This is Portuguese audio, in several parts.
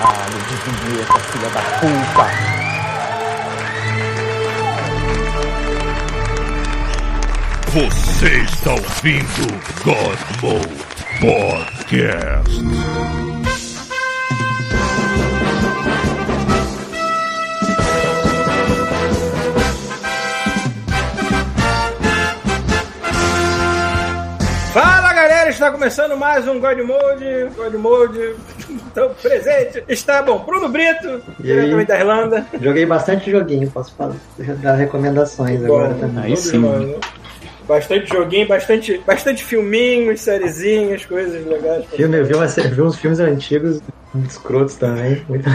Caralho, desvia essa filha da puta. Você está ouvindo God Mode Podcast. Fala galera, está começando mais um God Mode. God Mode, então presente. Está bom, Bruno Brito, E diretamente da Irlanda. Joguei bastante joguinho, posso falar, dar recomendações agora Bom, também. Aí sim. nós, né? Bastante joguinho, bastante, bastante filminhos, sériezinhas, coisas legais. Filme, eu vi, uma, série- vi uns filmes antigos, escrotos também. Muito...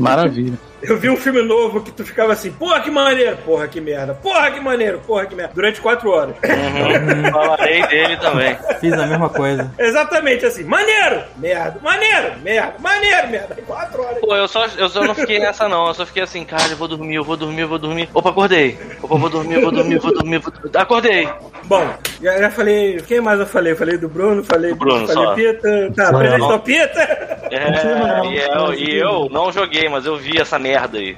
Maravilha. Eu vi um filme novo que tu ficava assim, porra que maneiro, porra que merda, porra que maneiro, porra que merda, durante quatro horas. Uhum. Falarei dele também. Fiz a mesma coisa. Exatamente assim, maneiro, merda, maneiro, merda, maneiro, merda. Quatro horas. Pô, eu só, eu só não fiquei nessa não. Eu só fiquei assim, cara, eu vou dormir, eu vou dormir, eu vou dormir. Opa, acordei. Opa, vou dormir, eu vou dormir, eu vou dormir, vou dormir. Acordei. Bom, já, já falei. Quem mais eu falei? Eu falei do Bruno, falei Do Bruno, falei só. Pita. Tá, Só presente eu. do Pita. É, e eu, e eu não joguei, mas eu vi essa merda aí.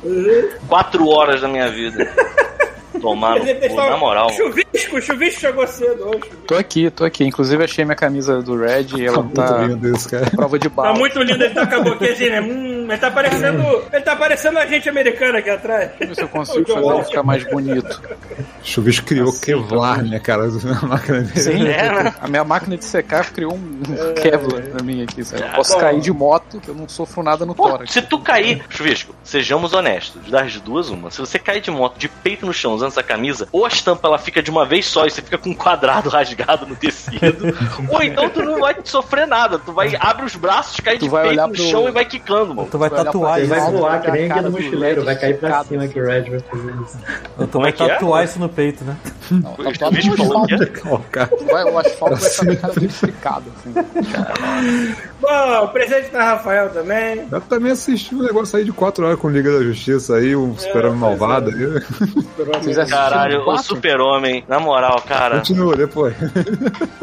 Quatro horas da minha vida. Tomar no cu, na moral. Chuvisco, o chuvisco chegou cedo hoje. Tô aqui, tô aqui. Inclusive achei minha camisa do Red e ela tá prova de Tá bala. muito lindo, ele tá com a boquinha assim, né? Hum, ele tá parecendo. Ele tá parecendo a gente americano aqui atrás. Deixa eu ver se eu consigo fazer ele ficar mais bonito. Chuvisco criou Kevlar, né, cara, na máquina dele. Sim, É, né? a minha máquina de secar criou um Kevlar na minha aqui, sabe? Eu posso Bom. cair de moto, que eu não sofro nada no Pô, tórax. se tu cair, Chuvisco, sejamos honestos, das duas, uma. Se você cair de moto de peito no chão usando essa camisa, ou a estampa ela fica de uma vez só e você fica com um quadrado rasgado no tecido, ou então tu não vai sofrer nada. Tu vai, abre os braços, cai Tu de vai peito no pro- chão e vai quicando, mano. Tu vai tatuar isso. vai voar que a nem do mochileiro, vai cair pra esticado, cima que o Red vai fazer isso. Tu vai é é? tatuar isso no peito, né? Não, no é? asfalto. Vai, o asfalto vai estar na cara do Bom, presente da Rafael também. Eu também assisti um negócio aí de 4 horas com Liga da Justiça aí, um super-homem malvado aí. Caralho, o super-homem, na moral, cara, Continua depois.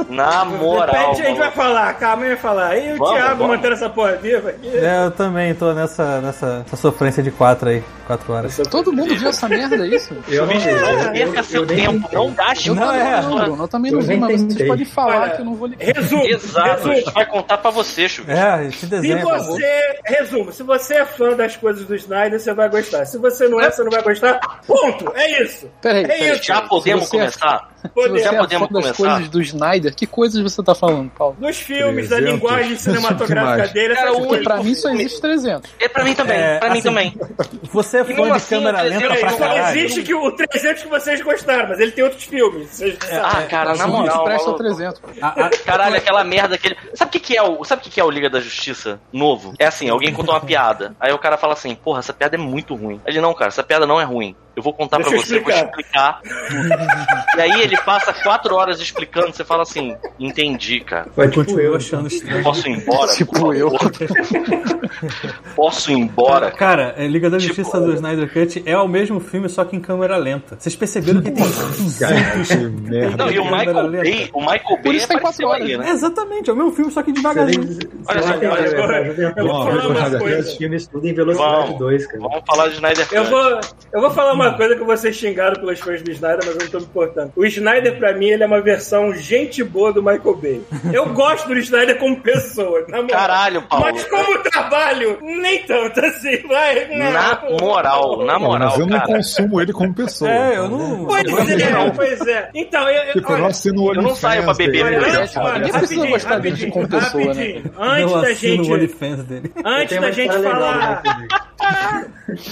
na moral. Depende, a gente vai falar, calma, a gente vai falar. E o Vamos, Thiago vamos. mantendo essa porra viva aqui. É, eu também tô nessa, nessa, nessa sofrência de quatro aí. Quatro horas. Todo mundo viu essa merda, é isso? Eu não vi, Não eu, perca eu, seu tempo, não gaste Não, é. eu também não vi, mas vocês tentei. podem falar Olha, que eu não vou ligar. Resumo. Exato, a gente vai contar pra você, Chuvisco. É, esse Se desenho. por favor. você, resumo, se você é fã das coisas do Snyder, você vai gostar. Se você não é, você não vai gostar. Ponto. É isso. Peraí, É peraí. isso. Já podemos Se é- começar? Se Poder. você Já é podemos fã das começar? coisas do Snyder, que coisas você tá falando, Paulo? Dos filmes, da 300. linguagem cinematográfica Demais. dele, Cara, Porque coisas. pra mim só existe 300. É pra mim também, É, pra mim assim, também. Você é fã de assim, câmera lenta pra Só caralho. existe que o 300 que vocês gostaram, mas ele tem outros filmes. Vocês Ah, cara, na moral. Express é o maluco. 300. A- a- Caralho, aquela merda aquele. Sabe o que, que é o. Sabe o que, que é o Liga da Justiça novo? É assim, alguém contou uma piada. Aí o cara fala assim, porra, essa piada é muito ruim. Ele, não, cara, essa piada não é ruim. Eu vou contar eu você, vou explicar e aí ele passa quatro horas explicando, você fala assim, entendi, cara. Foi tipo Continuo eu. achando estranho. Posso ir embora? Tipo eu. Posso ir embora? Cara, é, Liga da Tipo- Justiça do Snyder Cut é o mesmo filme, só que em câmera lenta. Vocês perceberam que tem 200 Que merda. Não, e o Michael. Bay, o Michael Por Bay isso tem apareceu quatro aí, horas, né? É, exatamente, é o mesmo filme, só que devagarzinho. nem- Olha só, olha só. Eu falar em velocidade Vamos. 2, cara. Vamos falar de Snyder Eu Cut. vou, eu vou falar uma coisa que vocês xingaram pelos fãs do Snyder, mas eu não tô me importando. O Snyder, pra mim, ele é uma versão gente boa do Michael Bay. Eu gosto do Snyder como pessoa, na moral. Caralho, Paulo. Mas como trabalho, nem tanto assim, vai. não. Na moral, na moral, Mas eu não cara. consumo ele como pessoa. É, eu não. Pois é, pois é. Então, eu, eu, Tipo, eu olha, não assino o eu não saio pra beber olha, mesmo. antes, Ninguém olha, precisa rapidinho, dele como pessoa, né? rapidinho. eu Antes da assino gente... o OnlyFans dele. Antes da uma gente falar... né,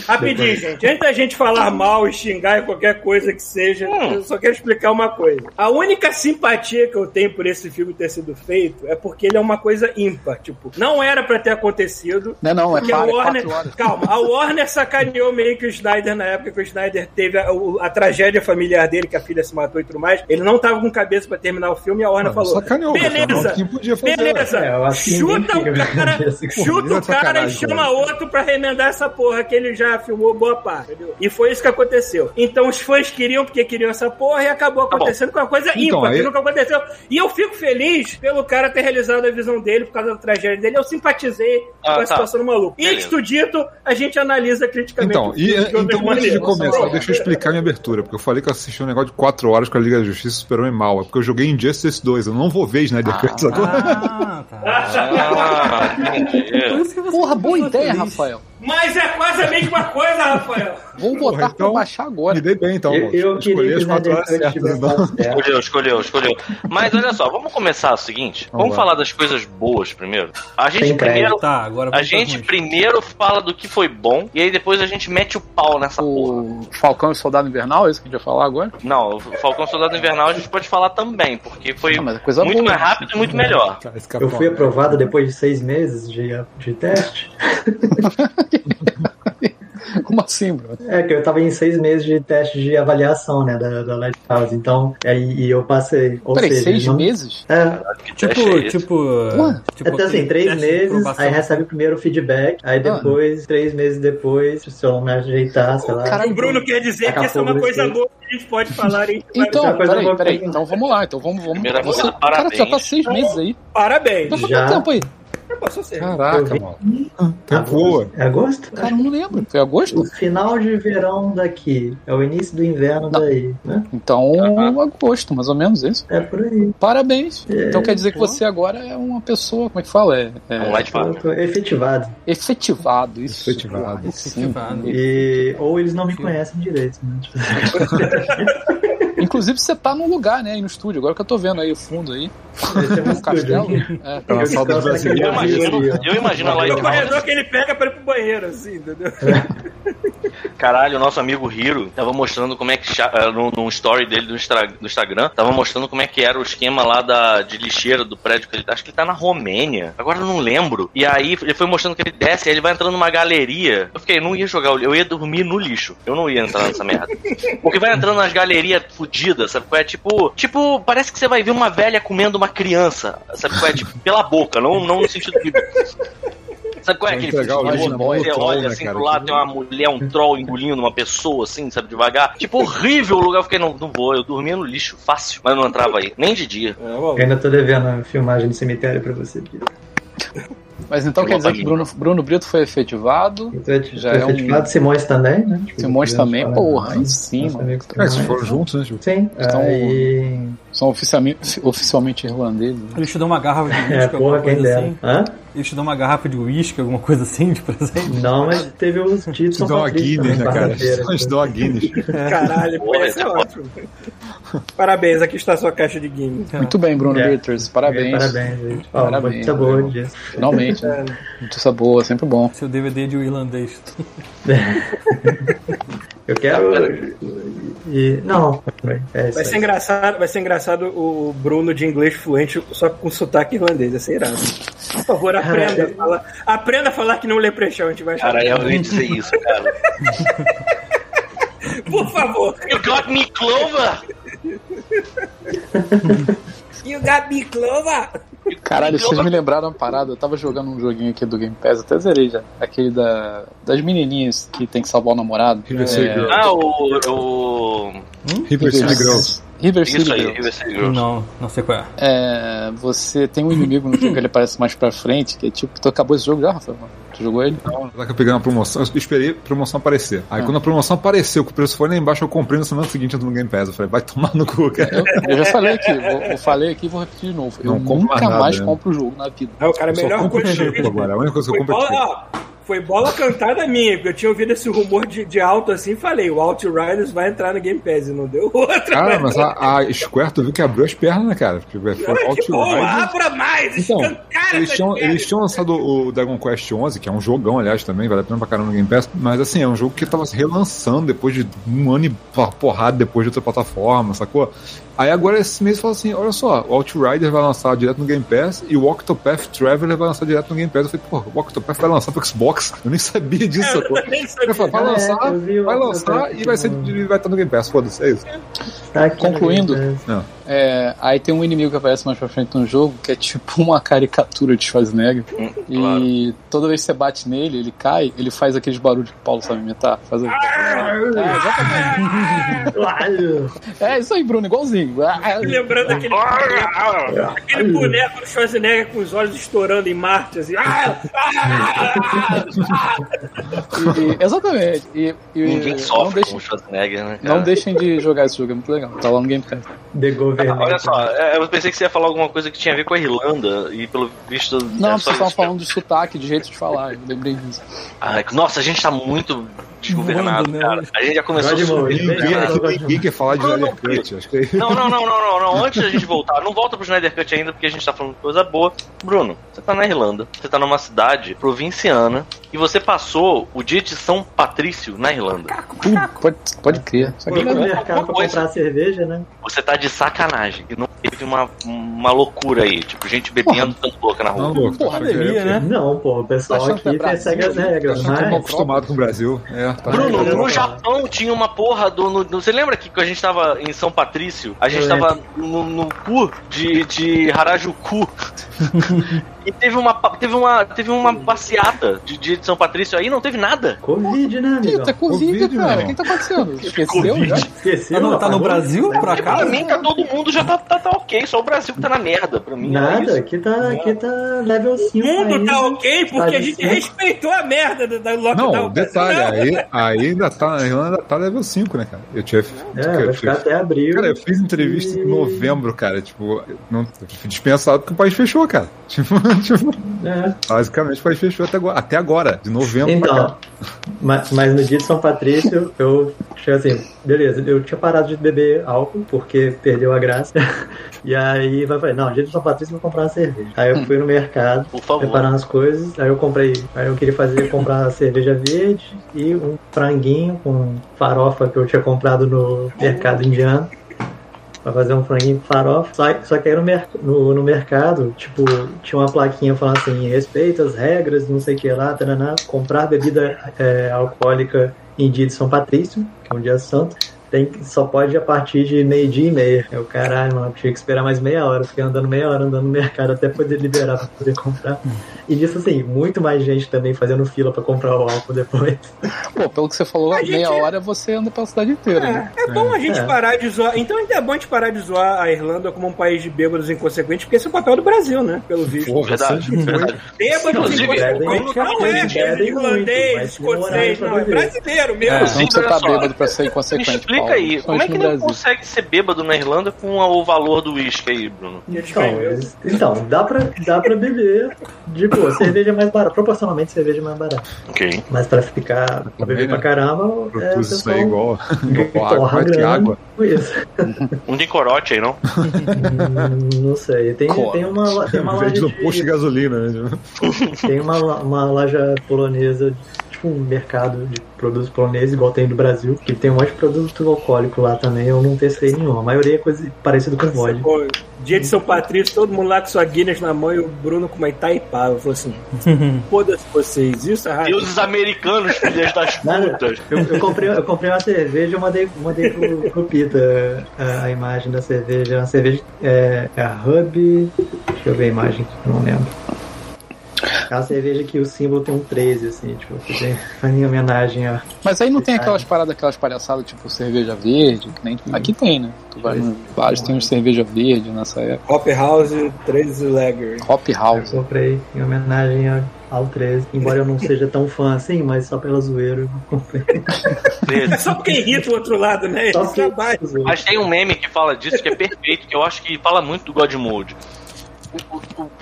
Rapidinho, gente. Antes da gente falar mal e xingar em qualquer coisa que seja, Hum. eu só quero explicar uma coisa. A única simpatia que eu tenho por esse filme ter sido feito é porque ele é uma coisa ímpar. Tipo, não era pra ter acontecido. Não, não, é a para, é Warner, horas. calma, a Warner sacaneou meio que o Snyder na época que o Snyder teve a, a tragédia familiar dele, que a filha se matou e tudo mais. Ele não tava com cabeça pra terminar o filme e a Warner Ah, falou: sacaneou, beleza, quem podia fazer, beleza, É, chuta o cara, chuta o cara e chama outro pra remendar essa essa porra que ele já filmou boa parte, entendeu? E foi isso que aconteceu. Então os fãs queriam porque queriam essa porra e acabou Tá acontecendo com uma coisa Então, ímpar, que aí- nunca aconteceu. E eu fico feliz pelo cara ter realizado a visão dele por causa da tragédia dele. Eu simpatizei Ah, com a tá. situação do maluco. Beleza. Isto dito, a gente analisa criticamente Então, e, então antes de começar, deixa eu explicar minha abertura, porque eu falei que eu assisti um negócio de 4 horas com a Liga da Justiça e Superman mal. É porque eu joguei Injustice 2, eu não vou ver Snyder Cut agora. Ah, tá. Ah, que você Porra, boa ideia, feliz. Rafael. Mas é quase a mesma coisa, Rafael. Vou Porra, botar pra então- baixar agora. Me dei bem então, Eu, mano. eu queria Escolhi as o 4 horas certas. Então. Escolheu, escolheu, escolheu. Mas olha só, vamos começar o seguinte. Vamos, Vamos falar das coisas boas primeiro. A gente crédito. primeiro. Tá, agora A vamos pra gente primeiro fala do que foi bom e aí depois a gente mete o pau nessa porra. O Falcão e Soldado Invernal, é isso que a gente vai falar agora? Não, o Falcão Soldado Invernal a gente pode falar também, porque foi Ah, mas é coisa muito boa. mais rápido e muito melhor. Eu fui aprovado depois de seis meses de, de teste. Como assim, bro? É, que eu tava em seis meses de teste de avaliação, né, da, da Lighthouse. Então, aí e eu passei. Ou Peraí, seja, seis não- meses? É, teste é Tipo, tipo. Tipo então, assim, três meses, aí recebe primeiro o feedback, aí Ah. depois, três meses depois, se eu não me ajeitar, sei lá. Caralho, O Bruno quer dizer que a isso é uma coisa boa que a gente pode falar em Então, Essa peraí, peraí. Então vamos lá. Então vamos, vamos. Primeira Você, coisa, cara, tu já tá parabéns. seis meses aí. Parabéns. Já faz Já. quanto tempo aí? Passou ser. Caraca, mano. Tempo voa. É agosto? Cara, eu não lembro. Foi agosto? O final de verão daqui. É o início do inverno daí, né? Então, agosto, mais ou menos isso. É por aí. Parabéns. É, então quer dizer que você agora é uma pessoa, como é que fala? É, é Um light Eu tô efetivado. efetivado, isso. Efetivado. Efetivado. E... Ou eles não me conhecem direito, né? Inclusive você tá num lugar, né, aí no estúdio, agora que eu tô vendo aí o fundo aí. esse é um castelo. estúdio. É. Tá na sala imagino, eu imagino a Lighthouse. corredor que ele pega pra ir pro banheiro, assim, entendeu? Caralho, o nosso amigo Hiro tava mostrando como é que. eh, No, no story dele do, Instra- do Instagram, tava mostrando como é que era o esquema lá da, de lixeira do prédio que ele. Acho que ele tá na Romênia. Agora eu não lembro. E aí ele foi mostrando que ele desce, aí ele vai entrando numa galeria. Eu fiquei, não ia jogar o eu ia dormir no lixo. Eu não ia entrar nessa merda. Porque vai entrando nas galerias fodidas, sabe qual é? Tipo, tipo, parece que você vai ver uma velha comendo uma criança, sabe qual é? Tipo, pela boca, não, não no sentido de. Sabe qual é aquele filme de do Você olha né, assim cara? pro lado, tem uma mulher, um troll engolindo uma pessoa, assim, sabe, devagar. Tipo, horrível o lugar. Eu fiquei, não, não vou. Eu dormia no lixo, fácil. Mas não entrava aí. Nem de dia. Eu ainda tô devendo a filmagem do cemitério pra você. Pedro. Mas então Que quer dizer que Bruno, Bruno Brito foi efetivado. Eu tô Já tô é um- efetivado, Simões também, né? Tipo, Simões também, porra, aí né? sim, Nossos mano. amigos É, também. foram juntos, né? Tipo, Sim, Então- aí... São oficialmente, oficialmente irlandeses. né? Eles te dão uma garrafa de É, porra, quem dera. assim. Hã? Eles te dão uma garrafa de uísque, alguma coisa assim de presente. Não, mas teve os títulos te dão uma Guinness, né, cara? Te dão uma Guinness. Caralho, pô, esse é é ótimo. Parabéns, aqui está a sua caixa de games. Muito bem, Bruno É. Britters. Parabéns. Parabéns, gente. Ó, Parabéns, Muito boa disso. Finalmente. né? Notícia boa, sempre bom. Seu DVD de irlandês. Eu quero. E... Não, é isso Vai ser engraçado, vai ser engraçado o Bruno de inglês fluente, só com sotaque irlandês. Vai ser irado. Por favor, aprenda a falar, aprenda a falar que não lê prechão, a gente vai. Cara, eu ia dizer isso, cara. Por favor. You got me, Clover! You got me, Clover? Caralho, vocês me lembraram uma parada. Eu tava jogando um joguinho aqui do Game Pass, até zerei já. Aquele da, das menininhas que tem que salvar o namorado. River City É, Girls. Ah, o. o... River City Girls. River City Isso aí, Girls. River City Girls. Não, não sei qual é. É, você tem um inimigo no jogo que ele aparece mais pra frente, que é tipo, tu acabou esse jogo já, Rafael? Tu jogou ele? Lá que eu peguei uma promoção, eu esperei a promoção aparecer. Aí quando a promoção apareceu, que o preço foi lá embaixo, eu comprei na semana seguinte no Game Pass. Eu falei, vai tomar no cu, cara. Eu, eu já falei aqui, vou, eu falei aqui e vou repetir de novo. Eu Não compro nunca mais nada, mais né? compro o jogo na vida. Ah, o cara, só melhor compro coisa que eu vi agora. A única coisa que eu compro é foi bola cantada minha, porque eu tinha ouvido esse rumor de, de alto assim e falei, o Outriders vai entrar no Game Pass e não deu outra. Cara, mas a, a Square, tu viu que abriu as pernas, né, cara? Porque foi que bom, Outriders. abra mais, Então, eles essa tinham, eles tinham lançado o Dragon Quest XI, que é um jogão, aliás, também, vale a pena pra caramba no Game Pass, mas assim, é um jogo que tava se relançando depois de um ano e por- porrada depois de outra plataforma, sacou? Aí agora esse mês fala assim, olha só, o Outrider vai lançar direto no Game Pass e o Octopath Traveler vai lançar direto no Game Pass. Eu falei, pô, o Octopath vai lançar pro Xbox? Eu nem sabia disso, Eu também sabia. Eu falei, vai é, lançar, vai lançar e vai, ser, vai estar no Game Pass, foda-se, é isso. Tá Concluindo. Não. É, aí tem um inimigo que aparece mais pra frente no jogo, que é tipo uma caricatura de Schwarzenegger. E toda vez que você bate nele, ele cai, ele faz aqueles barulhos que o Paulo sabe imitar. Faz aí. É, exatamente. Claro. É isso aí, Bruno, igualzinho. Ah, Lembrando aquele, aquele boneco do Schwarzenegger com os olhos estourando em Marte, assim. Ah, ah, e- exatamente. E, e Ninguém não, sofre deixem, com o Schwarzenegger, né? cara? não deixem de jogar esse jogo, é muito legal. Tá lá no Game Pass. The Government. Olha só, é, eu pensei que você ia falar alguma coisa que tinha a ver com a Irlanda e pelo visto. Não, é vocês estavam falando de sotaque, de jeito de falar, eu lembrei disso. Ai, nossa, a gente tá muito desgovernado, né? cara. A gente já começou a subir. Ninguém, quer falar de Não, Snyder não, Cut. Que Não, não, não, não, não, não. Antes da gente voltar, não volta pro Snyder Cut ainda, porque a gente tá falando de coisa boa. Bruno, você tá na Irlanda, você tá numa cidade provinciana e você passou o dia de São Patrício na Irlanda. Uh, pode, pode crer. Só que no mercado pra coisa. comprar cerveja, né? Você tá de sacanagem. E não teve uma, uma loucura aí, tipo, gente bebendo, dando louca na Não, rua. louco. Porra, é, né? Não, pô, o pessoal Tá é aqui segue as né? regras, Tá é acostumado com o Brasil. É, tá. Bruno, no. Japão tinha uma porra do. no- no- você lembra que quando a gente tava em São Patrício? A gente Eu tava no, no cu de, de Harajuku. e teve uma, pa- teve uma, teve uma passeata de dia de São Patrício aí, não teve nada. Covid, né, amigo? tá Covid, Covid, cara. O que tá acontecendo? Esqueceu Covid. já? Esqueceu? Ah, não, tá no apagou? Brasil, por Pra acaso? mim tá todo mundo já tá, tá, tá ok, só o Brasil que tá na merda. Pra mim é Nada, isso. aqui tá, aqui tá level 5 O mundo ainda. tá ok porque Tá a gente de- respeitou a merda do, do lockdown. Não, detalhe, Não, aí, aí ainda tá, a Irlanda tá level 5, né, cara? Eu tinha. É, eu vai ficar tinha- até abril. Cara, eu fiz entrevista E- em novembro, cara. Tipo, não, eu fui dispensado porque o país fechou, cara. Tipo, tipo, É. basicamente país fechou até agora, até agora de novembro Então, mas, mas no dia de São Patrício, eu cheguei assim, beleza, eu tinha parado de beber álcool, porque perdeu a graça. E aí vai falei, não, dia de São Patrício eu vou comprar uma cerveja. Aí eu fui no mercado, preparando as coisas, aí eu comprei, aí eu queria fazer, comprar cerveja verde e um franguinho com farofa que eu tinha comprado no mercado indiano. Pra fazer um franguinho com farofa. Só, só que aí no, mer no, no mercado, tipo, tinha uma plaquinha falando assim, respeita as regras, não sei o que lá, taraná, comprar bebida é, alcoólica em dia de São Patrício, que é um dia santo, tem, só pode a partir de meio-dia e meia. Eu, caralho, mano, tinha que esperar mais meia hora. Fiquei andando meia hora andando no mercado até poder liberar pra poder comprar. E disso, assim, muito mais gente também fazendo fila pra comprar o álcool depois. Pô, pelo que você falou, A gente- meia hora você anda pela cidade inteira. né? É, é bom a gente É. parar de zoar. Então ainda é bom a gente parar de zoar a Irlanda como um país de bêbados inconsequentes, porque esse é o papel do Brasil, né? Pelo visto. Porra, Verdade, verdade. Bêbados Inclusive, inconsequentes. Não é irlandês, escocês, não. É brasileiro mesmo. É. Não você tá bêbado pra ser inconsequente. Explica aí, como é que não consegue ser bêbado na Irlanda com o valor do uísque aí, Bruno? Então, então dá, pra, dá pra beber. De boa, cerveja é mais barata. Proporcionalmente, cerveja é mais barata. Ok. Mas pra ficar, pra beber pra caramba, é, isso aí igual, torra grana água. isso. Não tem corote aí, não? Hum, não sei. Tem, tem uma, tem uma loja no posto de de, gasolina, né? Tem uma, uma loja polonesa, tipo um mercado de produtos poloneses, igual tem no Brasil, que tem um monte de produto alcoólico lá também. Eu não testei nenhum. A maioria é coisa parecida com vodka. Dia de São Patrício, todo mundo lá com sua Guinness na mão e o Bruno com uma Itaipava. Eu falei assim: foda-se vocês, isso é raiva. Deuses americanos, filhas das putas. Eu, eu comprei, eu comprei uma cerveja e eu mandei, mandei pro, pro Pita a, a imagem da cerveja. A cerveja é, é a Hub. Deixa eu ver a imagem, eu não lembro. É uma cerveja que o símbolo tem um 13, assim, tipo, em homenagem a. Mas aí não tem aquelas paradas, aquelas palhaçadas, tipo cerveja verde, que nem. Aqui tem, né? Tu vai nos bares, tem uns cerveja verde nessa época. Hop House 13 Lager. Hop Eu House. comprei em homenagem a- ao 13. Embora eu não seja tão fã assim, mas só pela zoeira eu comprei. É só porque irrita o outro lado, né? Só porque-. Mas tem um meme que fala disso que é perfeito, que eu acho que fala muito do God Mode.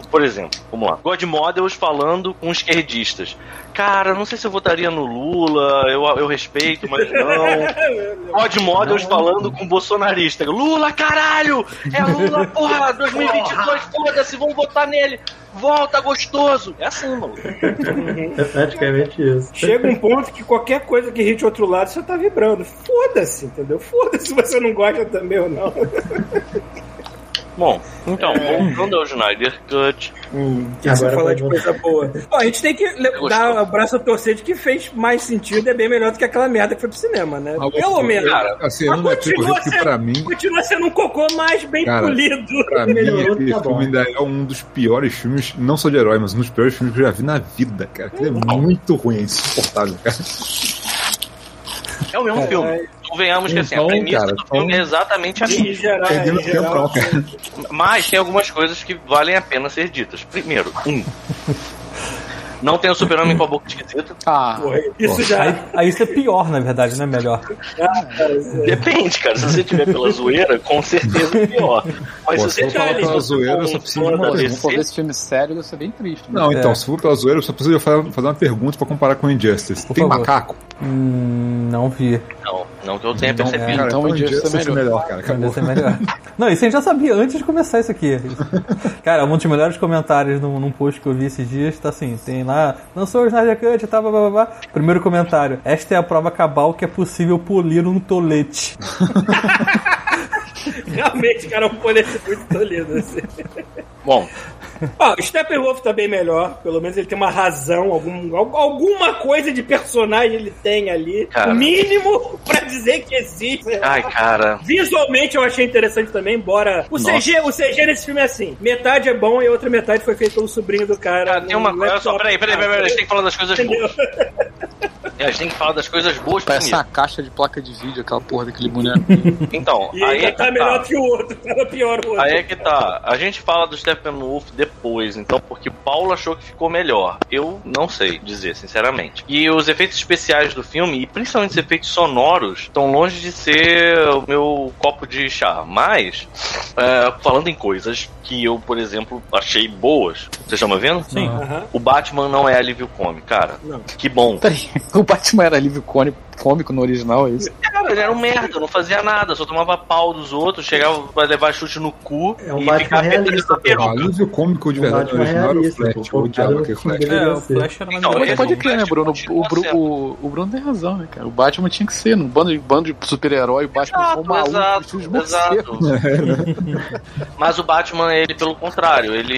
Por exemplo, vamos lá. God Models falando com esquerdistas. Cara, não sei se eu votaria no Lula, eu, eu respeito, mas não. God Models falando com bolsonarista. Lula, caralho! É Lula, porra! 2022, foda-se, vamos votar nele! Volta, gostoso! É assim, mano. É praticamente isso. Chega um ponto que qualquer coisa que irrite o outro lado, você tá vibrando. Foda-se, entendeu? Foda-se se você não gosta também ou não. Bom, então, voltando ao Snyder Cut, se Agora falar de coisa boa. Bom, a gente tem que Gostou. dar o abraço a torcer de que fez mais sentido e é bem melhor do que aquela merda que foi pro cinema, né? Ah, Pelo menos. cara, Assim, eu Mas não é continua sendo- pra mim, Continua sendo um cocô mais bem Cara, polido. pra mim, aquele tá filme ainda é um dos piores filmes, não só de herói, mas um dos piores filmes que eu já vi na vida, cara. Aquele é muito ruim, é insuportável, cara. É o mesmo filme. Convenhamos que assim, a Então, premissa cara, do filme então- é exatamente a Em mesma. Perdendo tempo, cara. Mas tem algumas coisas que valem a pena ser ditas. Primeiro, um. Não tem o super-homem com a boca esquisita. Ah, Isso já. Aí, aí isso é pior, na verdade, não é melhor. Depende, cara. Se você tiver pela zoeira, com certeza é pior. Mas Pô, se você tiver pela zoeira, eu só preciso de fã uma da coisa. se for ver esse filme sério, deve ser bem triste. né? Não, então, É. se for pela zoeira, eu só preciso fa- fazer uma pergunta pra comparar com o Injustice. Por Tem favor. macaco? Hum, não vi. Não, não que eu tenha Então, percebido. cara, Então então o Injustice é é melhor, cara. Acabou. Deve ser melhor. Não, isso a gente já sabia antes de começar isso aqui. Cara, um dos melhores comentários num, num post que eu vi esses dias tá assim: tem lá, lançou o Snyder Cut e tal, blá, blá, blá. Primeiro comentário: Esta é a prova cabal que é possível polir um tolete. Realmente, cara, é um polete muito tolido. Assim. Bom, Ó, o Steppenwolf tá bem melhor. Pelo menos ele tem uma razão, algum, al- alguma coisa de personagem ele tem ali. Cara. Mínimo pra dizer que existe. ai, cara. Visualmente eu achei interessante também, embora. O CG, o CG nesse filme é assim: metade é bom e a outra metade foi feita pelo sobrinho do cara. Cara, tem uma num coisa. Só, peraí, peraí, peraí, peraí. A gente tem que falar das coisas boas. A gente tem que falar das coisas boas Parece primeiro. uma caixa de placa de vídeo, aquela porra daquele boneco. Então, E aí ainda é que tá tá. melhor que o outro, tava pior o outro. Aí é que tá. A gente fala do Steppenwolf depois, então, porque Paulo achou que ficou melhor. Eu não sei dizer, sinceramente. E os efeitos especiais do filme, e principalmente os efeitos sonoros, estão longe de ser o meu copo de chá. Mas, é, falando em coisas que eu, por exemplo, achei boas. Vocês estão me vendo? Sim. Aham. O Batman não é alívio cômico, cara. Não. Que bom. Peraí, o Batman era alívio cômico, cômico no original, é isso? Cara, ele era um merda, não fazia nada, só tomava pau dos outros, chegava pra levar chute no cu É um e Batman ficava realista, peruca. O alívio cômico de O verdade Batman original era o Flash. pô, Eu odiava aquele Flash. É, o. Flash era mais Então. Mas pode o crer, né, Bruno? O, continua Bru- sendo. o, o Bruno tem razão, né, cara? O Batman tinha que ser, num bando de, bando de super-herói, o Batman Exato, ficou maluco, exato, exato. Mas o Batman, ele, pelo contrário, ele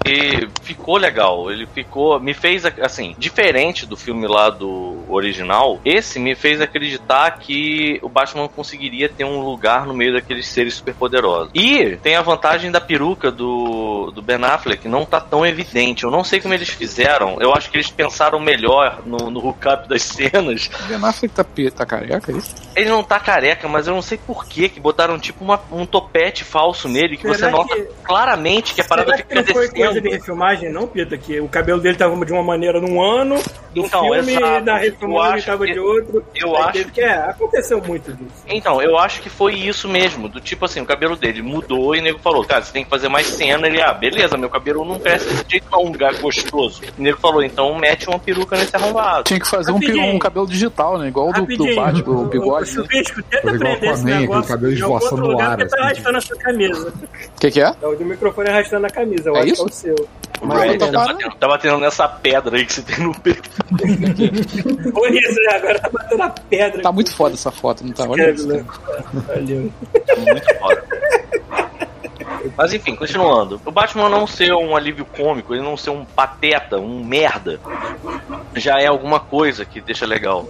ficou legal. Ele ficou. Me fez, assim, diferente do filme lá do original, esse me fez acreditar que o Batman conseguiria ter um lugar no meio daqueles seres superpoderosos. E tem a vantagem da peruca do, do Ben Affleck, não tá tão evidente. Eu não sei como eles fizeram. Eu acho que eles pensaram melhor no, no hookup das cenas. O Ben Affleck tá, tá careca, é isso? Ele não tá careca, mas eu não sei por que que botaram tipo uma- um topete falso nele, que Será você nota que- claramente que a parada Será que fica não foi coisa de refilmagem, não, Pita? Que o cabelo dele tava de uma maneira num ano, do Então, filme, exato. e Eu refilmagem acho tava que- de outro. eu acho teve que, é, aconteceu muito disso. Então, eu acho que foi isso mesmo. Do tipo assim, o cabelo dele mudou e o nego falou, cara, você tem que fazer mais cena. Ele, ah, beleza, meu cabelo não cresce desse jeito não, um lugar gostoso. O nego falou, então mete uma peruca nesse arrombado. Tinha que fazer um, Rapidinho. um cabelo digital, né? Igual o do, do. Batman, o Ô, bigode. Né? Chuvisco, tenta Fazer igual prender esse negócio cabelo em algum esvoaçando no lugar, ar, tá assim. arrastando a sua camisa. O que, que é? É o do microfone arrastando a camisa, eu É acho isso? que é o seu. O Mas tô tá, parando. batendo, tá batendo nessa pedra aí que você tem no peito. Por isso, né? Agora tá batendo a pedra. Tá muito foda essa foto, não tá? Olha isso. Né? Valeu. Muito foda. Mas enfim, continuando. O Batman não ser um alívio cômico, ele não ser um pateta, um merda, já é alguma coisa que deixa legal.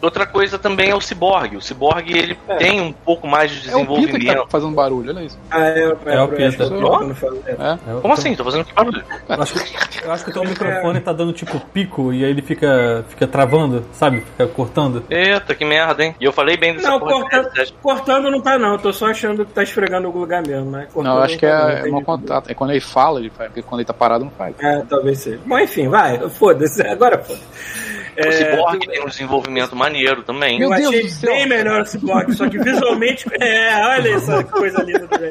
Outra coisa também é o Cyborg. O Cyborg ele tem um pouco mais de É o Pita que tá desenvolvimento. fazendo barulho, olha isso. Ah, é, É o pro- Pita. é. É. Como assim? Tô fazendo que barulho? Eu acho, que, eu acho que o teu microfone tá dando tipo pico e aí ele fica, fica travando, sabe? Fica cortando. Eita, que merda, hein? E eu falei bem dessa Não, de cortando, não tá, não. Eu tô só achando que tá esfregando algum lugar mesmo, né? Cortando Não, acho que tá, é, é mau contato. É quando ele fala, ele faz, porque quando ele tá parado, não faz. É, talvez seja. Bom, enfim, vai. Foda-se. Agora foda. O Cyborg tem um desenvolvimento maneiro também. Meu eu Deus achei do céu. bem melhor o Cyborg, só que visualmente. É, olha essa coisa linda também.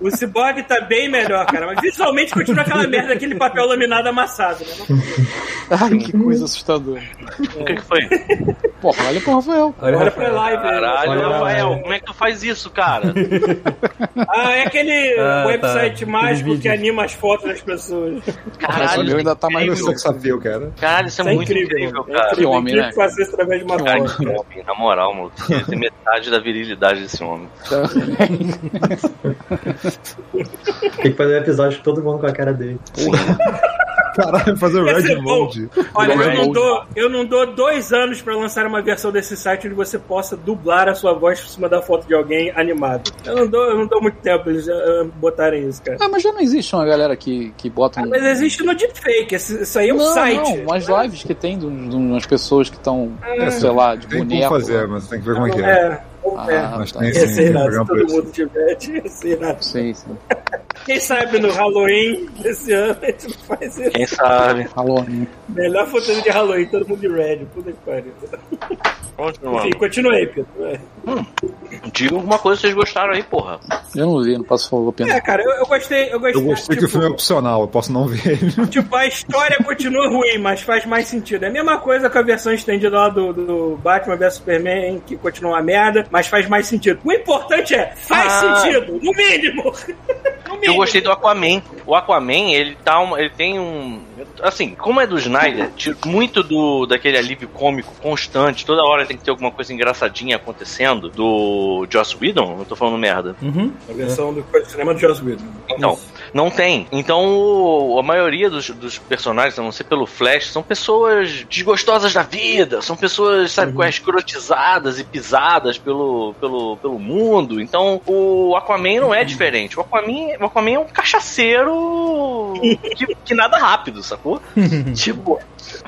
O Cyborg tá bem melhor, cara, mas visualmente continua aquela merda, aquele papel laminado amassado, né? Ai, que coisa assustadora. O que, que foi? Porra, olha pro Rafael. Olha, Olha pra live. Caralho, Olha lá, Rafael, olha. como é que tu faz isso, cara? Ah, é aquele Ah, website tá. mágico que anima as fotos das pessoas. Caralho, meu ainda tá mais só que sabia, cara. Caralho, isso é, Isso é muito incrível. incrível, É cara. incrível, Que homem, incrível né? fazer isso através de uma Cara, que homem, na moral, mano. Tem metade da virilidade desse homem. Tem que fazer um episódio de todo mundo com a cara dele. Caralho, fazer o Red. Mode. Olha, eu Red não, Mode. dou, eu não dou dois anos pra lançar uma versão desse site onde você possa dublar a sua voz por cima da foto de alguém animado. Eu não dou, eu não dou muito tempo pra eles eh, botarem isso, cara. Ah, mas já não existe uma galera que, que bota um... Mas existe no deepfake, isso aí é um não, site. não, umas lives que tem de, um- umas pessoas que estão, sei lá, de Tem como boneco. fazer, mas tem que ver como é que é. É. Ah, Mas tá. tem ser sim, pra todo mundo irado. Sim, sim. Quem sabe no Halloween desse ano a gente não faz isso. Quem sabe? Halloween. Melhor fantasia de Halloween, todo mundo de red. Puta que pariu. Continuando. Enfim, continuei, Pedro. É. Diga alguma coisa que vocês gostaram aí, porra. Eu não vi, não posso falar a É, opinião. cara, eu, eu gostei. Eu gostei, Eu gostei que tipo, o filme é opcional, eu posso não ver ele. Tipo, a história continua ruim, mas faz mais sentido. É a mesma coisa com a versão estendida lá do, do Batman vs Superman, que continua uma merda, mas faz mais sentido. O importante é, faz Ah. sentido, no mínimo. Eu gostei do Aquaman. O Aquaman, ele tá um, ele tem um, assim, como é do Snyder, tira muito do daquele alívio cômico constante, toda hora tem que ter alguma coisa engraçadinha acontecendo do Joss Whedon, eu tô falando merda. Uhum. A versão do coisa do cinema do Joss Whedon. Então, não tem. Então, a maioria dos, dos personagens, a não ser pelo Flash, são pessoas desgostosas da vida, são pessoas, sabe, com escrotizadas e pisadas pelo, pelo, pelo mundo. Então, o Aquaman não é diferente. O Aquaman, o Aquaman é um cachaceiro que, que nada rápido, sacou? tipo.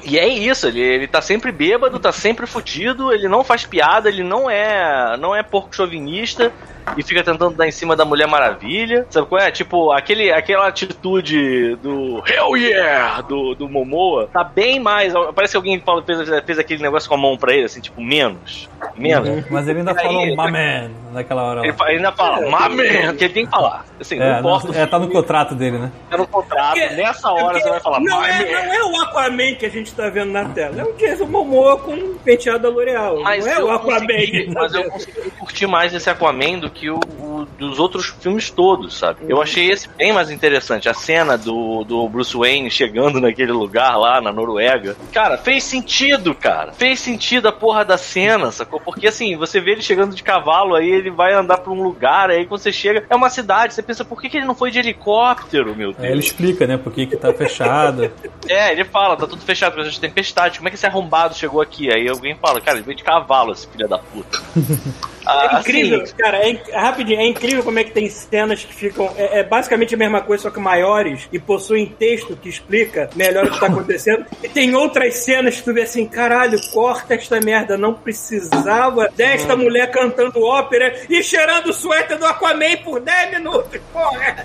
E é isso, ele, ele tá sempre bêbado, tá sempre fudido, ele não faz piada, ele não é não é porco chauvinista e fica tentando dar em cima da Mulher Maravilha. Sabe qual é? Tipo, aquele, aquela atitude do Hell yeah! Do, do Momoa tá bem mais. Parece que alguém fala- fez, fez aquele negócio com a mão pra ele, assim, tipo, menos. Menos. Mas ele ainda falou my man naquela hora. Ele, Lá. ele ainda fala, my man, que ele tem que falar. Assim, não É, importa, não- é, tá no contrato dele, né? tá no contrato, Porque- nessa hora porque você vai falar, não my é, man. não é o Aquaman que a gente tá vendo na tela. É o Jason Momoa com um penteado da L'Oreal. Mas não é eu, o Aquaman. consegui, tá mas eu consegui curtir mais esse Aquaman do que o, o- dos outros filmes todos, sabe? Eu achei esse bem mais interessante. A cena do, do Bruce Wayne chegando naquele lugar lá na Noruega. Cara, fez sentido, cara. Fez sentido a porra da cena, sacou? Porque assim, você vê ele chegando de cavalo, aí ele vai andar pra um lugar, aí quando você chega, é uma cidade. Você pensa, por que, que ele não foi de helicóptero, meu Deus? Aí ele explica, né, por que que tá fechado. É, ele fala, tá tudo fechado por causa de tempestade. Como é que esse arrombado chegou aqui? Aí alguém fala, cara, ele veio de cavalo, esse filho da puta. Ah, É incrível, assim, cara, é, inc- rapidinho, é incrível como é que tem cenas que ficam. É, é basicamente a mesma coisa, só que maiores e possuem texto que explica melhor o que tá acontecendo. E tem outras cenas que tu vê assim, caralho, corta esta merda, não precisava desta mulher cantando ópera e cheirando o suéter do Aquaman por 10 minutos, porra!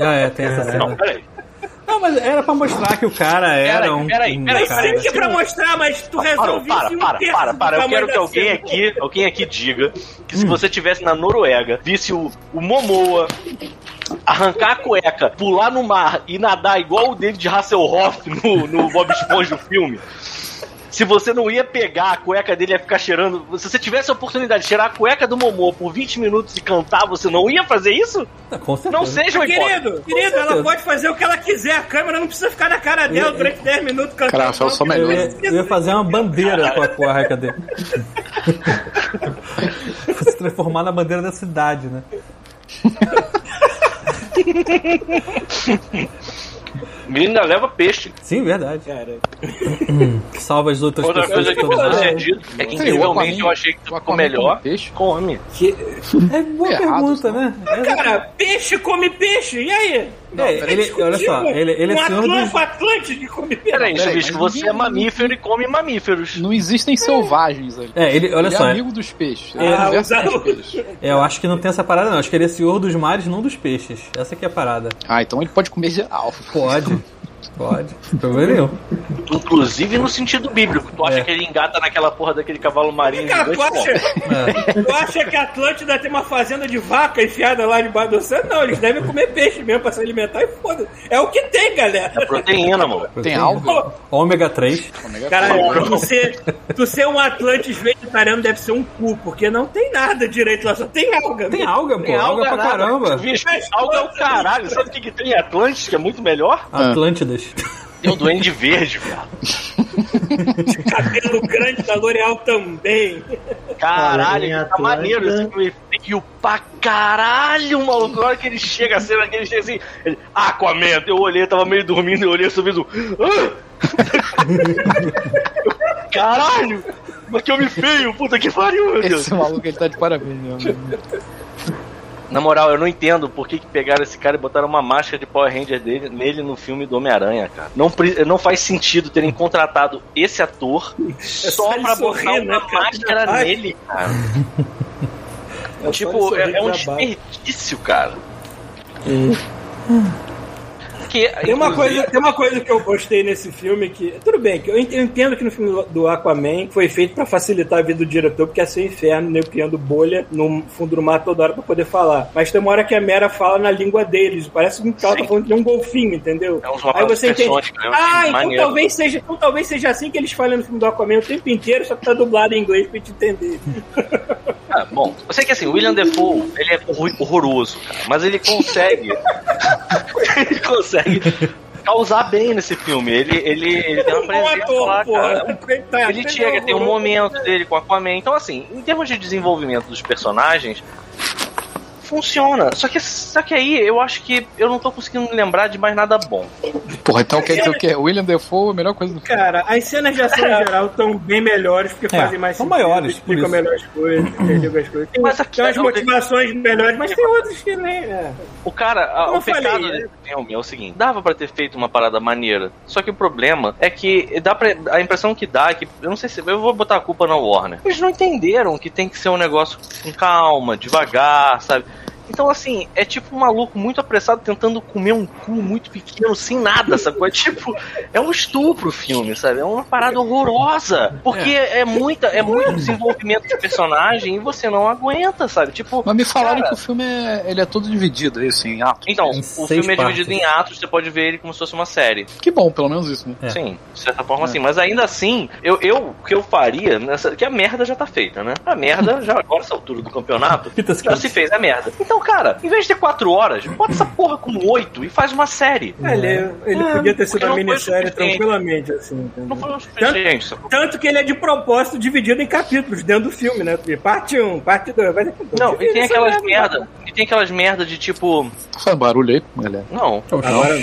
Ah, é, tem essa não, cena. peraí. Não, mas era pra mostrar que o cara era Peraí, um. peraí, peraí, cara. Sei que é pra mostrar, mas tu Para, resolve para, para, para, do para. Eu quero que alguém cena. aqui, alguém aqui diga que se você tivesse na Noruega, visse o, o Momoa arrancar a cueca, pular no mar e nadar igual o David Hasselhoff no, no Bob Esponja, o filme. Se você não ia pegar a cueca dele e ia ficar cheirando. Se você tivesse a oportunidade de cheirar a cueca do Momoa por 20 minutos e cantar, você não ia fazer isso? Com certeza. Não seja um. Querido, querido, ela pode fazer o que ela quiser, a câmera não precisa ficar na cara dela Eu- durante 10 minutos cantando. Cara, só não, melhor. Eu eu ia fazer uma bandeira com a cueca dele. Se transformar na bandeira da cidade, né? Menina leva peixe. Sim, verdade. Cara, Que salva as outras Outra pessoas coisa que precisa Ah, ser dito é que incrivelmente eu achei que o ficou melhor. come peixe? Come. É boa Errado, pergunta, isso, né? É, cara, peixe come peixe, e aí? É, ele, olha só, ele, ele é um senhor dos. Atlântico, come. Peraí, Peraí, mas você ninguém- é mamífero e come mamíferos. Não existem selvagens ali. É, ele, olha ele só, é amigo dos peixes. Ele Ah, peixes. é, eu acho que não tem essa parada, não. Acho que ele é senhor dos mares, não dos peixes. Essa que é a parada. Ah, então ele pode comer geral. Pode. Pode. Não tem problema nenhum. Inclusive no sentido bíblico. Tu acha É. que ele engata naquela porra daquele cavalo marinho Cara, tu acha, É. tu acha que a Atlântida tem uma fazenda de vaca enfiada lá debaixo do oceano? Não, eles devem comer peixe mesmo pra se alimentar e foda. É o que tem, galera. É proteína, mano. Tem alga? Ômega 3. Caralho, tu ser, tu ser um Atlantis vegetariano deve ser um cu, porque não tem nada direito lá, só tem alga. Tem alga, pô. Tem alga pra nada. caramba. Bicho, alga é o caralho. Sabe o que, que tem em Atlântico, que é muito melhor? Atlântidas. Tem o Duende Verde, viado. Cabelo grande da L'Oreal também. Caralho, tá maneiro esse filme feio pra caralho, maluco. Na hora que ele chega, a cena que ele chega assim, ele, Aquaman, eu olhei, tava meio dormindo, eu olhei sobre isso. Ah! Caralho! Mas que homem feio, puta que pariu, meu Deus. Esse maluco ele tá de parabéns, meu. Na moral, eu não entendo por que, que pegaram esse cara e botaram uma máscara de Power Ranger dele, nele no filme do Homem-Aranha, cara. Não, não faz sentido terem contratado esse ator só só pra sorrir, botar né, uma cara? máscara Ai. nele, cara. É tipo, ele é, é um desperdício, cara. Porque, Tem uma, inclusive- coisa, tem uma coisa que eu gostei nesse filme que. Tudo bem, que eu ent- eu entendo que no filme do Aquaman foi feito pra facilitar a vida do diretor, porque ia ser um inferno, né, criando bolha no fundo do mar toda hora pra poder falar. Mas tem uma hora que a Mera fala na língua deles. Parece que ela tá falando de um golfinho, entendeu? É uns Aí você entende. supersônicos, né? Ah, então maneiro. talvez, seja, então talvez seja assim que eles falam no filme do Aquaman o tempo inteiro, só que tá dublado em inglês pra gente entender. Ah, bom, eu sei que assim, o William Defoe, ele é horror- horroroso, cara, mas ele consegue. ele consegue causar bem nesse filme. Ele, ele, ele tem uma Um bom presença ator, lá, cara. porra. Coitado, Ele chega, tem um momento dele com Aquaman. Então, assim, em termos de desenvolvimento dos personagens, funciona. Só que, só que aí eu acho que eu não tô conseguindo lembrar de mais nada bom. Porra, então quer dizer o quê? William Defoe é a melhor coisa do filme. Cara, as cenas de ação em geral estão bem melhores, porque É, fazem mais são sentido, maiores, isso. melhores coisas, as coisas. Tem, Mas aqui tem umas é não- motivações melhores, mas tem outras que nem. É. O cara, a- Como o falei, pecado né? desse filme é o seguinte: dava pra ter feito uma parada maneira. Só que o problema é que dá pra, a impressão que dá é que. Eu não sei se. Eu vou botar a culpa na Warner. Eles não entenderam que tem que ser um negócio com calma, devagar, sabe? Então, assim, é tipo um maluco muito apressado tentando comer um cu muito pequeno sem nada, sabe? É tipo, é um estupro o filme, sabe? É uma parada horrorosa. Porque é, muita, é muito desenvolvimento de personagem e você não aguenta, sabe? Tipo. Mas me falaram cara, que o filme é, ele é todo dividido, é isso, em atos. então, Em o filme é partes. dividido em atos, você pode ver ele como se fosse uma série. Que bom, pelo menos isso, né? É. Sim, de certa forma sim. Mas ainda assim, eu, eu o que eu faria, nessa, que a merda já tá feita, né? A merda, já agora, essa altura do campeonato, já se fez a merda. Então, cara, em vez de ter quatro horas, bota essa porra com oito e faz uma série. É, Ele, ele podia ter sido uma não foi minissérie tranquilamente, assim, Não entendeu? foi o suficiente. sacou? Tanto que ele é de propósito dividido em capítulos dentro do filme, né? Parte 1, parte 2. Vai... Não, e tem aquelas merda. merda. E tem aquelas merda de tipo. Tá fazendo barulho aí, galera? Não, Agora,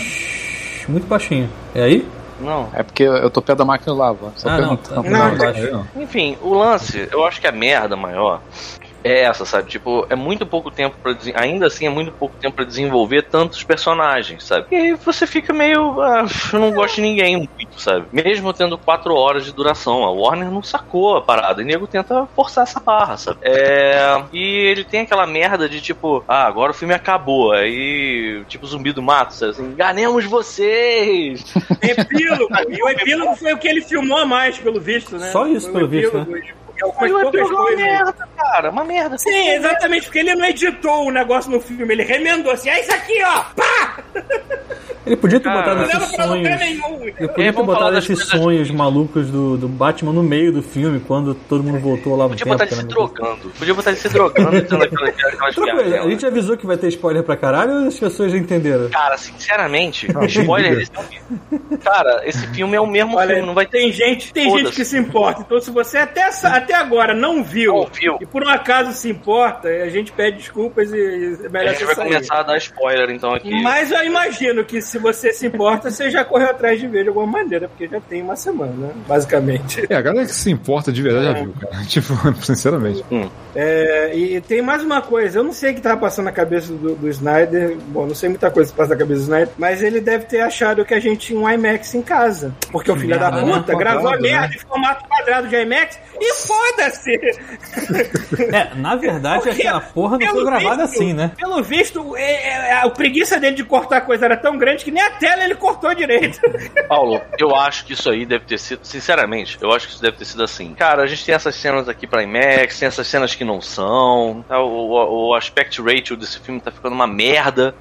Muito baixinho. É aí? não. É porque eu tô perto da máquina de lavar. Só Ah, não. Tá, Não, não, baixo. Enfim, o lance, eu acho que a merda maior é essa, sabe? Tipo, é muito pouco tempo para ainda assim é muito pouco tempo pra desenvolver tantos personagens, sabe? E aí você fica meio, ah, eu não gosto de ninguém muito, sabe? Mesmo tendo quatro horas de duração, a Warner não sacou a parada. E o nego tenta forçar essa barra, sabe? É, e ele tem aquela merda de tipo, ah, agora o filme acabou. Aí, tipo, zumbi do mato, sabe? Assim, enganemos vocês! epílogo. e o epílogo foi o que ele filmou a mais, pelo visto, né? Só isso, Foi pelo visto, Aí Algumas o poucas é uma coisas. merda, cara, uma merda. Sim, exatamente, porque ele não editou o negócio no filme, ele remendou assim, é isso aqui, ó! Pá! Ele podia ter Cara, botado Não leva esses pra lugar sonhos. nenhum. Ele podia ter botado esses coisas sonhos malucos do, do Batman no meio do filme, quando todo mundo voltou lá no Podia tempo. botar ele se né? drogando. Podia botar ele se drogando, coisa, a gente avisou que vai ter spoiler pra caralho ou as pessoas já entenderam? Cara, sinceramente, spoiler desse filme. Cara, esse filme é o mesmo Olha, filme, não vai ter. tem gente, tem gente que se importa. Então, se você até, até agora não viu, Não viu. e por um acaso se importa, a gente pede desculpas e, e é A melhor gente você vai sair. começar a dar spoiler então aqui. Mas eu imagino que se você se importa, você já correu atrás de ver de alguma maneira, porque já tem uma semana, basicamente. É, a galera que se importa de verdade já viu, cara. Tipo, sinceramente. É, e tem mais uma coisa, eu não sei o que tava passando na cabeça do, do Snyder, bom, não sei muita coisa que passa na cabeça do Snyder, mas ele deve ter achado que a gente tinha um IMAX em casa. Porque o filho da merda, né? puta gravou a merda né? em formato quadrado de IMAX e foda-se! É, na verdade, Porque, aquela porra não foi gravada visto- assim, né? Pelo visto, é, é, a preguiça dele de cortar a coisa era tão grande que nem a tela ele cortou direito. Paulo, eu acho que isso aí deve ter sido, sinceramente, eu acho que isso deve ter sido assim. Cara, a gente tem essas cenas aqui pra IMAX, tem essas cenas que não são, tá? o, o, o aspect ratio desse filme tá ficando uma merda.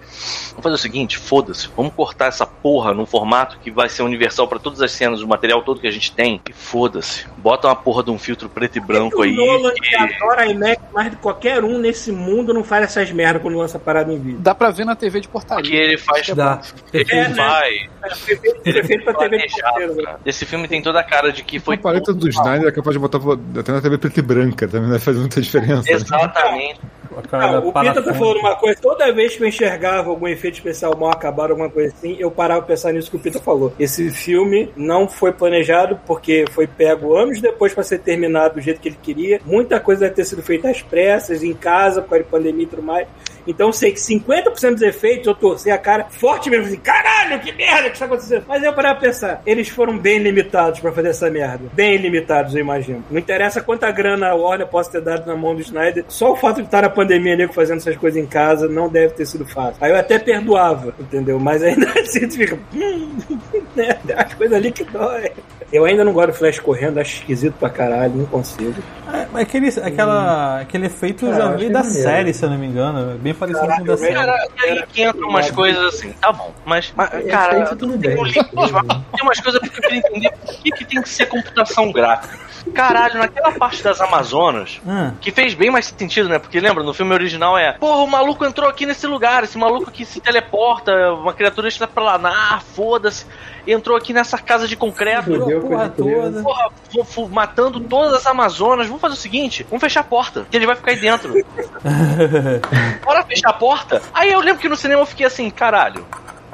Vamos fazer o seguinte, foda-se, vamos cortar essa porra num formato que vai ser universal pra todas as cenas, o material todo que a gente tem, e foda-se. bota uma porra de um filtro preto e branco o aí. Nolan, que- que adora IMAX mais do que qualquer um nesse mundo, não faz essas merdas quando lança parada em vídeo. Dá pra ver na TV de que portaria. ele faz. Dá. Ele É, né? vai. É pra TV né? Esse filme tem toda a cara de que foi. a paleta do Snyder é capaz de botar até na TV preta e branca, também vai fazer muita diferença. né? Exatamente. Cara Não, o para Peter tá falando uma coisa, toda vez que eu enxergava algum efeito especial mal acabado, alguma coisa assim, eu parava pra pensar nisso que o Peter falou. Esse filme não foi planejado porque foi pego anos depois pra ser terminado do jeito que ele queria. Muita coisa deve ter sido feita às pressas, em casa, com a pandemia e tudo mais. Então eu sei que 50% dos efeitos eu torci a cara forte mesmo, assim, caralho, que merda que está acontecendo. Mas eu parava pra pensar, eles foram bem limitados pra fazer essa merda. Bem limitados, eu imagino. Não interessa quanta grana a Warner possa ter dado na mão do Snyder, só o fato de estar na pandemia, nego fazendo essas coisas em casa, não deve ter sido fácil. Aí eu até perdoava, entendeu? Mas ainda assim tu fica. Hum, né? As coisas ali que dói. Eu ainda não gosto do Flash correndo, acho esquisito pra caralho, não consigo. É, mas aquele, aquela, aquele efeito eu Ah, já achei da maneiro. série, se eu não me engano. É Bem parecido com o da Caralho, série. Cara, e aí que entram umas coisas assim, tá bom. Mas, mas, É, cara, isso tudo tem, bem. um limite, tem umas coisas que eu queria entender por que, que tem que ser computação gráfica. Caralho, naquela parte das Amazonas, Ah, que fez bem mais sentido, né? Porque lembra, no filme original é, porra, o maluco entrou aqui nesse lugar, esse maluco que se teleporta, uma criatura extraplanar, foda-se, entrou aqui nessa casa de concreto. Fudeu, a porra toda. Porra, fu- fu- matando todas as Amazonas. Vamos fazer o seguinte: vamos fechar a porta, que ele vai ficar aí dentro. Fechar a porta. Aí eu lembro que no cinema eu fiquei assim, caralho,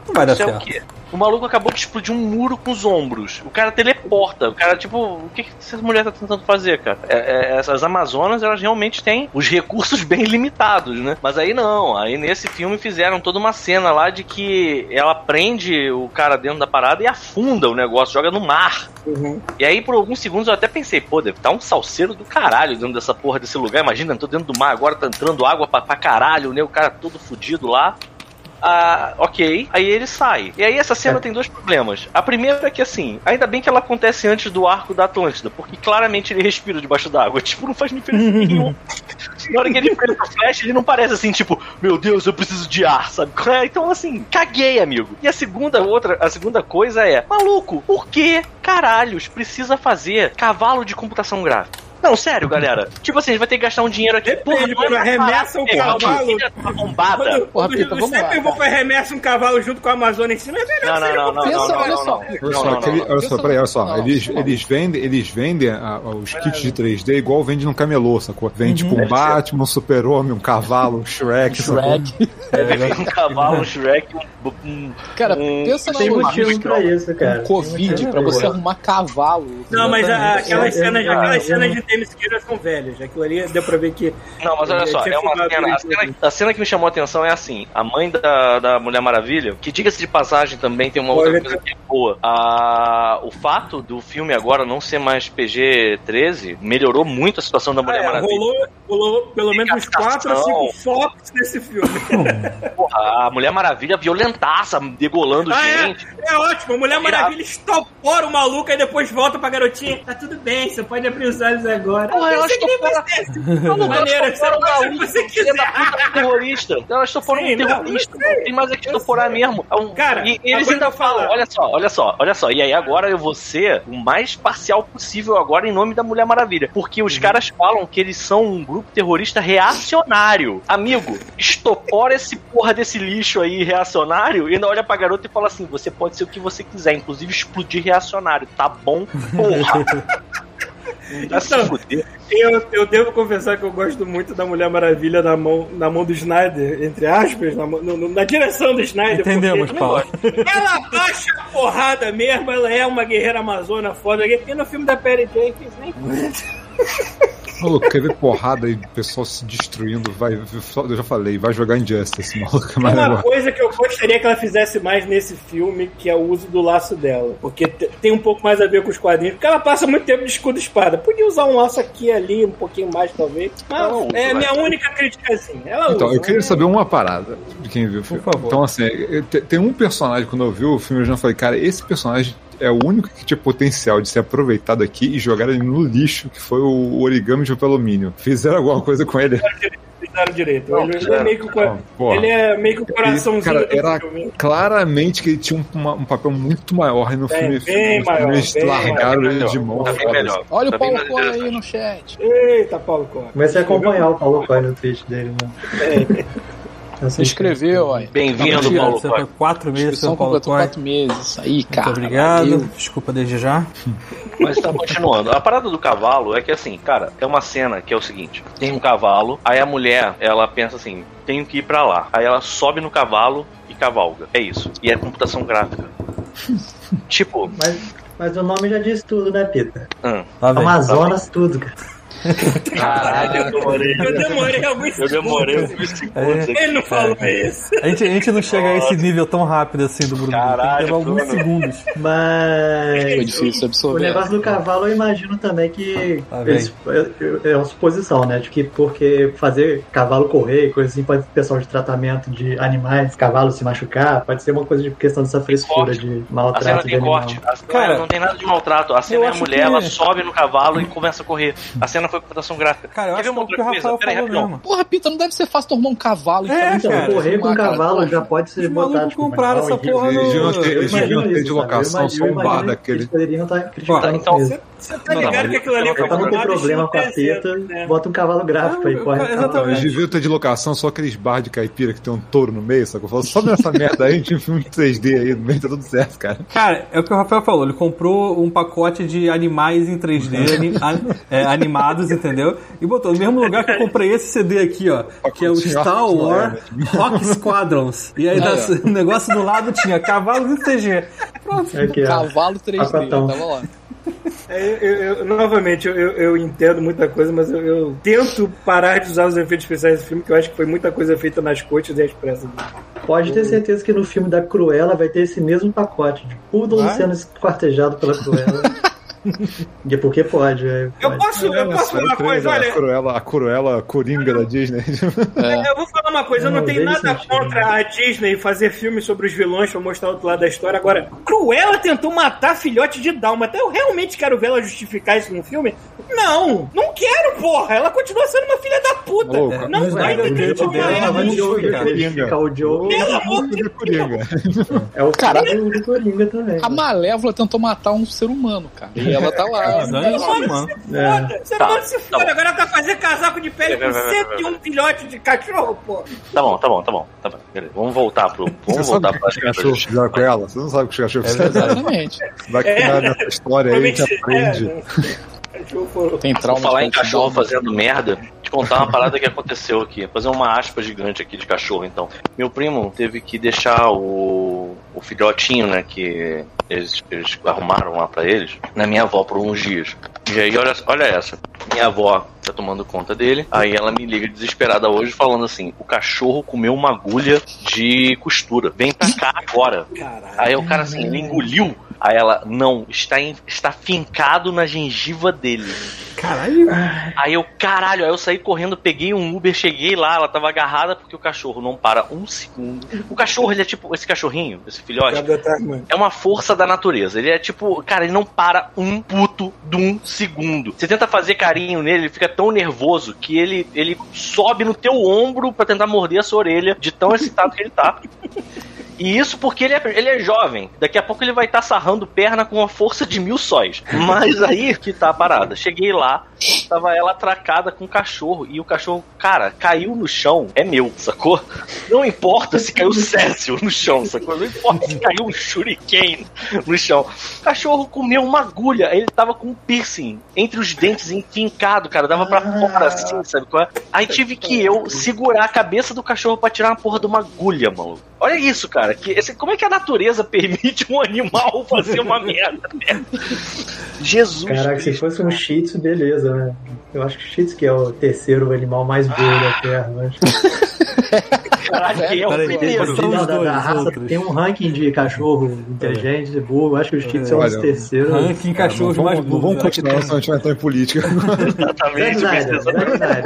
Não vai dar é o certo. quê? O maluco acabou de explodir um muro com os ombros. O cara teleporta. O cara, tipo, o que, que essa mulher tá tentando fazer, cara? É, é, essas Amazonas, elas realmente têm os recursos bem limitados, né? Mas aí não. Aí nesse filme fizeram toda uma cena lá de que ela prende o cara dentro da parada e afunda o negócio, joga no mar. Uhum. E aí, por alguns segundos, eu até pensei, pô, deve estar um salseiro do caralho dentro dessa porra desse lugar. Imagina, eu tô dentro do mar agora, tá entrando água pra, pra caralho, né? O cara todo fudido lá. Ah, ok. Aí ele sai. E aí essa cena tem dois problemas. A primeira é que assim, ainda bem que ela acontece antes do arco da Atlântida, porque claramente ele respira debaixo d'água. Tipo, não faz diferença nenhuma. Na hora que ele enfrenta o Flash, ele não parece assim, tipo, meu Deus, eu preciso de ar, sabe? É, Então, assim, caguei, amigo. E a segunda outra, a segunda coisa é, maluco, por que caralhos precisa fazer cavalo de computação gráfica? Não, sério, galera. Tipo assim, a gente vai ter que gastar um dinheiro aqui. Depende, quando é arremessa o pegar cavalo. bombada. Quando, Porra, Pita, o vamos lá, Steppenwolf arremessa um cavalo junto com a Amazônia em cima, é melhor Não, não, não, não, olha só. Olha só, olha só, peraí, olha só. Eles, vendem, eles vendem a- os kits de 3D igual vende no camelô, sacou? Vende tipo um. Batman, um super-homem, um cavalo, um Shrek, sacou? Shrek. um cavalo, um Shrek, um. um Cara, um- pensa na Tem motivo pra isso, cara. Um Covid pra você arrumar cavalo. Não, mas aquelas aquelas eu- cenas de James Kira são velhas. Aquilo ali deu pra ver que. Não, mas olha só, é uma cena a, cena. a cena que me chamou a atenção é assim: a mãe da, da Mulher Maravilha, que diga-se de passagem também tem uma outra Olha, coisa que é boa. A, o fato do filme agora não ser mais PG-13 melhorou muito a situação da Mulher É, Maravilha. rolou, rolou pelo menos uns 4 a 5 fotos nesse filme. Porra, a Mulher Maravilha violentaça, degolando Ah, é? gente. É ótimo, a Mulher Maravilha estopora o maluco e depois volta pra garotinha. Tá tudo bem, você pode abrir os olhos agora. Porra, ela Você que nem você. Maluco, Maneiro, elas você estoporam faz o um da terrorista. Elas estoporam Sim, um não, terrorista. eu Tem mais que eu estoporar sei. mesmo. É um- Cara, e, eles agora ainda eu falam, olha só, olha só, olha só. E aí agora eu vou ser o mais parcial possível agora em nome da Mulher Maravilha. Porque Uhum. os caras falam que eles são um grupo terrorista reacionário. Amigo, estopora esse porra desse lixo aí reacionário e ainda olha pra garota e fala assim: você pode ser o que você quiser, inclusive explodir reacionário, tá bom? Porra. Então. Eu, eu devo confessar que eu gosto muito da Mulher Maravilha na mão, na mão do Snyder, entre aspas, na, no- na direção do Snyder. Entendemos, porque Paulo. Ela baixa a porrada mesmo, ela é uma guerreira amazona foda. E no filme da Perry Jenkins, nem Maluco, quer ver porrada e o pessoal se destruindo? Vai, eu já falei, vai jogar Injustice, maluco. é Tem uma coisa que eu gostaria que ela fizesse mais nesse filme, que é o uso do laço dela. Porque te- tem um pouco mais a ver com os quadrinhos. Porque ela passa muito tempo de escudo e espada. Podia usar um laço aqui e ali, um pouquinho mais, talvez. Mas usa, é a minha vai. única criticazinha. Ela Então, usa. eu queria né? saber uma parada de quem viu o filme. favor. Então, assim, tem um personagem, quando eu vi o filme, eu já falei, cara, esse personagem é o único que tinha potencial de ser aproveitado aqui e jogar ele no lixo, que foi o origami de papel alumínio. Fizeram alguma coisa com ele? fizeram direito. Não, ele, é meio que Não, ele é meio que o coraçãozinho Cara, era filme. claramente que ele tinha um, uma- um papel muito maior e no Bem, filme, bem no maior, filme bem largaram maior. ele de mão. Tá bem. Olha Tá o bem Paulo Coelho aí no chat. Eita, Paulo Coelho. Comecei a acompanhar o Paulo Coelho no tweet dele, né? Se inscreveu, olha. Bem-vindo, Mentira, Paulo você foi quatro meses Inscrição sem o Paulo completou quatro meses. Aí, cara. Muito obrigado. valeu. Desculpa desde já. Mas tá continuando. A parada do cavalo é que assim, cara, é uma cena que é o seguinte: tem um cavalo, aí a mulher, ela pensa assim, tenho que ir pra lá. Aí ela sobe no cavalo e cavalga. É isso. E é computação gráfica. tipo, Mas, mas o nome já diz tudo, né, Pita? hum, vem. Amazonas, tudo, cara. Caralho, eu demorei. Eu demorei alguns Eu demorei segundos. alguns segundos. Ele não falou isso. A gente, a gente não chega a esse nível tão rápido assim do Bruno. Tem que Caralho, levar alguns Bruno. segundos. Mas. Foi difícil O absorver. negócio do cavalo, eu imagino também que bem. eles, é, é uma suposição, né? De que porque fazer cavalo correr, coisa assim, pode ser pessoal de tratamento de animais, cavalo se machucar, pode ser uma coisa de questão dessa frescura de A cena maltrato tem corte. Cara, não tem nada de maltrato. A cena é a mulher, que- ela sobe no cavalo e começa a correr. A cena foi computação gráfica. Cara, eu Quer acho que é o que o? Rafael Pera aí, falou rapidão. mesmo. Porra, Pita, não deve ser fácil tomar um cavalo É, Então, cara, correr com cara. cavalo já pode ser botado compraram essa porra no- Eles deviam ter, de locação um daquele. Eles poderiam estar criticando então. Você tá Não, ligado não, que aquilo ali eu- foi não filmado problema com a teta, né? bota um cavalo gráfico aí, corre. eu- cavalo. exatamente. Eles deviam ter de locação só aqueles bar de caipira que tem um touro no meio, sacou? Falou, sobe nessa merda aí, a gente tem um filme de 3D aí no meio, tá tudo certo, cara. Cara, é o que o Rafael falou. Ele comprou um pacote de animais em 3D ani- a- é, animados, entendeu? E botou no mesmo lugar que eu comprei esse CD aqui, ó. Que é o Star Wars Rock Squadrons. E aí o negócio do lado tinha cavalos e CG. Pronto. Aqui, ó. Cavalo 3D, Pacotão. tava lá. É, eu- eu- novamente, eu, entendo muita coisa, mas eu, eu tento parar de usar os efeitos especiais do filme, que eu acho que foi muita coisa feita nas coxas e expressa. Pode ter certeza que no filme da Cruella vai ter esse mesmo pacote de Poodle sendo esquartejado pela Cruella. E porque pode, é, Eu pode. posso, eu posso falar uma coisa, a olha, Cruella, a Cruella Coringa da Disney. eu vou falar uma coisa, eu não Não, tenho nada sentido. contra a Disney fazer filmes sobre os vilões pra mostrar outro lado da história. Agora, Cruella tentou matar filhote de Dálmata. Eu realmente quero ver ela justificar isso no filme? Não, não quero, porra. Ela continua sendo uma filha da puta. Não vai ainda ter o que o justificar. eu o Joe. Pelo amor de é Coringa. É o Cara, filho do Coringa também. A Malévola tentou matar um ser humano, cara. Ela tá lá. Dane isso, mano. Foda, você Tá, não se tá foda. bom. Agora ela tá fazendo casaco de pele com vai, vai, vai, 101 filhote de cachorro, pô. Tá bom, tá bom, tá bom. Tá bom. Vamos voltar pro. Você Vamos sabe voltar o que os cachorros fizeram com ela? Você não sabe o que os cachorros É fizeram. Exatamente. Vai que É. nessa história aí a gente aprende. É, Cachorro Tem trauma falar em cachorro fazendo merda, contar uma parada que aconteceu aqui. Fazer uma aspa gigante aqui de cachorro, então. Meu primo teve que deixar o, o filhotinho, né, que eles, eles arrumaram lá pra eles, na minha avó por uns dias. E aí, olha, olha essa. Minha avó tá tomando conta dele. Aí ela me liga desesperada hoje falando assim: o cachorro comeu uma agulha de costura. Vem pra cá agora. Caralho. Aí o cara assim, ele engoliu. Aí ela, não, está, em- está fincado na gengiva dele. Caralho. Aí eu, caralho, aí eu saí correndo, peguei um Uber, cheguei lá, ela tava agarrada porque o cachorro não para um segundo. O cachorro, ele é tipo, esse cachorrinho, esse filhote, é uma força da natureza. Ele é tipo, cara, ele não para um puto de um segundo. Você tenta fazer carinho nele, ele fica tão nervoso que ele, ele sobe no teu ombro pra tentar morder a sua orelha, de tão excitado que ele tá. E isso porque ele é, ele é jovem. Daqui a pouco ele vai estar sarrando perna com uma força de mil sóis. Mas aí que tá a parada. Cheguei lá, tava ela atracada com o cachorro. E o cachorro, cara, caiu no chão. É meu, sacou? Não importa se caiu Cécio no chão, sacou? Não importa se caiu um shuriken no chão. O cachorro comeu uma agulha. Ele tava com um piercing entre os dentes enfincado, cara. Dava pra fora assim, sabe qual é? Aí tive que eu segurar a cabeça do cachorro pra tirar uma porra de uma agulha, maluco. Olha isso, cara. Que, esse, como é que a natureza permite um animal fazer uma merda? né? Jesus. Caraca, se Cristo. fosse um Shih Tzu, beleza, né? Eu acho que o Shih Tzu que é o terceiro animal mais burro da Terra. Mas... Caralho, quem é o primeiro? Da, da dois, raça outros. tem um ranking de cachorro inteligente e burro. Acho que os Kits são os terceiros. Ranking cachorros não mais vamos, não burros. vamos continuar se a gente vai entrar em política. Exatamente, verdade.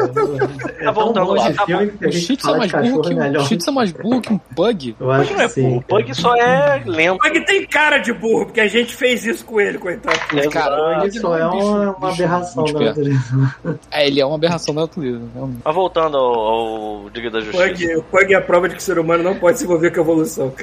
É tão voltando lá, tá O Cheats é mais de burro que um, é mais burro um bug. Eu acho Não que é sim. burro, o Pug só é lento. Pug tem cara de burro, porque a gente fez isso com ele, coitado. Cara, Ele só é uma, uma aberração da natureza. É, ele é uma aberração da natureza. realmente. Mas voltando ao, ao Diga da Justiça. Pug, o Pug é a prova de que o ser humano não pode se envolver com a evolução.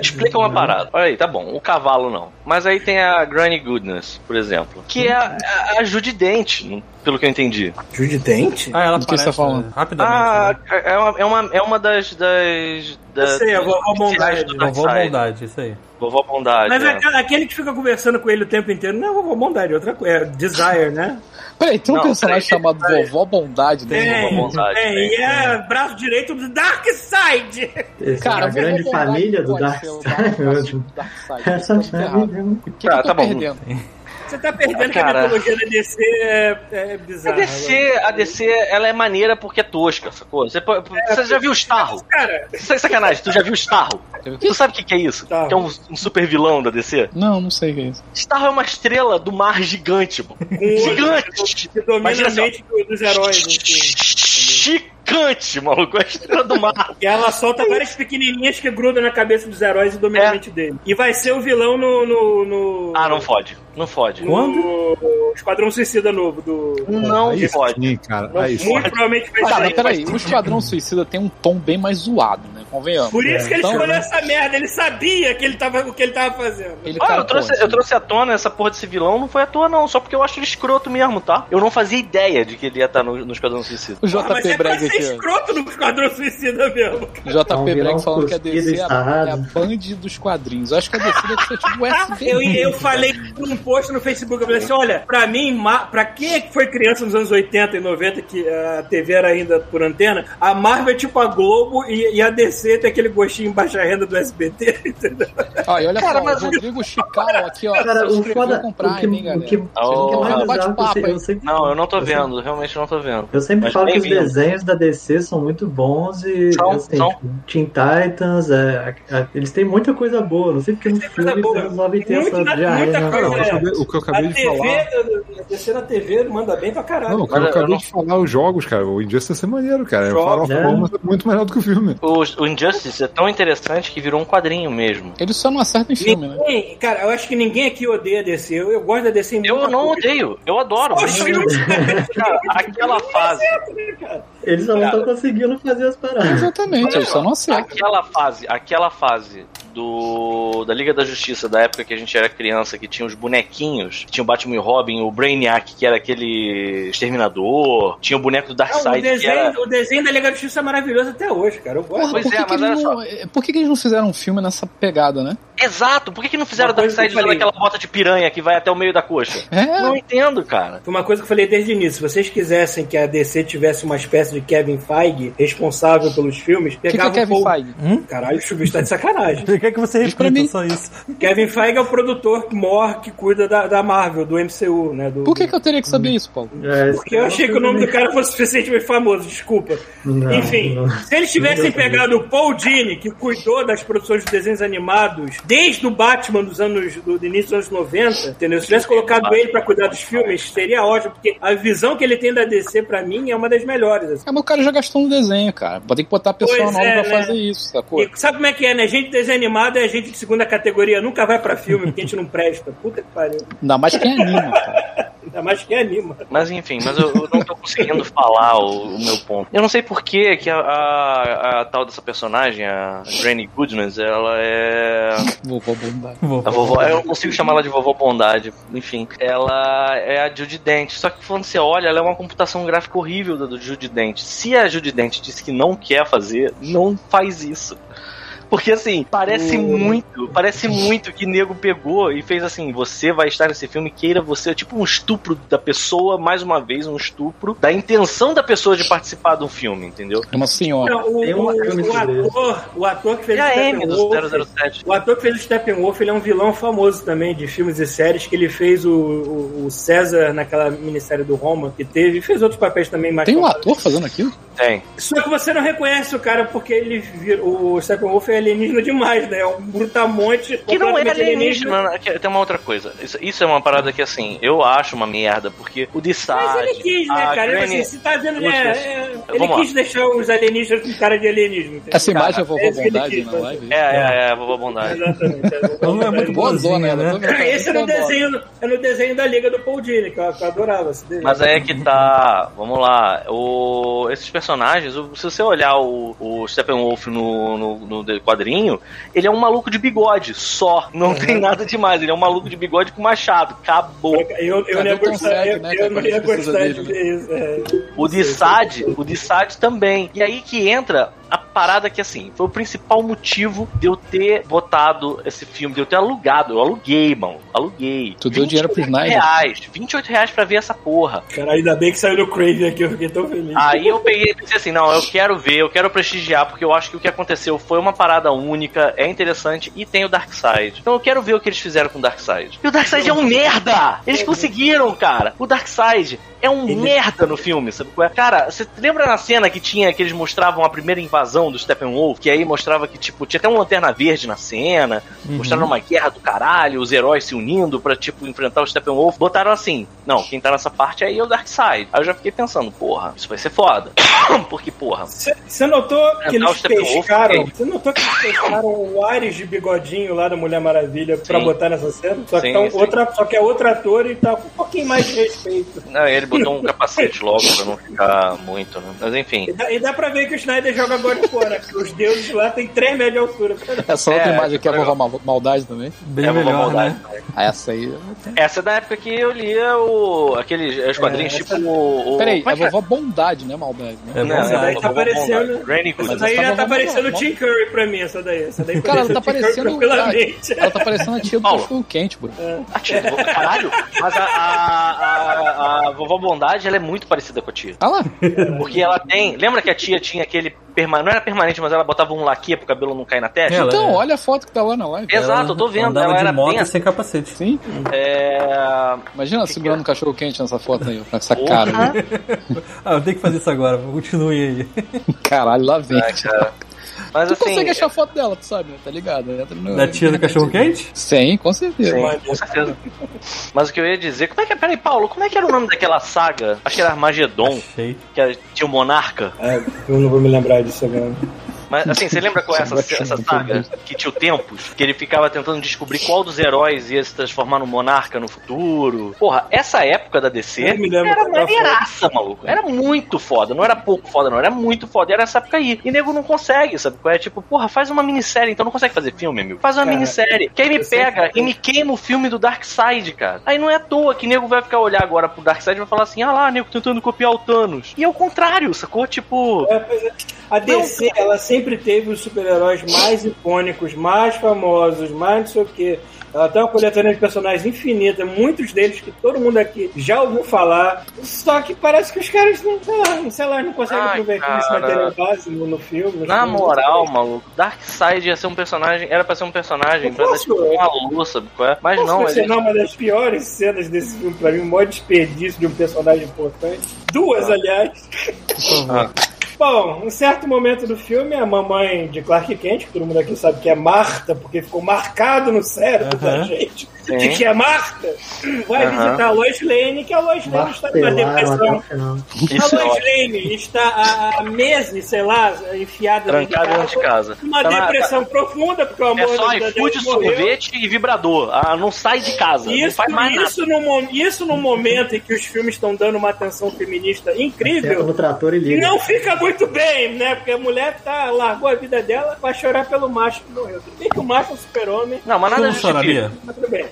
Explica uma parada. Olha aí, tá bom. O cavalo não. Mas aí tem a Granny Goodness, por exemplo. Que é a, a, a Judy Dent, pelo que eu entendi. Jude Dente? Ah, ela Do que você tá aparece, falando? né, Rapidamente. Ah, né? é uma, é uma, é uma das. das, das Eu sei, a vovó Bondade. Vovó. Bondade, isso aí. Vovó Bondade. Mas é. aquele- que fica conversando com ele o tempo inteiro não é vovó Bondade, é outra coisa. É Desire, né? Peraí, tem um Não, personagem peraí, chamado Vovó Bondade, né? Tem. Tem, Bondade, tem, tem. e é braço direito do Dark Side. Esse Cara, é a grande Vovó Bondade família do Dark Side. Essa tá errado. família. Que Tá, tá bom. perdendo? Você tá perdendo que Cara. a mitologia da DC é, é A bizarra. DC, a DC, ela é maneira porque é tosca, sacou? Você, pode- você já viu o Starro? Cara, Sem sacanagem, tu já viu o Starro? Tu sabe o que, que é isso? Starro. Que é um, um super vilão da DC? Não, não sei o que é isso. Starro é uma estrela do mar gigante, pô. Gigante! que domina Imagina a mente do- dos heróis. Assim. Gigante, maluco. É a estrela do mar. E ela solta várias pequenininhas que grudam na cabeça dos heróis e dominam É. a mente dele. E vai ser o vilão no. no, no Ah, não fode. Não fode. no Esquadrão Suicida novo do. Não Aí fode. sim, cara. Não Aí. Muito provavelmente vai Cara, sair. mas peraí, o Esquadrão Suicida tem um tom bem mais zoado, né? Convenhamos. Por isso que ele Então, escolheu essa merda, ele sabia que ele tava, o que ele tava fazendo. Ele Ah, cara, eu trouxe, eu trouxe à tona essa porra desse vilão, não foi à toa, não. Só porque eu acho ele escroto mesmo, tá? Eu não fazia ideia de que ele ia estar no, no Esquadrão Suicida. O Ah, mas JP é escroto no Esquadrão Suicida mesmo. O JP Bragg falando que a DC é a, é a Band dos quadrinhos. Eu acho que a DC deve ser tipo o SBT. Eu, eu falei num post no Facebook, eu falei assim, olha, pra mim, pra quem é que foi criança nos anos 80 e 90, que a TV era ainda por antena, a Marvel é tipo a Globo e, e a DC tem aquele gostinho baixa renda do SBT, entendeu? Ó, e olha Cara, só, mas- o Rodrigo Chical aqui, ó. Cara, se o inscreveu foda. com O Prime, que, hein, o que, galera? o que Oh, mais bate bizarro, papo eu, eu sempre, Não, eu não tô eu sempre- vendo, realmente não tô vendo. Eu sempre Mas falo que os desenhos da DC são muito bons e São, assim, são. tipo, Teen Titans, é, a- eles têm muita coisa boa. Não sei porque no filme boa. eles resolvem ter essa diarreia. muita né? coisa, Cara, o que eu acabei- o que eu A acabei de TV, falar. a DC na TV manda bem pra caralho. Não, cara, eu Mas eu acabei não- de falar os jogos, cara. O Injustice é maneiro, cara. Jogos, O Farofa né? Holmes é muito melhor do que o filme. O, o Injustice é tão interessante que virou um quadrinho mesmo. Ele só não acerta em filme, né? Ninguém, cara, eu acho que ninguém aqui odeia DC. Eu, eu gosto da DC em Eu não coisa. odeio, eu adoro. Filmes- Cara, aquela fase, Eles só não estão conseguindo fazer as paradas. Exatamente, ele só não acerta. aquela fase, aquela fase do da Liga da Justiça, da época que a gente era criança, que tinha os bonequinhos, tinha o Batman e o Robin, o Brainiac, que era aquele exterminador, tinha o boneco do o, Darkseid, que desenho, era... o desenho da Liga da Justiça é maravilhoso até hoje, cara. Eu gosto. Pois por que, é, que mas olha não, é, por que, que eles não fizeram um filme nessa pegada, né? Exato, por que, que não fizeram o Darkseid usando aquela bota de piranha que vai até o meio da coxa? É, Não entendo, cara. Foi uma coisa que eu falei desde o início. Se vocês quisessem que a DC tivesse uma espécie de Kevin Feige responsável pelos filmes, o que, que é pegavam Kevin o Feige? Caralho, o Chubicho tá de sacanagem. Quer que você repita mim. só isso? Kevin Feige é o produtor mor que cuida da, da Marvel, do MCU, né? Do, Por que, que eu teria que saber isso, Paulo? É, Porque eu achei que o nome do cara fosse suficientemente famoso, desculpa. Não, Enfim, não. se eles tivessem pegado o Paul Dini, que cuidou das produções de desenhos animados desde o Batman dos anos do, do início dos anos 90, entendeu? Se tivesse colocado ele pra cuidar dos filmes, seria ótimo, porque a visão que ele tem da DC pra mim é uma das melhores. assim. É, mas o cara já gastou no desenho, cara. Vai ter que botar a pessoa Pois nova é, pra né? fazer isso, sacou? E sabe como é que é, né? Gente de desenho animado é gente de segunda categoria, nunca vai pra filme, porque a gente não presta. Puta que pariu. Ainda mais quem anima, cara. Ainda mais quem anima. Mas enfim, mas eu, eu não tô conseguindo falar o, o meu ponto. Eu não sei por que que a, a, a tal dessa personagem, a Granny Goodness, ela é. Vovô bondade. A vovó, eu não consigo chamar ela de vovó bondade, enfim. Ela é a Judy Dent. Só que quando você olha, ela é uma computação gráfica horrível da do Judy Dent. Se a Judy Dent disse que não quer fazer, não faz isso. Porque assim, parece muito, parece muito que nego pegou e fez assim: você vai estar nesse filme, queira você, tipo um estupro da pessoa, mais uma vez, um estupro da intenção da pessoa de participar de um filme, entendeu? É uma senhora. Não, o, Tem um o- filme o ator, o ator que fez E o Steppenwolf, do 007. o ator que fez o Steppenwolf, ele é um vilão famoso também de filmes e séries, que ele fez o, o, o César naquela minissérie do Roma que teve, e fez outros papéis também mais Tem um ator fazendo aquilo? Tem. Só que você não reconhece o cara porque ele vir, o Steppenwolf é alienígena demais, né? É um brutamonte. Que não é completamente alienígena, né? Tem uma outra coisa. Isso, isso é uma parada que, assim, eu acho uma merda, porque o Dissad. Mas ele quis, né, cara? Ele, Granny- assim, você tá vendo, né? é, ele vamos lá. quis deixar os alienígenas com cara de alienígena. entendeu? Essa imagem é a vovó é ele Bondade quis na live? É, é, é, a vovó Bondade. Exatamente. Não é muito Boa boazinha, zona, ela. né? cara, Esse é no desenho, é no desenho da Liga do Paul Dini, que eu, que eu adorava. Mas aí é que tá. Vamos lá. O, esses personagens, se você olhar o, o Steppenwolf no, no, no de- quadrinho, ele é um maluco de bigode, só. Não tem nada demais. Ele é um maluco de bigode com machado. Acabou. Eu, eu, ia gostar, eu, né, eu cara, não ia gostar de né? ver isso. é. O Dissad, o Dissad também. E aí que entra a parada que, assim, foi o principal motivo de eu ter botado esse filme, de eu ter alugado. Eu aluguei, mano. Aluguei. Tu deu dinheiro pro 28 Snyder? reais. 28 reais pra ver essa porra. Cara, ainda bem que saiu do Crave aqui, eu fiquei tão feliz. Aí eu peguei e pensei assim, não, eu quero ver, eu quero prestigiar, porque eu acho que o que aconteceu foi uma parada única, é interessante e tem o Darkseid. Então eu quero ver o que eles fizeram com o Darkseid. E o Darkseid é um merda! Eles conseguiram, cara! O Darkseid é um merda no filme, sabe é? Cara, você lembra na cena que tinha, que eles mostravam a primeira invasão do Steppenwolf, que aí mostrava que, tipo, tinha até uma lanterna verde na cena, mostraram uma guerra do caralho, os heróis se unindo pra, tipo, enfrentar o Steppenwolf. Botaram assim, não, quem tá nessa parte aí é o Darkseid. Aí eu já fiquei pensando, porra, isso vai ser foda. Porque, porra, Você notou que eles pescaram? Você notou que eles pescaram o Ares de bigodinho lá da Mulher Maravilha pra Sim. botar nessa cena? Só que, Sim, tá um- sim. outra, só que é outro ator e tá com um pouquinho mais de respeito. não, ele botou um capacete logo pra não ficar muito, né? Mas enfim. E dá, e dá pra ver que o Snyder joga agora fora, os deuses lá tem 3 metros de altura. Essa outra É, imagem aqui é a vovó Mal- Maldade também. Bem é melhor, maldade. né? Ah, essa aí. Essa é da época que eu lia o, aqueles os quadrinhos É, tipo o. o Peraí, é é que é? vovó Bondade, não é Maldade, né? É Não, Essa daí é, tá vovó parecendo- Bondade. Granny Essa daí tá já tá bom, parecendo o. Tim Curry pra mim, essa daí. Essa daí Cara, ela tá parece o Tim Curry parecendo. tranquilamente. Ela tá parecendo a tia do cachorro quente, bro. A tia do vovô- Caralho, mas a, a, a, a vovó Bondade ela é muito parecida com a tia. Ah lá. Porque ela tem. Lembra que a tia tinha aquele. Perma... Não era permanente, mas ela botava um laque pro cabelo não cair na testa? Ela Então, é- olha a foto que tá lá na live. Exato, eu tô vendo. Ela de era moto bem. sem capacete. Sim. É... Imagina segurando um cachorro quente nessa foto aí, com essa cara. Né? Ah, eu tenho que fazer isso agora. Continue aí. Caralho, lá vem. Ai, cara. Mas Tu assim. consegue achar a foto dela, tu sabe, né? Tá ligado? Entra no- Da tia do cachorro quente? Sim, com certeza. Sim, com certeza. Mas o que eu ia dizer, como é que. Peraí, Paulo, como é que era o nome daquela saga? Acho que era Armagedon, Achei. que era- tinha o Monarca. É, eu não vou me lembrar disso agora. Mas assim, você lembra qual é essa, essa saga que tinha o Tempos? Que ele ficava tentando descobrir qual dos heróis ia se transformar no monarca no futuro. Porra, essa época da DC Eu me lembro era maneiraça, maluco. Era muito foda. Não era pouco foda, não. Era muito foda. E era essa época aí. E nego não consegue, sabe? qual É tipo, porra, faz uma minissérie. Então não consegue fazer filme, amigo. Faz uma Cara, minissérie. Que aí me pega e me queima o filme do Darkseid, cara. Aí não é à toa que nego vai ficar olhar agora pro Darkseid e vai falar assim: ah lá, nego tentando copiar o Thanos. E é o contrário, sacou? Tipo. É, é. A DC, ela sempre teve os super-heróis mais icônicos, mais famosos, mais não sei o quê. Ela tem uma coletânea de personagens infinita, muitos deles que todo mundo aqui já ouviu falar. Só que parece que os caras não, sei lá, não, sei lá, não conseguem Ai, aproveitar esse cara. material base no, no filme. Na filmes. moral, maluco, Darkseid ia ser um personagem. Era pra ser um personagem pra dar posso- tipo uma qual é? Mas Posso não, mencionar ele. uma das piores cenas desse filme pra mim, o maior desperdício de um personagem importante. Duas, aliás. Ah, Bom, um certo momento do filme, a mamãe de Clark Kent, que todo mundo aqui sabe que é Marta, porque ficou marcado no cérebro da Aham. gente, Sim. de que é Marta, vai Aham. visitar a Lois Lane, que a Lois Lane está numa depressão. o A é Lois ótimo. Lane está há, meses, sei lá, enfiada dentro de casa. Uma Tá na- depressão profunda, porque o amor É só da iFood, sorvete e vibrador. Ah, não sai de casa. não Isso, faz mais nada. isso, no, mo- isso no momento em que os filmes estão dando uma atenção feminista incrível, no trator e E liga. não fica muito bem, né? Porque a mulher tá, largou a vida dela pra chorar pelo macho que morreu. Tudo bem que o macho é um super-homem, Não, mas nada choraria?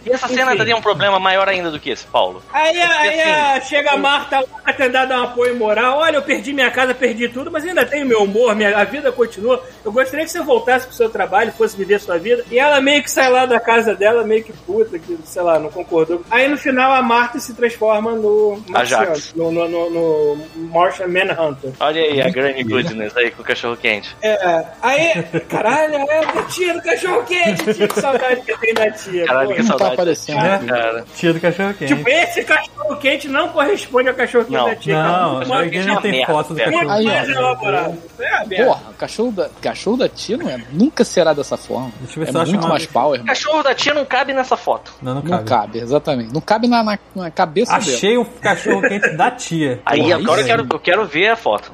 E essa cena Enfim. teria um problema maior ainda do que esse, Paulo. Aí, aí assim, a- chega a Marta lá pra tentar dar um apoio moral. Olha, eu perdi minha casa, perdi tudo, mas ainda tenho meu humor, minha, a vida continua. Eu gostaria que você voltasse pro seu trabalho, fosse viver a sua vida. E ela meio que sai lá da casa dela, meio que puta, que, sei lá, não concordou. Aí no final a Marta se transforma no Marciano, Ajax. no, no, no, no Martian Manhunter. Olha aí a Granny Goodness aí com o cachorro quente. É, aí, caralho, é a tia do cachorro quente, tia, que saudade que eu tenho da tia. Caralho, pô. que Não tá saudade. aparecendo tia, cara. Tia do cachorro quente. Tipo, esse cachorro quente não corresponde ao cachorro quente Não. da tia. Não, alguém não tem merda, foto do velho. cachorro ó. mais elaborado. É. Porra, o cachorro da, cachorro da tia não é, nunca será dessa forma. Deixa eu ver É se eu acho muito mais power, O cachorro da tia não cabe nessa foto. Não, não Não cabe. cabe, exatamente. Não cabe na, na, na cabeça dela. Achei o cachorro quente da tia. Aí Porra, agora eu quero, eu quero ver a foto.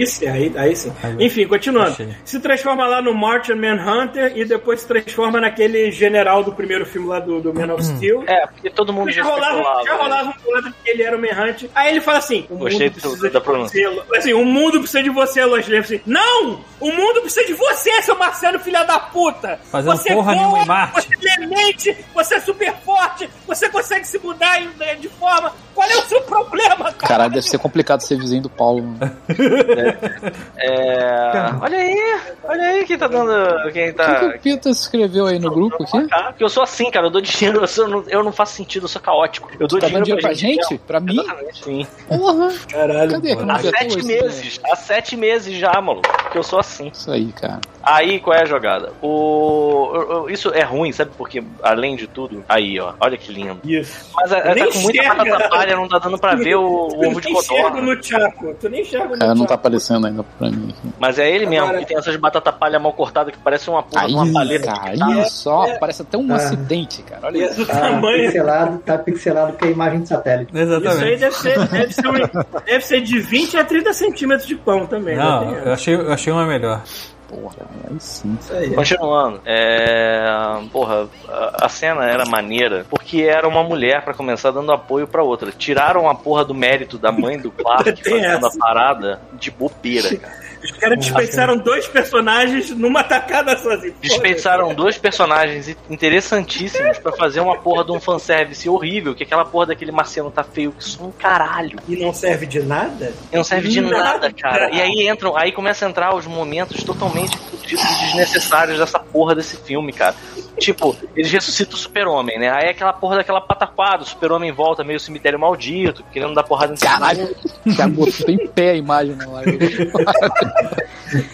Aí sim, aí, aí sim. Enfim, continuando. achei. Se transforma lá no Martian Manhunter e depois se transforma naquele general do primeiro filme lá do, do Man of Steel. É, porque todo mundo Já rolava, já rolava um boato que ele era o Manhunt. Aí ele fala assim: o Gostei mundo do- precisa da de pronúncia. você. Assim, o mundo precisa de você, Lois Lane. Assim, não! O mundo precisa de você, seu Marcelo, filha da puta! Fazendo você porra voa, nenhuma em Marte. Você é mente, você é super forte, você consegue se mudar de forma. Qual é o seu problema, cara? Caralho, deve ser complicado ser vizinho do Paulo. mano. É. Olha aí, olha aí quem tá dando. Quem O que, que tá. o Peter escreveu aí no grupo aqui? Ah, Porque eu sou assim, cara. Eu dou dinheiro, eu, sou- eu não, eu não faço sentido, eu sou caótico. Eu dou Tá dando dinheiro pra gente? gente? Pra mim? Exatamente, sim. Porra! Caralho, Cadê? mano. Há sete meses. Há sete meses já, maluco. Que eu sou assim. Isso aí, cara. Aí, qual é a jogada? O... Isso é ruim, sabe? Porque, além de tudo... Aí, ó. Olha que lindo. Isso. Mas é, Nem tá com muita batata palha, não tá dando pra ver o, o Tu ovo de nem enxerga codorna. no Chaco. Tu nem enxerga no Cara, não tá Chaco. aparecendo ainda pra mim aqui. Mas é ele mesmo, Agora- que tem essas batata palha mal cortadas que parece uma porra Aí, uma paleta. cara, guitarra. aí só, parece até um Ah. acidente, cara. Olha isso. Tá tamanho. pixelado, tá pixelado que é imagem de satélite. Isso aí Exatamente. deve ser, deve, ser um- deve ser de 20 a 30 centímetros de pão também. né? Não, Tem eu achei, eu achei uma melhor. Porra, aí sim. Isso aí. Continuando, é. Porra, a, cena era maneira porque era uma mulher pra começar dando apoio pra outra. Tiraram a porra do mérito da mãe do Clark fazendo essa. a parada de bobeira, cara. Os caras dispensaram dois personagens numa tacada sozinho. Dispensaram dois personagens interessantíssimos pra fazer uma porra de um fanservice horrível, que aquela porra daquele marciano tá feio que só um caralho. E não serve de nada? E não serve de Nada. nada, cara. E aí entram, aí começa a entrar os momentos totalmente e desnecessários dessa porra desse filme, cara. Tipo, eles ressuscitam o super-homem, né? Aí é aquela porra daquela pataquada, o super-homem volta meio cemitério maldito, querendo dar porrada em todo Caralho, já botou em pé a imagem na live.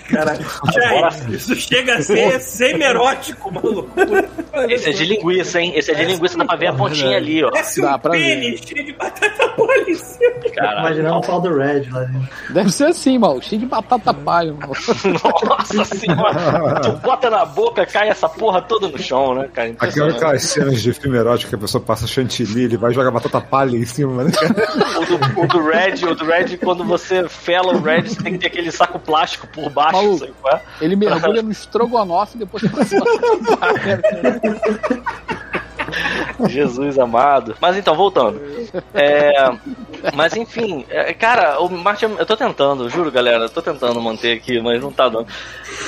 Caralho. Jair, isso chega a ser semi-erótico, maluco. Esse é de linguiça, hein? Esse é de linguiça, dá pra ver a pontinha ali, ó. Parece Dá um ver. pênis cheio de batata cima. Caralho. Imaginando o pau do Red lá dentro. Deve ser assim, mal, cheio de batata palha. mal. Nossa senhora! tu bota na boca, cai essa porra toda no chão, né, cara? Aquelas cenas de filme erótico que a pessoa passa chantilly, ele vai jogar batata palha em cima, né? O do, o do Red, o do Red, quando você fela o Red, você tem que ter aquele saco plástico por baixo, Maluco. sabe qual é? Ele mergulha no estrogonofe e depois passa batata palha. Jesus amado. Mas então, voltando. É, mas enfim, é, cara, o Martian. Eu tô tentando, juro, galera, tô tentando manter aqui, mas não tá dando.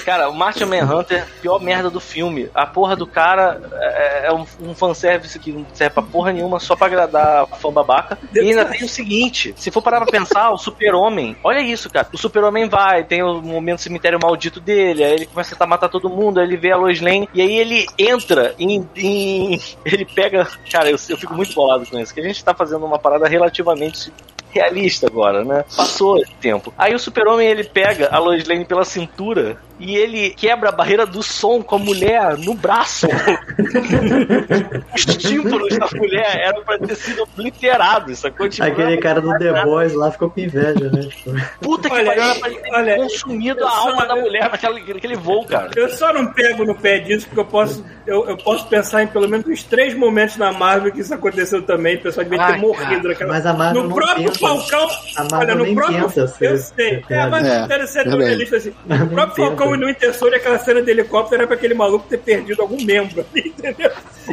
Cara, o Martian Manhunter, pior merda do filme. A porra do cara é, é um, um fanservice que não serve pra porra nenhuma, só pra agradar fã babaca. E ainda tem o seguinte: se for parar pra pensar, o Super-Homem, olha isso, cara. O Super-Homem vai, tem o momento cemitério maldito dele, aí ele começa a matar todo mundo, aí ele vê a Lois Lane, e aí ele entra em. em- ele pega. Cara, eu, eu fico muito bolado com isso, que a gente tá fazendo uma parada relativamente realista agora, né? Passou esse tempo. Aí o super-homem, ele pega a Lois Lane pela cintura e ele quebra a barreira do som com a mulher no braço. Os tímpanos da mulher eram pra ter sido obliterados, sacou? Tipo, Aquele cara do The Boys lá ficou com inveja, né? Tipo, Puta que pariu, era pra ele ter olha, consumido a alma da mulher naquele, naquele voo, cara. Eu só não pego no pé disso porque eu posso, eu, eu posso pensar em pelo menos uns três momentos na Marvel que isso aconteceu também. O pessoal devia ter Ai, morrido naquela. Mas a Marvel no não próprio pensa. Falcão. A Marvel olha, no nem próprio. pensa eu sei. É, mas É, não deve ser realista assim. O Nem próprio pensa. Falcão no Winter Soldier, aquela cena de helicóptero era pra aquele maluco ter perdido algum membro ali,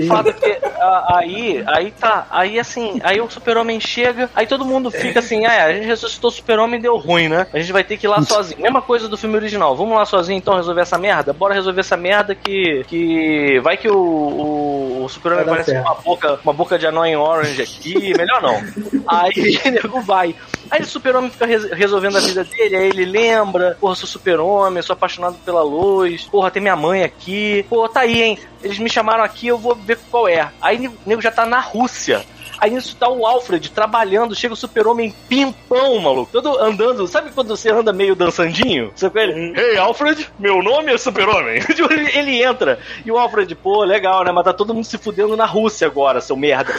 O fato é que a- aí, aí tá, aí assim, aí o super-homem chega, aí todo mundo fica assim, ah, é, a gente ressuscitou o super-homem e deu ruim, né? A gente vai ter que ir lá sozinho. Mesma coisa do filme original, vamos lá sozinho então resolver essa merda? Bora resolver essa merda que, que vai que o, o, o super-homem parece com uma boca, uma boca de annoying orange aqui, melhor não. Aí o nego vai. Aí o super-homem fica res- resolvendo a vida dele, aí ele lembra, porra, sou super-homem, sou apaixonado pela luz, porra, tem minha mãe aqui, pô, tá aí, hein? Eles me chamaram aqui, eu vou ver qual é. Aí o nego já tá na Rússia. Aí nisso tá o Alfred trabalhando, chega o super-homem pimpão, maluco. Todo andando, sabe quando você anda meio dançandinho? Você com ele, Ei, Alfred, meu nome é super-homem. Tipo, ele, entra, e o Alfred, pô, legal, né? Mas tá todo mundo se fudendo na Rússia agora, seu merda.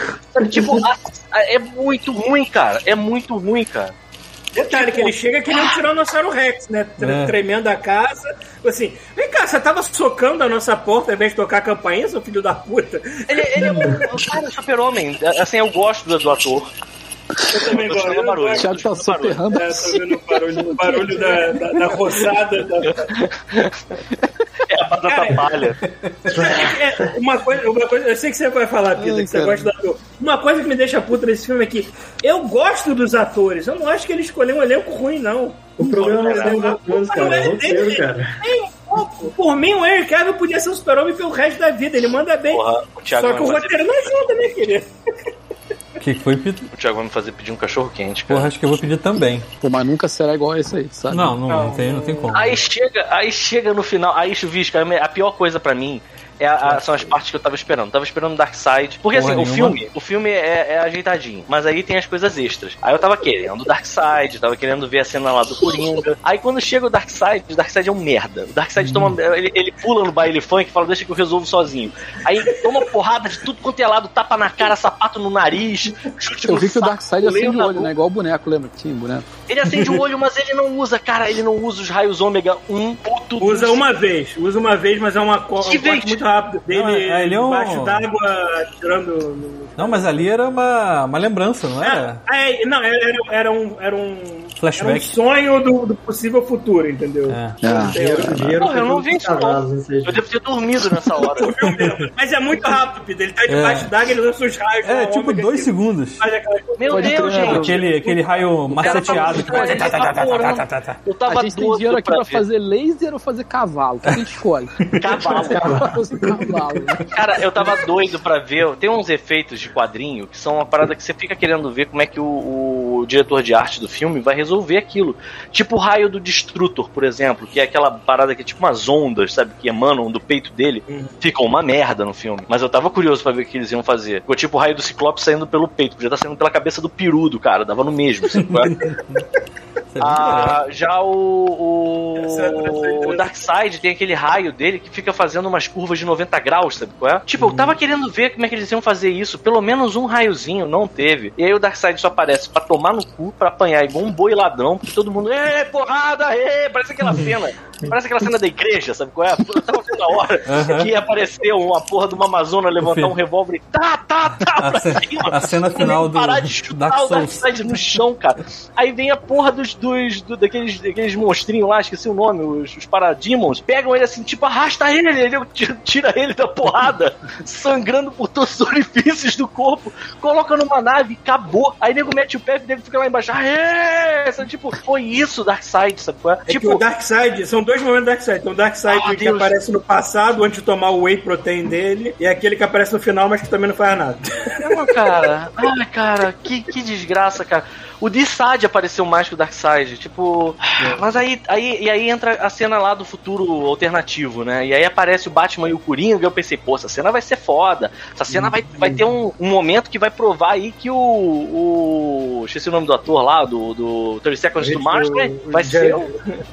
Tipo, é muito ruim, cara. É muito ruim, cara. Detalhe, que ele chega que nem um Tiranossauro Rex, né? É. Tremendo a casa. Assim, vem cá, você tava socando a nossa porta ao invés de tocar a campainha, seu filho da puta? Ele, ele é um cara super-homem. Assim, eu gosto do, do ator. Eu também gosto. eu barulho. O. Thiago tá soterrando. É, tô vendo o barulho, o barulho da, da, da roçada. Da... É a batata palha. É, uma, coisa, uma coisa, eu sei que você vai falar, Ai, que você cara. gosta do ator. Uma coisa que me deixa puta nesse filme é que eu gosto dos atores. Eu não acho que ele escolheu um elenco ruim, não. O problema não é o atores, cara, é roteiro, cara. Nem um pouco. Por mim, o Henry Cavill podia ser o super-homem pelo resto da vida. Ele manda bem. Porra, Só que o roteiro não ajuda, né, querido? O que foi, Peter? O Thiago vai me fazer pedir um cachorro quente, cara. Porra, acho que eu vou pedir também. Pô, mas nunca será igual a esse aí, sabe? Não, não, não, tem, não tem como. Aí chega, aí chega no final, aí chuvisca, a pior coisa pra mim é a- a- são as partes que eu tava esperando. Tava esperando Dark Side. Porque Porra assim, o nenhuma. filme, o filme é, é ajeitadinho, mas aí tem as coisas extras. Aí eu tava querendo Dark Side, tava querendo ver a cena lá do Coringa. Aí quando chega o Dark Side, o Dark Side é um merda. O Dark Side toma. Ele, ele pula no baile funk e fala, deixa que eu resolvo sozinho. Aí toma porrada de tudo quanto é lado, tapa na cara, sapato no nariz, chute Eu no vi que o saco, Darkseid leio acende o olho, né? Igual o boneco, lembra que tinha boneco? Ele acende o olho, mas ele não usa, cara, ele não usa os raios ômega um puto. Usa uma vez, usa uma vez, mas é uma um vez? corte muito rápido dele Não, é- ele é um- embaixo d'água, tirando. no- Não, mas ali era uma, uma lembrança, não era? É, não, era, era um, era um Flashback. Era um sonho do, do possível futuro, entendeu? É. Ah, Dinheiro, dinheiro Porra, eu não vi isso, não. Eu devo ter dormido nessa hora. Mas é muito rápido. Ele tá debaixo d'água, ele lança os raios. É, tipo dois segundos. Meu Pode Deus, crer, gente. Aquele, aquele raio maceteado. que Cara, vai- tá, tá, tá, tá, tá, tá, tá, tá. Eu tava a gente tem dinheiro aqui pra, ver. fazer laser ou fazer cavalo? O que a gente escolhe? Cavalo. Pra fazer cavalo. Cara, eu tava doido pra ver. Tem uns efeitos de quadrinho que são uma parada que você fica querendo ver como é que o, o diretor de arte do filme vai resolver aquilo. Tipo o raio do Destrutor, por exemplo, que é aquela parada que é tipo umas ondas, sabe? Que emanam do peito dele. Fica uma merda no filme. Mas eu tava curioso pra ver o que eles iam fazer. Ficou tipo o raio do Ciclope saindo pelo peito. Podia estar saindo pela cabeça do peru do cara. Dava no mesmo. sabe qual é? Ah, já o, essa é o, o Darkseid tem aquele raio dele que fica fazendo umas curvas de 90 graus, sabe qual é? Tipo, eu tava querendo ver como é que eles iam fazer isso. Pelo menos um raiozinho, não teve. E aí o Darkseid só aparece pra tomar no cu, pra apanhar igual um boi ladrão, porque todo mundo, ê, porrada, ê, parece aquela cena. Parece aquela cena da igreja, sabe qual é? Eu tava vendo a hora Aham. que apareceu uma porra de uma Amazona levantar um revólver e tá, tá, tá, A pra cima. a cena final do parar de chutar Dark o Souls. Darkseid no chão, cara. Aí vem a porra dos, dos do- daqueles, daqueles monstrinhos lá, esqueci o nome, os, os Parademons, pegam ele assim, tipo, arrasta ele, ele tira- tira ele da porrada, sangrando por todos os orifícios do corpo, coloca numa nave, acabou. Aí nego mete o pé e nego fica lá embaixo, aê! Sabe, Tipo, foi isso, Darkseid, sabe qual é? É que tipo, o Darkseid, são dois momentos do Darkseid. Tem o Darkseid Ah, que Deus. aparece no passado, antes de tomar o whey protein dele, e aquele que aparece no final, mas que também não faz nada. Não, cara. Ai, cara, que, que desgraça, cara. O D-Side apareceu mais que o Darkseid, tipo. Mas aí, aí, e aí entra a cena lá do futuro alternativo, né? E aí aparece o Batman e o Coringa, e eu pensei, pô, essa cena vai ser foda. Essa cena vai, vai ter um, um momento que vai provar aí que o. o esqueci o nome do ator lá, do, do 30 Seconds to Mars, né? Vai ser o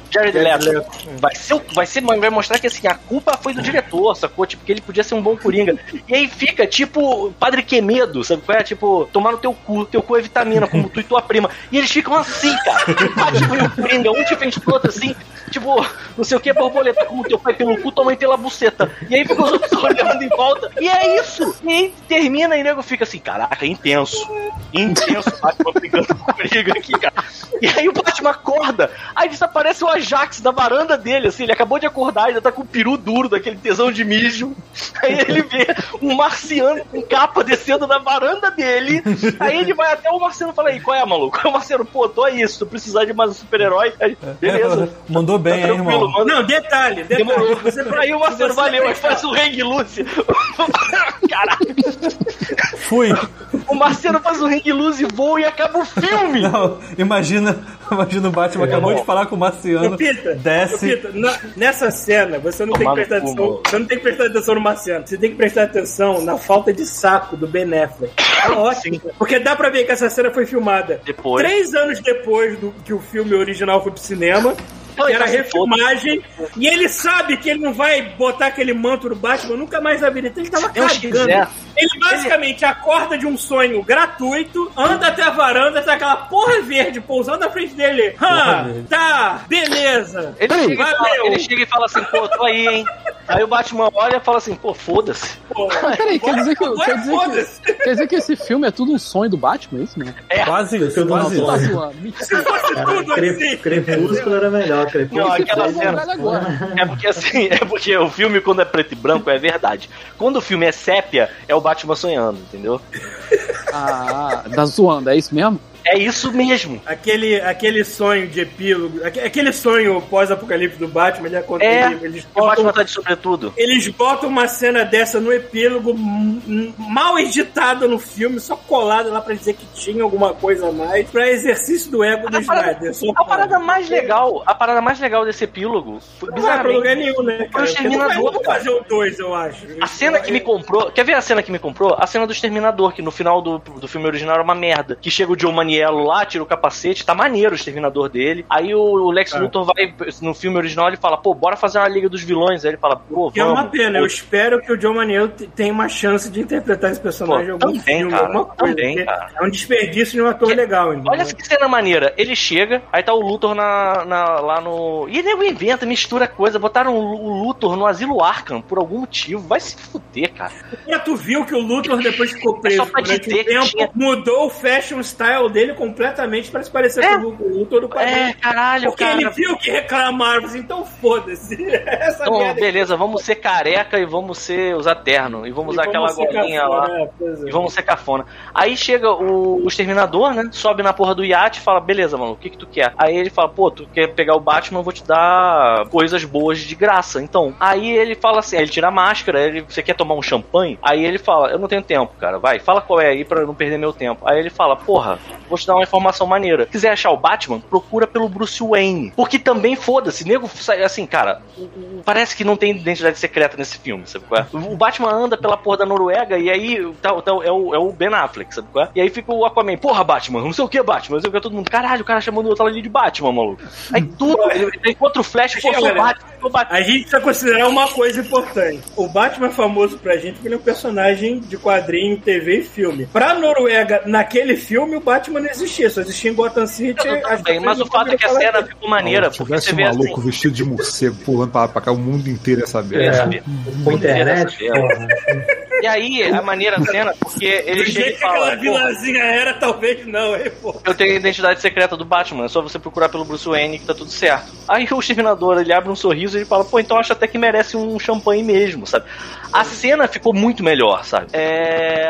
Jared Leto. Vai ser, vai ser, vai mostrar que assim, a culpa foi do diretor, sacou? Tipo, que ele podia ser um bom Coringa. E aí fica, tipo, Padre Quemedo, sabe qual é? Tipo, tomar no teu cu, teu cu é vitamina, como tu e tua prima. E eles ficam assim, cara. Batman e o Coringa, um de frente pro outro assim, tipo, não sei o que, borboleta, como teu pai pelo cu, tua mãe pela buceta. E aí fica os outros olhando em volta. E é isso! E aí termina e o nego fica assim, caraca, intenso. Intenso o Batman brigando com aqui, cara. E aí o Batman acorda, aí desaparece o Ajax da varanda dele, assim, ele acabou de acordar, ainda tá com o peru duro daquele tesão de mijo. Aí ele vê um marciano com capa descendo da varanda dele. Aí ele vai até o marciano e fala: aí, qual é, maluco? Aí o marciano, pô, tô aí, se tu precisar de mais um super-herói, aí, beleza. Mandou bem, Tá hein, tranquilo, irmão? mano. Não, detalhe, detalhe. Demorou. Você, Aí o Marcelo você valeu, vai aí faz o Hang Lucy. caralho. Fui. O Marciano faz um ring loose, voa e acaba o filme. Não, imagina, imagina o Batman acabou de falar com o Marciano. Ô, Pita, ô, Desce. Pita, na- nessa cena, você não tem que prestar atenção. mano. Você não tem que prestar atenção no Marciano. Você tem que prestar atenção na falta de saco do Ben Affleck. É ótimo. Porque dá pra ver que essa cena foi filmada Depois. três anos depois do que o filme original foi pro cinema. Não, Que ele era foda. refilmagem, e ele sabe que ele não vai botar aquele manto do Batman nunca mais na vida. Então ele tava Deus cagando. quiser. Ele basicamente acorda de um sonho gratuito, anda até a varanda, tá aquela porra verde pousando na frente dele. Ah, verde. tá, beleza. Ele chega, e fala, Valeu. ele chega e fala assim, pô, tô aí, hein? Aí o Batman olha e fala assim, pô, foda-se. Peraí, quer dizer que, quer, dizer foda-se. que, quer dizer que esse filme é tudo um sonho do Batman, é isso mesmo? Quase isso, Tudo quase Não, tu tá isso. zoando. Assim. Crepúsculo era melhor. Crepúsculo. Não, aquela cena. É porque assim, é porque o filme, quando é preto e branco, é verdade. Quando o filme é sépia, é o Batman sonhando, entendeu? Ah, tá zoando, é isso mesmo? É isso mesmo. Aquele, aquele sonho de epílogo, aque- aquele sonho pós-apocalipse do Batman, ele acontece. É, eles, o Batman botam, tá de sobretudo. eles botam uma cena dessa no epílogo, mal editada no filme, só colada lá pra dizer que tinha alguma coisa a mais, pra exercício do ego do A parada, Snyder. Só a parada mais legal, a parada mais legal desse epílogo, foi, Não vai pra lugar bizarramente, nenhum, né, o cara? Vai Exterminador, fazer o 2, eu acho. A cena que me comprou. Quer ver a cena que me comprou? A cena do Exterminador, que no final do, do filme original era uma merda. Que chega o Joe Maniello lá, tira o capacete, tá maneiro o Exterminador dele. Aí o, Lex Ah. Luthor vai. No filme original ele fala, pô, bora fazer uma Liga dos Vilões. Aí ele fala, pô, Que é vamos. uma pena, eu espero que o John Maniel te- tenha uma chance de interpretar esse personagem em Pô, algum também, filme, cara, alguma coisa. também, cara. É um desperdício de um ator Que- legal, entendeu? Olha que cena maneira. Ele chega, aí tá o Luthor na, na- lá no. E nego inventa, mistura coisa. Botaram o, Luthor no asilo Arkham por algum motivo. Vai se fuder, cara. E tu viu que o Luthor, depois ficou preso É só pra durante dizer um que tempo, tinha- mudou o fashion style dele completamente pra se parecer É. com o Luthor do quadrinho. É, caralho, Porque cara. ele viu que reclamaram, assim, então foda-se. Essa Então, merda beleza, vamos ser careca e vamos ser usar terno. E vamos usar aquela golinha lá. É, é. E vamos ser cafona. Aí chega o, o exterminador, né? Sobe na porra do iate e fala: beleza, mano, o que que tu quer? Aí ele fala: pô, tu quer pegar o Batman, eu vou te dar coisas boas de graça. Então, aí ele fala assim: ele tira a máscara, ele, você quer tomar um champanhe? Aí ele fala: eu não tenho tempo, cara, vai, fala qual é aí pra eu não perder meu tempo. Aí ele fala: porra, vou te dar uma informação maneira. Quiser achar o Batman, procura pelo Bruce Wayne. Porque também foda-se, nego, assim, cara, parece que não tem identidade secreta nesse filme, sabe qual é? O Batman anda pela porra da Noruega e aí tá, tá- é, o, é o Ben Affleck, sabe qual é? E aí fica o Aquaman, porra, Batman, não sei o que, Batman, não sei o que, todo mundo, caralho, o cara chamando o outro ali de Batman, maluco. Aí tudo, ele, ele encontra o Flash, pô, sou o Batman, sou Batman. A gente precisa considerar uma coisa importante. O Batman é famoso pra gente porque ele é um personagem de quadrinho, TV e filme. Pra Noruega, naquele filme, o Batman não existia, só existia em Gotham City. Bem, mas o fato é que a cena dele. ficou maneira, Se tivesse um maluco assim. vestido de morcego pulando pra pra cá, o mundo inteiro ia saber. É. É, com internet, porra. E aí, a maneira a cena, porque ele Do chega e jeito que aquela fala. "Porra, vilãzinha era, talvez não, hein, pô. Eu tenho a identidade secreta do Batman, é só você procurar pelo Bruce Wayne que tá tudo certo. Aí o Exterminador, ele abre um sorriso e ele fala, pô, então acho até que merece um champanhe mesmo, sabe? A cena ficou muito melhor, sabe? É...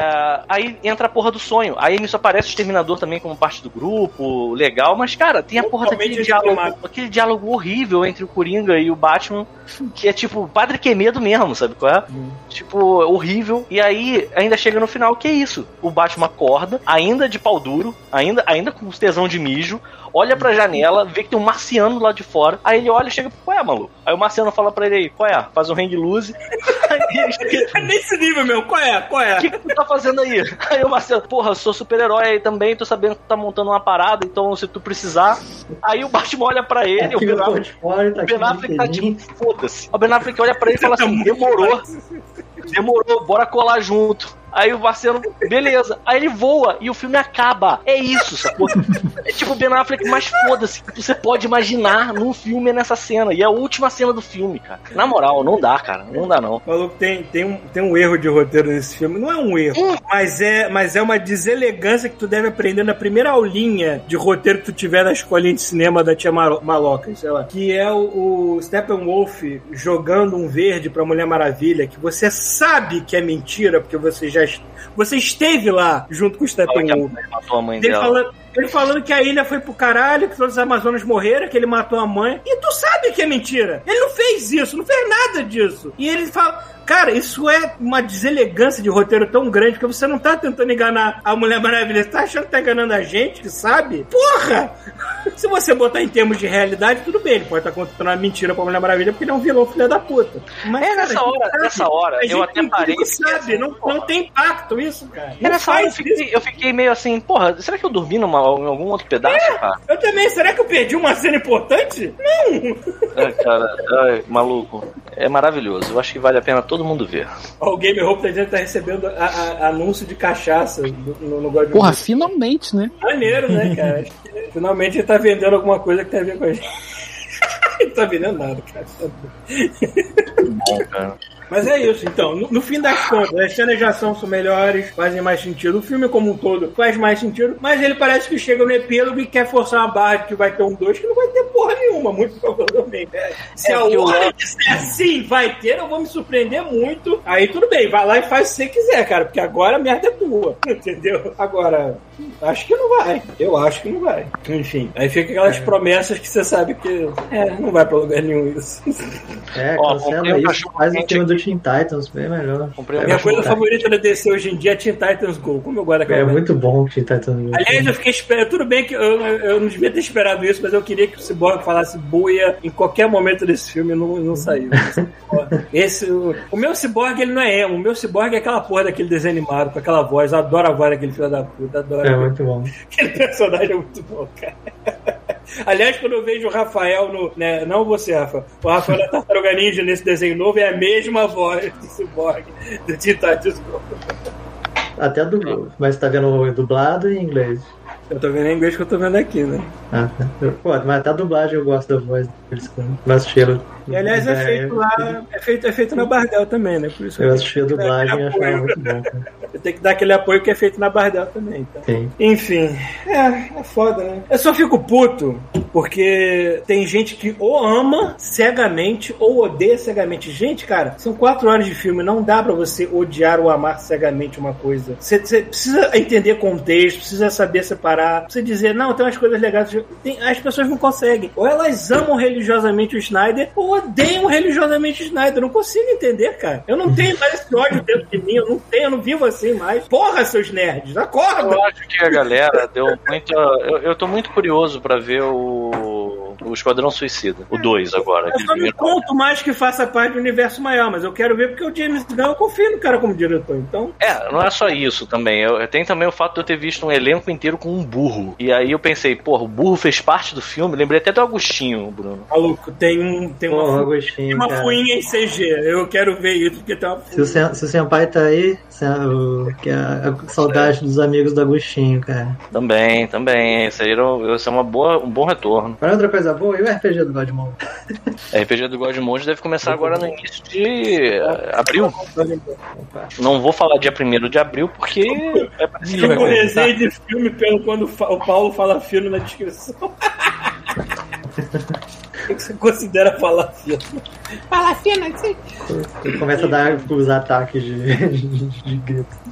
Aí entra a porra do sonho. Aí nisso aparece o Exterminador também como parte do grupo, legal, mas cara, tem a porra daquele diálogo, aquele diálogo horrível entre o Coringa e o Batman, que é tipo, Padre que medo mesmo, sabe qual é? Tipo, horrível. E aí ainda chega no final, que é isso? O Batman acorda, ainda de pau duro, ainda, ainda com tesão de mijo, olha pra janela, vê que tem um marciano lá de fora. Aí ele olha e chega, qual é, maluco? Aí o marciano fala pra ele aí, qual é? Faz um hang loose. aí ele chega, É nesse nível mesmo, qual é? Qual é? o que, que tu tá fazendo aí? Aí o Marcelo, porra, eu sou super-herói aí também, tô sabendo que tu tá montando uma parada, então se tu precisar. Aí o Batman olha pra ele, o Ben no Affleck, tá Ben Affleck tá tipo, foda-se. O Ben Affleck olha pra ele e fala assim, demorou, demorou, bora colar junto. Aí o Marcelo, beleza. Aí ele voa e o filme acaba. É isso, sacou? É tipo o Ben Affleck, mas foda-se. que Você pode imaginar num filme nessa cena. E é a última cena do filme, cara. Na moral, não dá, cara. Não dá, não. Maluco, tem, tem, um, tem um erro de roteiro nesse filme. Não é um erro, mas é, mas é uma deselegância que tu deve aprender na primeira aulinha de roteiro que tu tiver na escolinha de cinema da tia Maloca, sei lá. Que é o, o Steppenwolf jogando um verde pra Mulher Maravilha, que você sabe que é mentira, porque você já est- você esteve lá junto com o Steppenwolf. Ele falando, Ele falando que a ilha foi pro caralho, que todos os Amazonas morreram, que ele matou a mãe. E tu sabe que é mentira. Ele não fez isso, não fez nada disso. E ele fala. Cara, isso é uma deselegância de roteiro tão grande que você não tá tentando enganar a Mulher Maravilha, você tá achando que tá enganando a gente, que sabe? Porra! Se você botar em termos de realidade, tudo bem, ele pode estar contando uma mentira pra Mulher Maravilha porque ele é um vilão filho da puta. Mas, É, nessa cara, a gente hora- sabe. nessa hora, eu até parei sabe, assim, não, não tem impacto isso, cara. É, nessa hora eu fiquei, eu fiquei meio assim, porra, será que eu dormi numa, em algum outro pedaço, cara? Eu também, será que eu perdi uma cena importante? Não! É, cara, maluco. É maravilhoso. Eu acho que vale a pena todo mundo ver. Ó, o Game Hope tá dizendo que tá recebendo a- a- anúncio de cachaça no, no, God of Porra, finalmente, né? Maneiro, né, cara? Finalmente ele tá vendendo alguma coisa que tem a ver com a gente. ele tá vendendo nada, cara. Bom, cara. Mas é isso, então. No, no fim das contas, as cenas de ação são melhores, fazem mais sentido. O filme como um todo faz mais sentido, mas ele parece que chega no epílogo e quer forçar uma barra de que vai ter um 2 que não vai ter porra nenhuma, muito provavelmente. É, Se É, a Warner disser sim, vai ter, eu vou me surpreender muito. Aí tudo bem, vai lá e faz o que você quiser, cara, porque agora a merda é tua, entendeu? Agora, acho que não vai. Eu acho que não vai. Enfim, aí fica aquelas promessas que você sabe que é, não vai pra lugar nenhum isso. É, Ó, cancela um isso. Faz o time do. Teen Titans, bem melhor. Comprei um Minha coisa favorita da DC hoje em dia é Teen Titans Go. Como eu gosto daquela É muito bom o Teen Titans. Aliás, eu fiquei esperando. Tudo bem que eu, eu não devia ter esperado isso, mas eu queria que o Cyborg falasse buia em qualquer momento desse filme e não, não saiu. Esse, o, o meu Cyborg, ele não é emo. O meu Cyborg é aquela porra daquele desenho animado, com aquela voz. Eu adoro a voz daquele filho da puta. Adoro. É muito bom. Aquele personagem é muito bom, cara. Aliás, quando eu vejo o Rafael no. Né, não você, Rafa. O Rafael da Tartaruga Ninja nesse desenho novo é a mesma voz do Cyborg do Go. Até dublado. Mas tá vendo dublado em inglês. Eu tô vendo em inglês que eu tô vendo aqui, né? Ah, tá. Pô, mas até a dublagem eu gosto da voz deles. Mas cheiro. E aliás, é feito lá, é feito, é feito na Bardel também, né? Por isso Eu assisti a dublagem e achava muito bom. Eu tenho que dar aquele apoio que é feito na Bardel também. Então. Sim. Enfim, é, é foda, né? Eu só fico puto porque tem gente que ou ama cegamente ou odeia cegamente. Gente, cara, são quatro horas de filme, não dá pra você odiar ou amar cegamente uma coisa. Você, você precisa entender contexto, precisa saber separar, precisa dizer, não, tem umas coisas legais. Tem- as pessoas não conseguem. Ou elas amam religiosamente o Snyder ou odeiam religiosamente Snyder. Eu não consigo entender, cara. Eu não tenho mais esse ódio dentro de mim, eu não tenho, eu não vivo assim mais. Porra, seus nerds, acorda! Eu acho que a galera deu muita. Eu, eu tô muito curioso pra ver o. O Esquadrão Suicida. O 2 agora. Eu só não conto mais que faça parte do universo maior, mas eu quero ver porque o James Gunn, eu confio no cara como diretor. Então, É, não é só isso também. Eu, tem também o fato de eu ter visto um elenco inteiro com um burro. E aí eu pensei, porra, o burro fez parte do filme. Lembrei até do Agostinho, Bruno. maluco, tem, um, tem Pô, uma, tem Agostinho, uma cara. fuinha em CG. Eu quero ver isso porque tem uma Se o, Sen- se o Senpai tá aí, que a, a saudade dos amigos do Agostinho, cara. Também, também. Isso aí era, isso é uma boa, um bom retorno. Olha outra coisa boa, e o RPG do Godmode? A RPG do Godmode deve começar agora no início de eh, abril. Não vou falar dia 1 de abril porque é vai Tipo começar. resenha de filme pelo quando o Paulo fala filme na descrição. O que você considera filme, assim. Ele começa a dar os ataques de, de, de grito.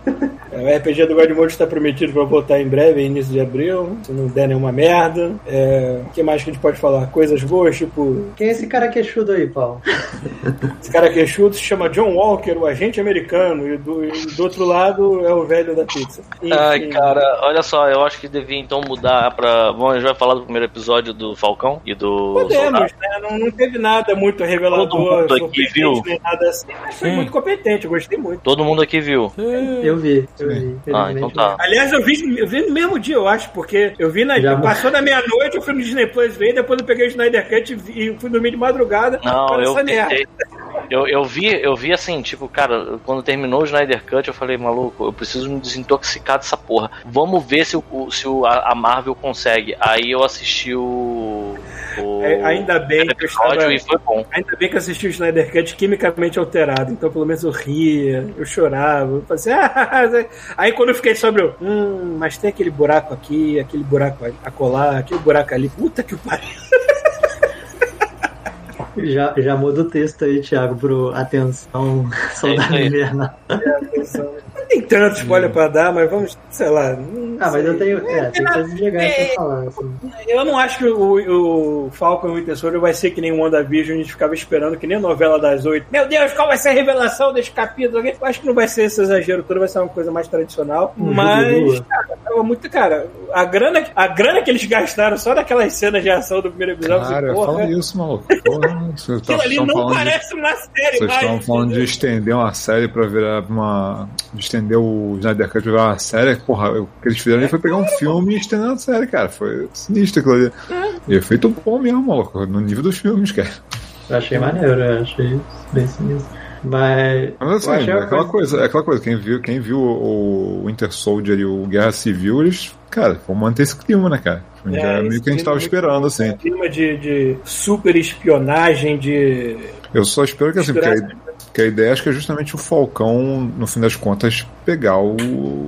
É, O RPG do Godmode está prometido para voltar em breve, início de abril, se não der nenhuma merda. É, O que mais que a gente pode falar? Coisas boas, tipo. Quem é esse cara queixudo aí, Paulo? Esse cara queixudo se chama John Walker, o agente americano, e do, e do outro lado é o velho da pizza. Enfim, Ai, cara, olha só, eu acho que devia então mudar pra. Bom, a gente vai falar do primeiro episódio do Falcão e do. Podemos, Né? Não, não teve nada muito revelador, Todo mundo aqui viu? nada assim, mas foi Sim. muito competente, gostei muito. Todo mundo aqui viu. Eu vi, eu vi. Ah, então tá. Aliás, eu vi, eu vi no mesmo dia, eu acho, porque eu vi na. Já- Passou da meia-noite, eu fui no Disney Plus ver, depois eu peguei o Snyder Cut e, e fui dormir de madrugada. Não, para eu essa merda. tentei. Eu, eu vi, eu vi assim, tipo, cara, quando terminou o Snyder Cut, eu falei, maluco, eu preciso me desintoxicar dessa porra. Vamos ver se, o, se o, a a Marvel consegue. Aí eu assisti o. o É, ainda bem que eu episódio estava- e foi bom. Ainda bem que eu assisti o Snyder Cut quimicamente alterado, então pelo menos eu ria, eu chorava, eu fazia. Aí quando eu fiquei sobre o. Hum, mas tem aquele buraco aqui, aquele buraco a colar, aquele buraco ali. Puta que pariu. Já, já muda o texto aí, Thiago, pro Atenção, Soldado aí. Invernal. Não tem tanto spoiler pra dar, mas vamos, sei lá. hum, Ah, mas eu tenho. É, tem coisas legais pra falar. Assim. Eu não acho que o, o Falcon e o Winter Soldier vai ser que nem o WandaVision, a gente ficava esperando que nem a novela das oito. Meu Deus, qual vai ser a revelação desse capítulo? Eu acho que não vai ser esse exagero todo, vai ser uma coisa mais tradicional. Um mas, cara, tava muito. Cara, a grana, a grana que eles gastaram só naquelas cenas de ação do primeiro episódio, Cara, assim, porra, fala isso, maluco. Porra, vocês aquilo ali estão não falando de- parece uma série Vocês mais. estavam falando de entendeu? estender uma série pra virar uma. de estender o Snyder Cut pra virar uma série. Porra, o que eles fizeram ali foi pegar um filme e estender uma série, cara. Foi sinistro aquilo ali. E é feito bom mesmo, maluco. No nível dos filmes, cara. Eu achei maneiro, eu achei bem sinistro. Mas. Mas assim, é aquela coisa, é aquela coisa, quem viu, quem viu o Winter Soldier e o Guerra Civil, eles, cara, vão manter esse clima, né, cara? Já É, meio que a gente tava esperando, assim. clima de, de super espionagem, de. Eu só espero que assim, porque a, porque a ideia acho que é justamente o Falcão, no fim das contas, pegar o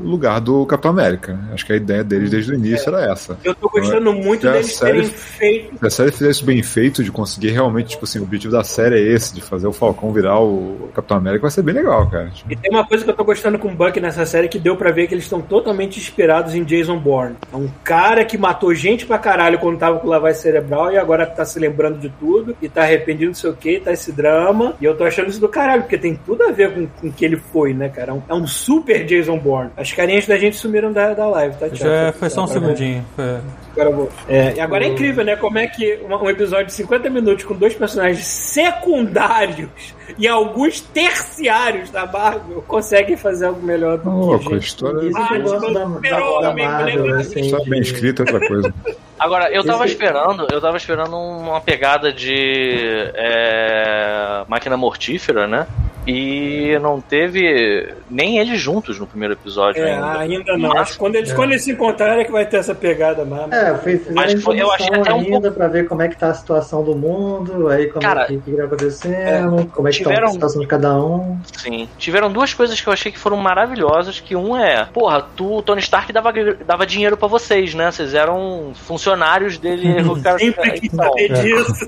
lugar do Capitão América. Acho que a ideia deles desde o início era essa. Eu tô gostando muito Se a deles série- terem feito. Se a série fizesse isso bem feito, de conseguir realmente, tipo assim, o objetivo da série é esse, de fazer o Falcão virar o Capitão América, vai ser bem legal, cara. Tipo, E tem uma coisa que eu tô gostando com o Buck nessa série que deu pra ver que eles estão totalmente inspirados em Jason Bourne. É um cara que matou gente pra caralho quando tava com lavagem cerebral e agora tá se lembrando de tudo e tá arrependido, não sei o que, tá esse drama. E eu tô achando isso do caralho, porque tem tudo a ver com com o que ele foi, né, cara? É um, é um super Jason Bourne. As carinhas da gente sumiram da, da live, tá? Tchau, Já tchau, foi só um segundinho. Foi- Agora vou. É, e agora é incrível, né? Como é que um, um episódio de 50 minutos com dois personagens secundários e alguns terciários da Marvel conseguem fazer algo melhor do louco, que a história Isso que eu gosto da, da, da Super-Homem, Marvel, assim. só bem escrito é outra coisa. Agora, eu tava Esse- esperando, eu tava esperando uma pegada de é, máquina mortífera, né? E não teve nem eles juntos no primeiro episódio É, ainda. ainda não. Mas- Acho que quando eles, quando eles se encontrarem é que vai ter essa pegada mesmo. É, Mas foi- eu achei até um ainda pra ver como é que tá a situação do mundo, aí como Cara, é que, que tá acontecendo, como é que tá tiveram- a situação de cada um. Sim. Tiveram duas coisas que eu achei que foram maravilhosas, que um é, porra, tu, Tony Stark dava, dava dinheiro pra vocês, né? Vocês eram funcionários dele. o cara- Sempre quis saber é. disso.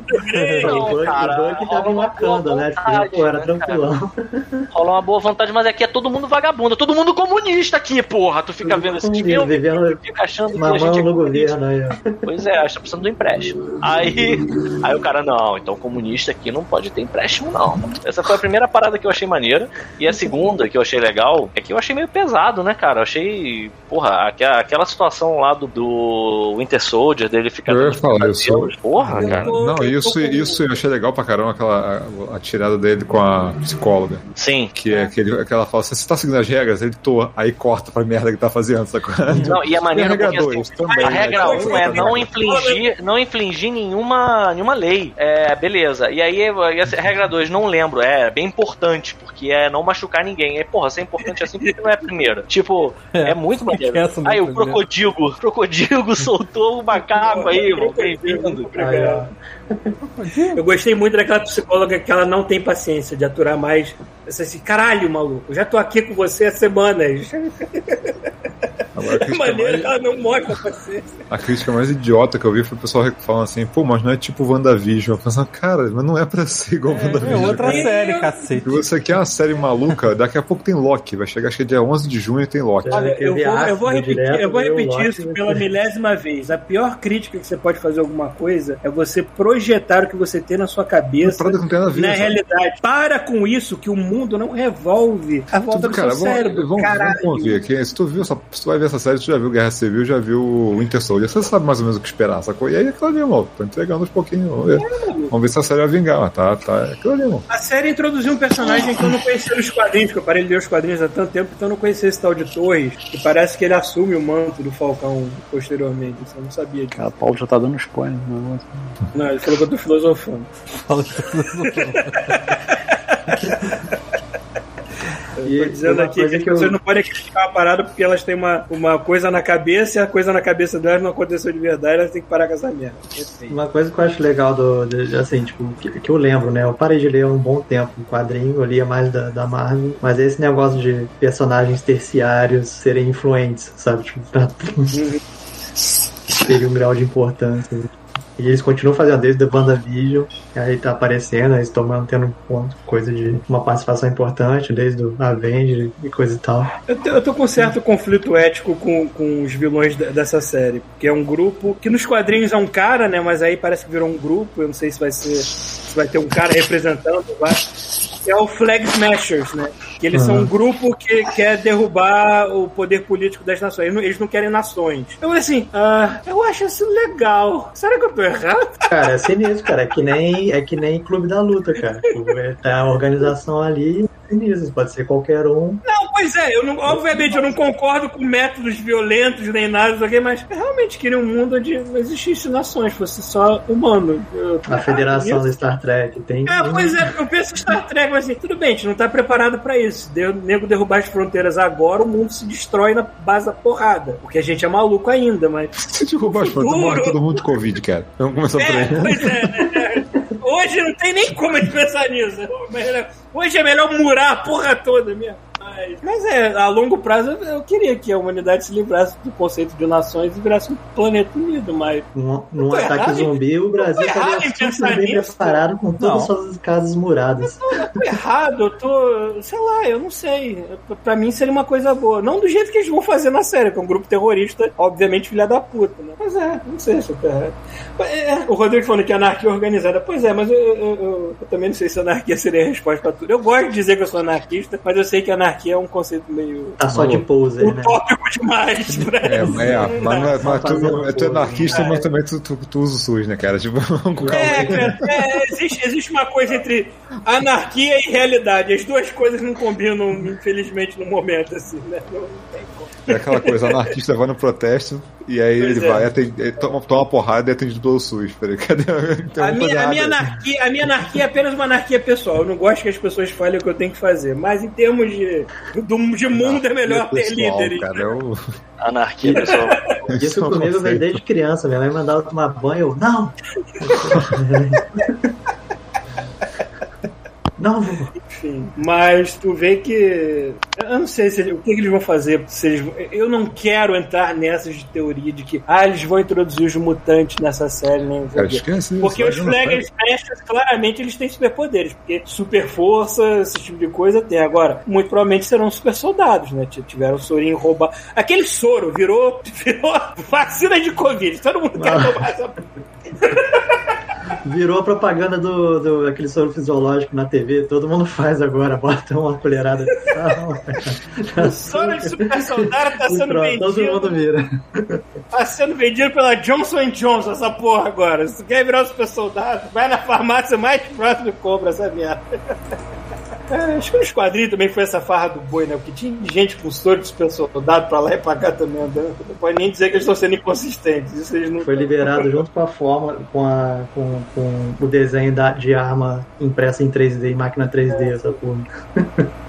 Não, o Buck, cara, o Buck tava boa né? Tipo, pô, era né, cara? Rola uma boa vontade, mas aqui é todo mundo vagabundo, todo mundo comunista aqui, porra. Tu fica vendo esses filmes, vivendo fica achando que a gente é no comunista. governo aí. Pois é, acho que tá precisando do empréstimo. Aí, aí o cara, não, então comunista aqui não pode ter empréstimo, não. Essa foi a primeira parada que eu achei maneira. E a segunda que eu achei legal é que eu achei meio pesado, né, cara? Eu achei, porra, aquela, aquela situação lá do, do Winter Soldier, dele ficar. Eu ia falar, eu sou- Porra, cara. Não, isso, isso eu achei legal pra caramba, aquela a, a tirada dele com a psicóloga. Sim. Que é aquele, aquela fala, se você tá seguindo as regras, ele tô, aí corta pra merda que tá fazendo, sacou? Não, e a maneira regra porque, assim, dois também, a né? regra 1 um é não infligir não infligir nenhuma, nenhuma lei. É, beleza. E aí, e a regra 2, não lembro, é bem importante, porque é não machucar ninguém. É, porra, se é importante assim, por que não é a primeira? Tipo, é, É, muito maneiro. não Aí é o a crocodilo, o crocodilo soltou o macaco aí, irmão, bem-vindo. Eu gostei muito daquela psicóloga que ela não tem paciência de aturar mais. Essa assim, caralho, maluco, eu já tô aqui com você há semanas. Agora, a É crítica, maneiro mais, que ela não mostra paciência. a crítica mais idiota que eu vi foi o pessoal falando assim, pô, mas não é tipo WandaVision. Eu pensando, cara, mas não é pra ser igual É WandaVision. outra cara. série, cacete. Se você quer uma série maluca, daqui a pouco tem Loki. Vai chegar, acho que é dia 11 de junho tem Loki. É. Olha, eu teve vou, eu vou repetir, direto, eu vou repetir isso pela milésima vez. A pior crítica que você pode fazer a alguma coisa é você projetar o que você tem na sua cabeça Parada que não tem nada a ver, na realidade. Para com isso, que o mundo não revolve a volta Tudo, do cara, seu vamos, cérebro. vamos, caralho. vamos ver aqui. Se tu, viu essa, se tu vai ver essa série, tu já viu Guerra Civil, já viu o Winter Soldier. Você sabe mais ou menos o que esperar, sacou? E aí é aquilo ali, irmão. Tô entregando aos pouquinhos. Vamos ver. Vamos ver se a série vai vingar. mas Tá, tá. É aquilo ali, irmão. A série introduziu um personagem que eu não conhecia nos quadrinhos, que eu parei de ler os quadrinhos há tanto tempo, então eu não conhecia esse tal de Torres, que parece que ele assume o manto do Falcão posteriormente. Isso eu não sabia disso. Cara, o Paulo já tá dando spoiler no negócio. Não, ele falou que eu tô filosofando. Fala que tá E Tô dizendo aqui que as que eu- pessoas não podem criticar uma parada porque elas têm uma, uma coisa na cabeça e a coisa na cabeça delas não aconteceu de verdade, elas têm que parar com essa merda. Uma coisa que eu acho legal do, de- assim, tipo, que, que eu lembro, né? Eu parei de ler há um bom tempo o quadrinho, eu lia mais da, da Marvel, mas esse negócio de personagens terciários serem influentes, sabe? Tipo, pra, teria um grau de importância. E eles continuam fazendo desde a WandaVision, aí tá aparecendo, eles estão mantendo coisa de uma participação importante, desde o Avenger e coisa e tal. Eu, te, eu tô com um certo conflito ético com, com os vilões de, dessa série, porque é um grupo que nos quadrinhos é um cara, né? Mas aí parece que virou um grupo, eu não sei se vai ser. se vai ter um cara representando, vai é o Flag Smashers, né? Que eles uhum. são um grupo que quer derrubar o poder político das nações. Eles não, eles não querem nações. Eu assim, ah, eu acho isso legal. Será que eu tô errado? Cara, é sinistro, cara. É que nem, é que nem Clube da Luta, cara. É a organização ali sinistros, pode ser qualquer um. Não, pois é, eu não, obviamente eu não concordo com métodos violentos nem nada, mas eu realmente queria um mundo onde não existisse nações, fosse só humano. Eu, a federação do Star Trek tem. É, pois é, eu penso Star Trek, mas assim, tudo bem, a gente não tá preparado pra isso. Deu nego derrubar as fronteiras agora, o mundo se destrói na base da porrada. Porque a gente é maluco ainda, mas. Se derrubar as fronteiras, morre todo mundo de Covid, cara. Vamos começar é, por aí. Pois é, né? Hoje não tem nem como a gente pensar nisso. Hoje é melhor murar a porra toda mesmo. Mas, mas é, a longo prazo eu queria que a humanidade se livrasse do conceito de nações e virasse um planeta unido, mas. Num, num ataque zumbi, o Brasil estaria super bem preparado com todas as suas casas muradas. Eu tô, eu tô errado, eu tô. sei lá, eu não sei. Pra mim seria uma coisa boa. Não do jeito que eles vão fazer na série, com um grupo terrorista, obviamente filha da puta, né? Mas é, não sei se eu tô errado. É, o Rodrigo falando que anarquia organizada. Pois é, mas eu, eu, eu, também não sei se anarquia seria a resposta pra tudo. Eu gosto de dizer que eu sou anarquista, mas eu sei que anarquia anarquia é um conceito meio. Tá só de pose, né? Utópico demais, né? É, mas, é, mas, mas tu, tu é anarquista, mas também tu, tu, tu usa o SUS, né, cara? Tipo, com é, cara, é, existe, existe uma coisa entre anarquia e realidade. As duas coisas não combinam, infelizmente, no momento, assim, né? Não, tem como. É aquela coisa, anarquista vai no protesto e aí pois ele é. vai, atende, ele toma, toma uma porrada e é atendido pelo SUS. Cadê? A minha, a, minha anarquia, a minha anarquia é apenas uma anarquia pessoal. Eu não gosto que as pessoas falem o que eu tenho que fazer. Mas em termos de, do, de mundo é melhor ter líderes. Cara, é o... Anarquia pessoal. Isso comigo vem desde criança. Minha mãe mandava tomar banho. Eu, não! Não, Enfim, mas tu vê que. Eu não sei se, o que, eles vão fazer. Se eles, eu não quero entrar nessas de teoria de que ah, eles vão introduzir os mutantes nessa série, esquece Porque os Flaggers Masters, claramente, eles têm superpoderes. Porque super força, esse tipo de coisa tem. Agora, muito provavelmente serão super soldados, né? Tiveram o sorinho roubar. Aquele soro virou, virou vacina de Covid. Todo mundo quer tomar essa. Virou a propaganda do, do aquele soro fisiológico na TV. Todo mundo faz agora. Bota uma colherada de sal. o soro de super soldado tá sendo vendido. Todo mundo vira. Tá sendo vendido pela Johnson Johnson essa porra agora. Se tu quer virar um super soldado, vai na farmácia mais próxima e compra essa merda. É, acho que nos quadrinhos também foi essa farra do boi, né? Porque tinha gente com soro de super soldado pra lá e pra cá também andando. Não pode nem dizer que eles estão sendo inconsistentes. Isso eles não... Foi liberado junto com a forma, com, a, com, com o desenho da, de arma impressa em 3D, em máquina 3D, é. essa porra.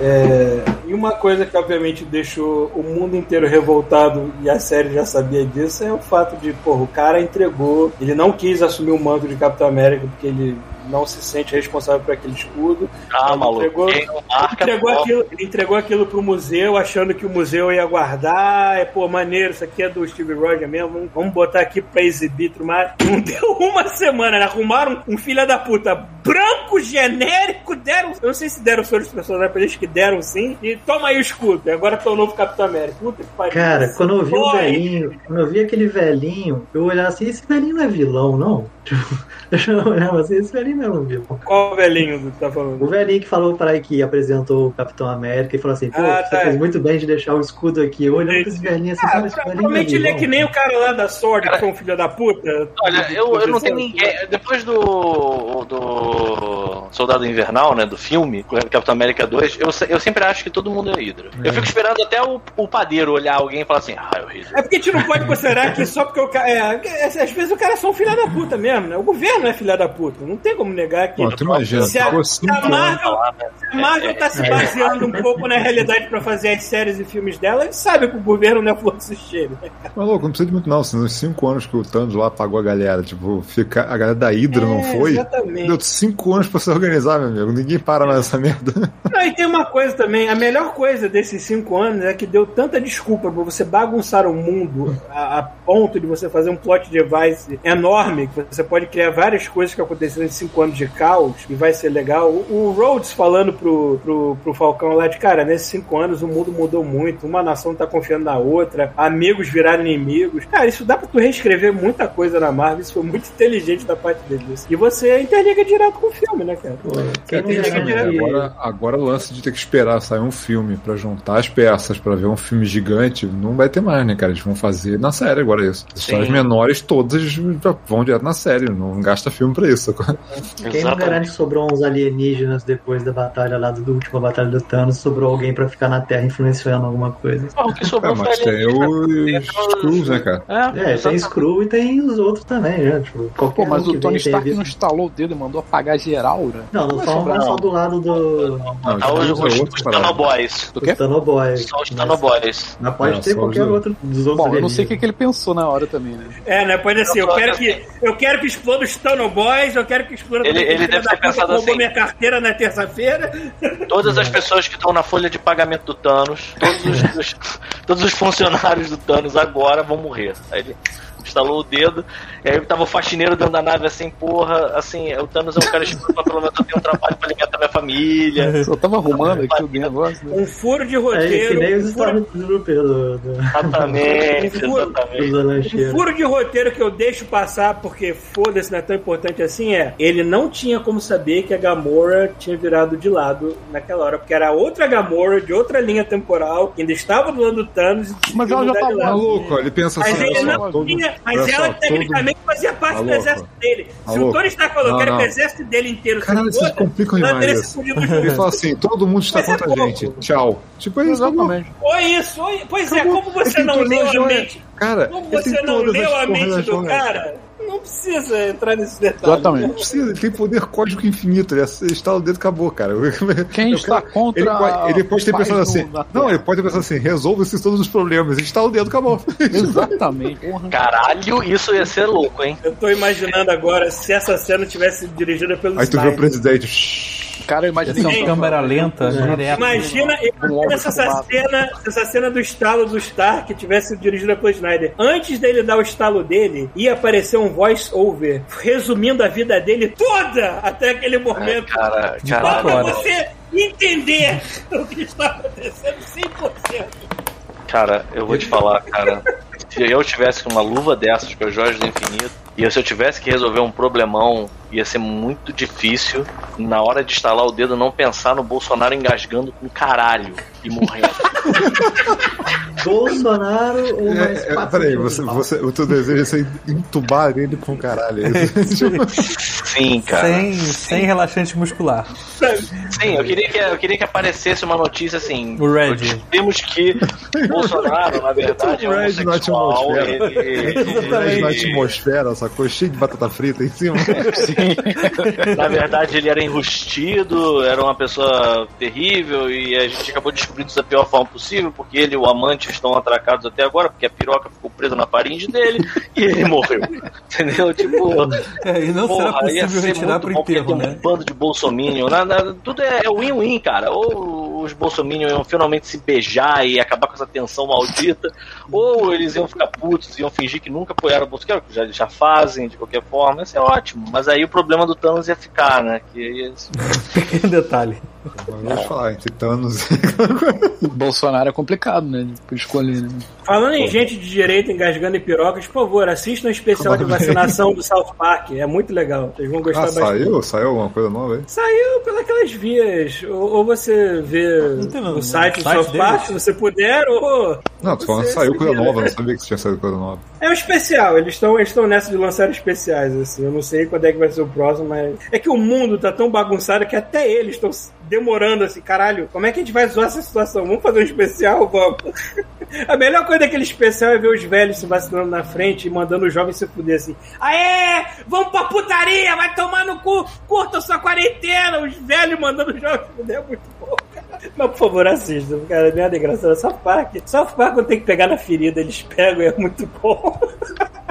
É, e uma coisa que obviamente deixou o mundo inteiro revoltado e a série já sabia disso é o fato de, porra, o cara entregou, ele não quis assumir o manto de Capitão América porque ele não se sente responsável por aquele escudo. Ah, ele maluco. Entregou, ele entregou, aquilo, ele entregou aquilo pro museu, achando que o museu ia guardar. É, pô, maneiro, isso aqui é do Steve Rogers mesmo. Vamos botar aqui pra exibir, mas não deu uma semana, né? Arrumaram um filho da puta branco, genérico, deram. Eu não sei se deram sobre os personagens pra eles que deram sim. E toma aí o escudo. E agora tá o novo Capitão América. Puta que pariu. Cara, quando eu vi o velhinho, quando eu vi aquele velhinho, eu olhava assim, esse velhinho não é vilão, não? Eu olhar assim, esse velhinho é um vilão. Qual velhinho que tá falando? O velhinho que falou para que apresentou o Capitão América e falou assim, pô, ah, tá. você fez muito bem de deixar o escudo aqui. Eu olhando pra esse velhinho assim, ah, esse Provavelmente ele é que nem o cara lá da Sword, que foi um filho da puta. Olha, eu, eu não tenho ninguém. Depois do. do Soldado Invernal, né? Do filme, Capitão América 2, eu, eu sempre acho que todo mundo é Hydra. É. Eu fico esperando até o, o padeiro olhar alguém e falar assim, ah, é o Hydra. É porque a gente não pode considerar que só porque o cara. É, às vezes o cara é só um filho da puta mesmo, né? O governo é filho da puta. Não tem como negar que. Tu imagina, se a, se a Marvel, se a Marvel tá se baseando um pouco na realidade pra fazer as séries e filmes dela, eles sabem que o governo não é força cheiro. Né, Mas louco, não precisa de muito, não. Se nos cinco anos que o Thanos lá pagou a galera, tipo, fica, a galera da Hydra é, não foi. Exatamente. Deu cinco anos pra se organizar, meu amigo. Ninguém para mais essa merda. Não, e tem uma coisa também, a melhor coisa desses cinco anos é que deu tanta desculpa pra você bagunçar o mundo a, a ponto de você fazer um plot device enorme, que você pode criar várias coisas que aconteceram em anos de caos e vai ser legal. O, o Rhodes falando pro, pro, pro Falcão lá de cara, nesses cinco anos o mundo mudou muito, uma nação tá confiando na outra, amigos viraram inimigos. Cara, isso dá pra tu reescrever muita coisa na Marvel, isso foi muito inteligente da parte deles. E você interliga direto com o filme, né, cara? Não Interliga direto. Agora, agora o lance de ter que esperar sair um filme pra juntar as peças pra ver um filme gigante não vai ter mais, né, cara? Eles vão fazer na série agora isso. As histórias menores todas vão direto na série, não gasta filme pra isso. Quem não garante que sobrou uns alienígenas depois da batalha lá, do última batalha do Thanos, sobrou alguém pra ficar na Terra influenciando alguma coisa. Ah, o que É, sobrou mas foi tem os Screws, né, cara? É, É, tem. Screw e tem os outros também, né? Tipo, qualquer Pô, mas um o Tony Stark visto- não estalou o dedo e mandou apagar geral, né? Não, não só, não só não. do lado do. Não, Ah, os, os, os. Tanoboys. Os Tanoboy. Só os Mas- Tanoboys. Mas pode ter só qualquer outro dos outros. Bom, eu não sei o que, ele pensou na hora também, né? É, né? Pode ser, eu quero que, eu quero que exploda os Tunnel Boys, eu quero que exploda Ele- aquele ele filho deve ter pensado roubou assim. minha carteira na terça-feira. Todas as pessoas que estão na folha de pagamento do Thanos, todos os, os- todos os funcionários do Thanos agora vão morrer. Aí ele instalou o dedo, e aí tava o faxineiro dentro da nave assim, porra, assim, o Thanos é um cara escuro, mas pelo menos eu tenho um trabalho pra alimentar minha família. Só tava arrumando aqui o negócio, né? Um furo de É, que roteiro. nem os um furo, Stormtroopers do, do, Exatamente, Furo. exatamente. um furo de roteiro que eu deixo passar porque foda-se, não é tão importante assim é. Ele não tinha como saber que a Gamora tinha virado de lado naquela hora, porque era outra Gamora de outra linha temporal que ainda estava do lado do Thanos. e Mas ela já tava lado. Maluco, ele pensa Mas assim, ele olha só, não tinha. Mas olha ela só, todo- tecnicamente fazia parte do Maluco. exército dele. Se o. Tony Stark falou, Não, quero que o não. exército dele inteiro se Caralho, vocês foda, complicam demais Ele fala assim, todo mundo está Mas é contra a gente. Tchau. Tipo, é isso. Exatamente. Foi isso, foi- pois é, como você não leu a mente. Cara, Como você não leu a mente do cara, não precisa entrar nesse detalhe. Não Exatamente. precisa, ele tem poder código infinito, ele instala o dedo e acabou, cara. Quem Eu está contra Ele pode, ele pode ter pensado assim. Não, ele pode ter pensado assim, resolva esses todos os problemas, instala o dedo, acabou. Exatamente. Caralho, isso ia ser louco, hein? Eu tô imaginando agora se essa cena tivesse dirigida pelo Aí tu vê o presidente. Cara, eu imaginei Essa é uma câmera lenta, direto. Imagina, imagina se essa cena, se essa cena do estalo do Stark tivesse sido dirigida pelo Snyder. Antes dele dar o estalo dele, ia aparecer um voice-over resumindo a vida dele toda até aquele É, cara, cara, horas. você entender o que está acontecendo 100%. Cara, eu vou te falar, cara. Se eu tivesse com uma luva dessas com as joias do infinito, e se eu tivesse que resolver um problemão, ia ser muito difícil, na hora de instalar o dedo, não pensar no Bolsonaro engasgando com caralho e morrendo. Bolsonaro ou mais É, é, peraí, você, você, o teu desejo é ser entubar ele com caralho. é Sim, cara. Sem, sem relaxante muscular. Sim, eu queria, que, eu queria que aparecesse uma notícia assim. O Red. Temos que Bolsonaro, na verdade, é O Red na homossexual. atmosfera. Ele, na ele- atmosfera, sacou? Cheio de batata frita em cima. Na verdade, ele era enrustido, era uma pessoa terrível e a gente acabou descobrindo isso da pior forma possível, porque ele e o amante estão atracados até agora, porque a piroca ficou presa na faringe dele e ele morreu. Entendeu? Tipo. É, e não será porra, ia possível ser retirar muito pro enterro, né? Um bando de bolsominion. Na- na- tudo é é win-win, cara. Ou os bolsominion iam finalmente se beijar e acabar com essa tensão maldita, ou eles iam ficar putos, iam fingir que nunca apoiaram o Bolsonaro, que já, já fazem de qualquer forma. Isso é ótimo. Mas aí o problema do Thanos ia ficar, né? Que ia- Pequeno detalhe. Vamos falar, entre Thanos Bolsonaro é complicado, né? Por escolher, né? Falando em gente de direita engasgando em pirocas, por favor, assistam o especial de vacinação do South Park. É muito legal. Vocês vão gostar Ah, bastante. saiu? Saiu alguma coisa nova aí? Saiu pelas vias. Ou, ou você vê Não o site do no site South Park, deles? se você puder, ou. Não, tô falando saiu coisa nova, não sabia que tinha saído coisa nova. É um especial, eles estão eles estão nessa de lançar especiais, assim. Eu não sei quando é que vai ser o próximo, mas. É que o mundo tá tão bagunçado que até eles estão demorando assim, caralho, como é que a gente vai zoar essa situação? Vamos fazer um especial? Vamos. A melhor coisa daquele especial é ver os velhos se vacinando na frente e mandando os jovens se fuder assim. Aê! Vamos pra putaria! Vai tomar no cu! Curta sua quarentena! Os velhos mandando os jovens se fuder é muito bom, cara. Mas por favor, assistam, cara. Merda engraçada. South Park. South Park quando tem que pegar na ferida, eles pegam e é muito bom.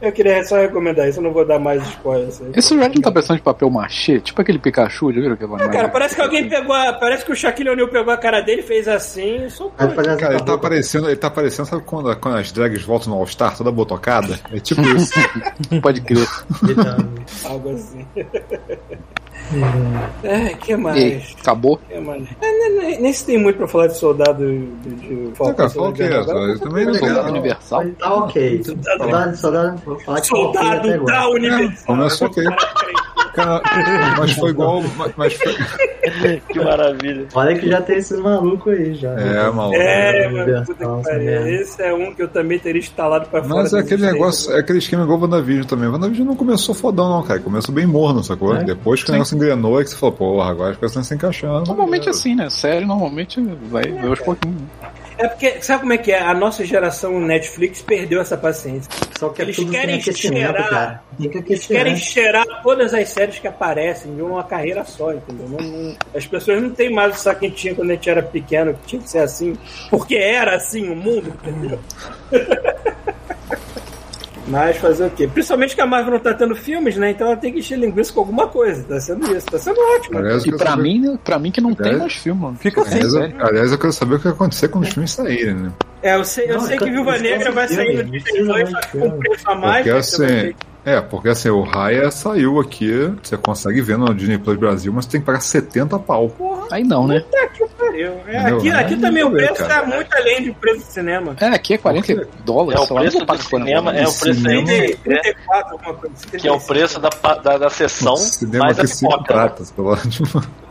Eu queria só recomendar isso, eu não vou dar mais spoilers. aí. Esse Red não tá precisando de papel machê? Tipo aquele Pikachu, já viram que vai Ah, cara, parece que alguém pegou a, Parece que o Shaquille O'Neal pegou a cara dele, fez assim fazer essa Cara, ele tá aparecendo, ele tá aparecendo, sabe quando, quando as drags voltam no All-Star, toda botocada? É tipo isso. Pode crer. Algo assim. É, que E mais? acabou? Que mais? É, nem, nem- nem se tem muito pra falar de soldado de, de Falcão cara, Soldado fala o que é, eu também não Legal. Soldado Universal? Tá ok. Soldado, soldado, que até Soldado agora. da Universal. Começou ok. Cara, mas foi igual. Mas, foi, Que maravilha. Olha que já tem esses malucos aí já. é, maluco. É, mano, puta que pariu. Esse é um que eu também teria instalado pra fora. Mas é aquele negócio, é aquele esquema igual o WandaVision também. O WandaVision não começou fodão, não, cara. Começou bem morno, sacou? É. Depois que o Sim. negócio engrenou, é que você falou, porra, agora as coisas estão se encaixando. Normalmente é assim, né? Série normalmente vai ver aos pouquinhos. É porque, sabe como é que é? A nossa geração Netflix perdeu essa paciência. Só que é Eles querem cheirar. que Eles querem cheirar todas as séries que aparecem de uma carreira só, entendeu? Não- não- as pessoas não têm mais o saco que a gente tinha quando a gente era pequeno, que tinha que ser assim, porque era assim o mundo, entendeu? Mas fazer o quê? Principalmente que a Marvel não tá tendo filmes, né? Então ela tem que encher linguiça com alguma coisa. Tá sendo isso, tá sendo ótimo. Aliás, E pra saber- mim, pra mim que não tem É. mais filme, mano. Fica assim, Aliás, sério. eu, aliás, eu quero saber o que vai acontecer quando os filmes saírem, né? É, eu sei, eu Não, sei que então, Viúva isso Negra vai sair no filme, Disney Plus, isso só é que com filme. preço a mais. Porque assim, é, porque assim, o Raya saiu aqui, você consegue ver no Disney Plus Brasil, mas tem que pagar 70 pau. Aí não, né? Puta que pariu. É, aqui, aqui É, também o preço cara. tá muito além do preço do cinema. É, aqui é 40 dólares, É o preço pagar do 40 cinema, é o preço Cinema. aí, 30, 34, alguma coisa. que é o preço da, da, da sessão, Cinema mais a pipoca. pratas, pelo menos.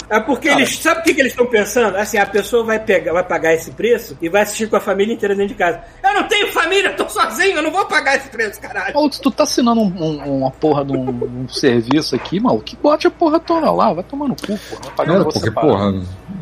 É porque eles. Sabe o que, que eles estão pensando? Assim, a pessoa vai, pegar, vai pagar esse preço e vai assistir com a família inteira dentro de casa. Eu não tenho família, eu tô sozinho, eu não vou pagar esse preço, caralho. Maluco, tu tá assinando um- um- uma porra de um, um serviço aqui, maluco, que bote a porra toda lá, vai tomar no cu, porra. Vai pagar Não, porque, porra.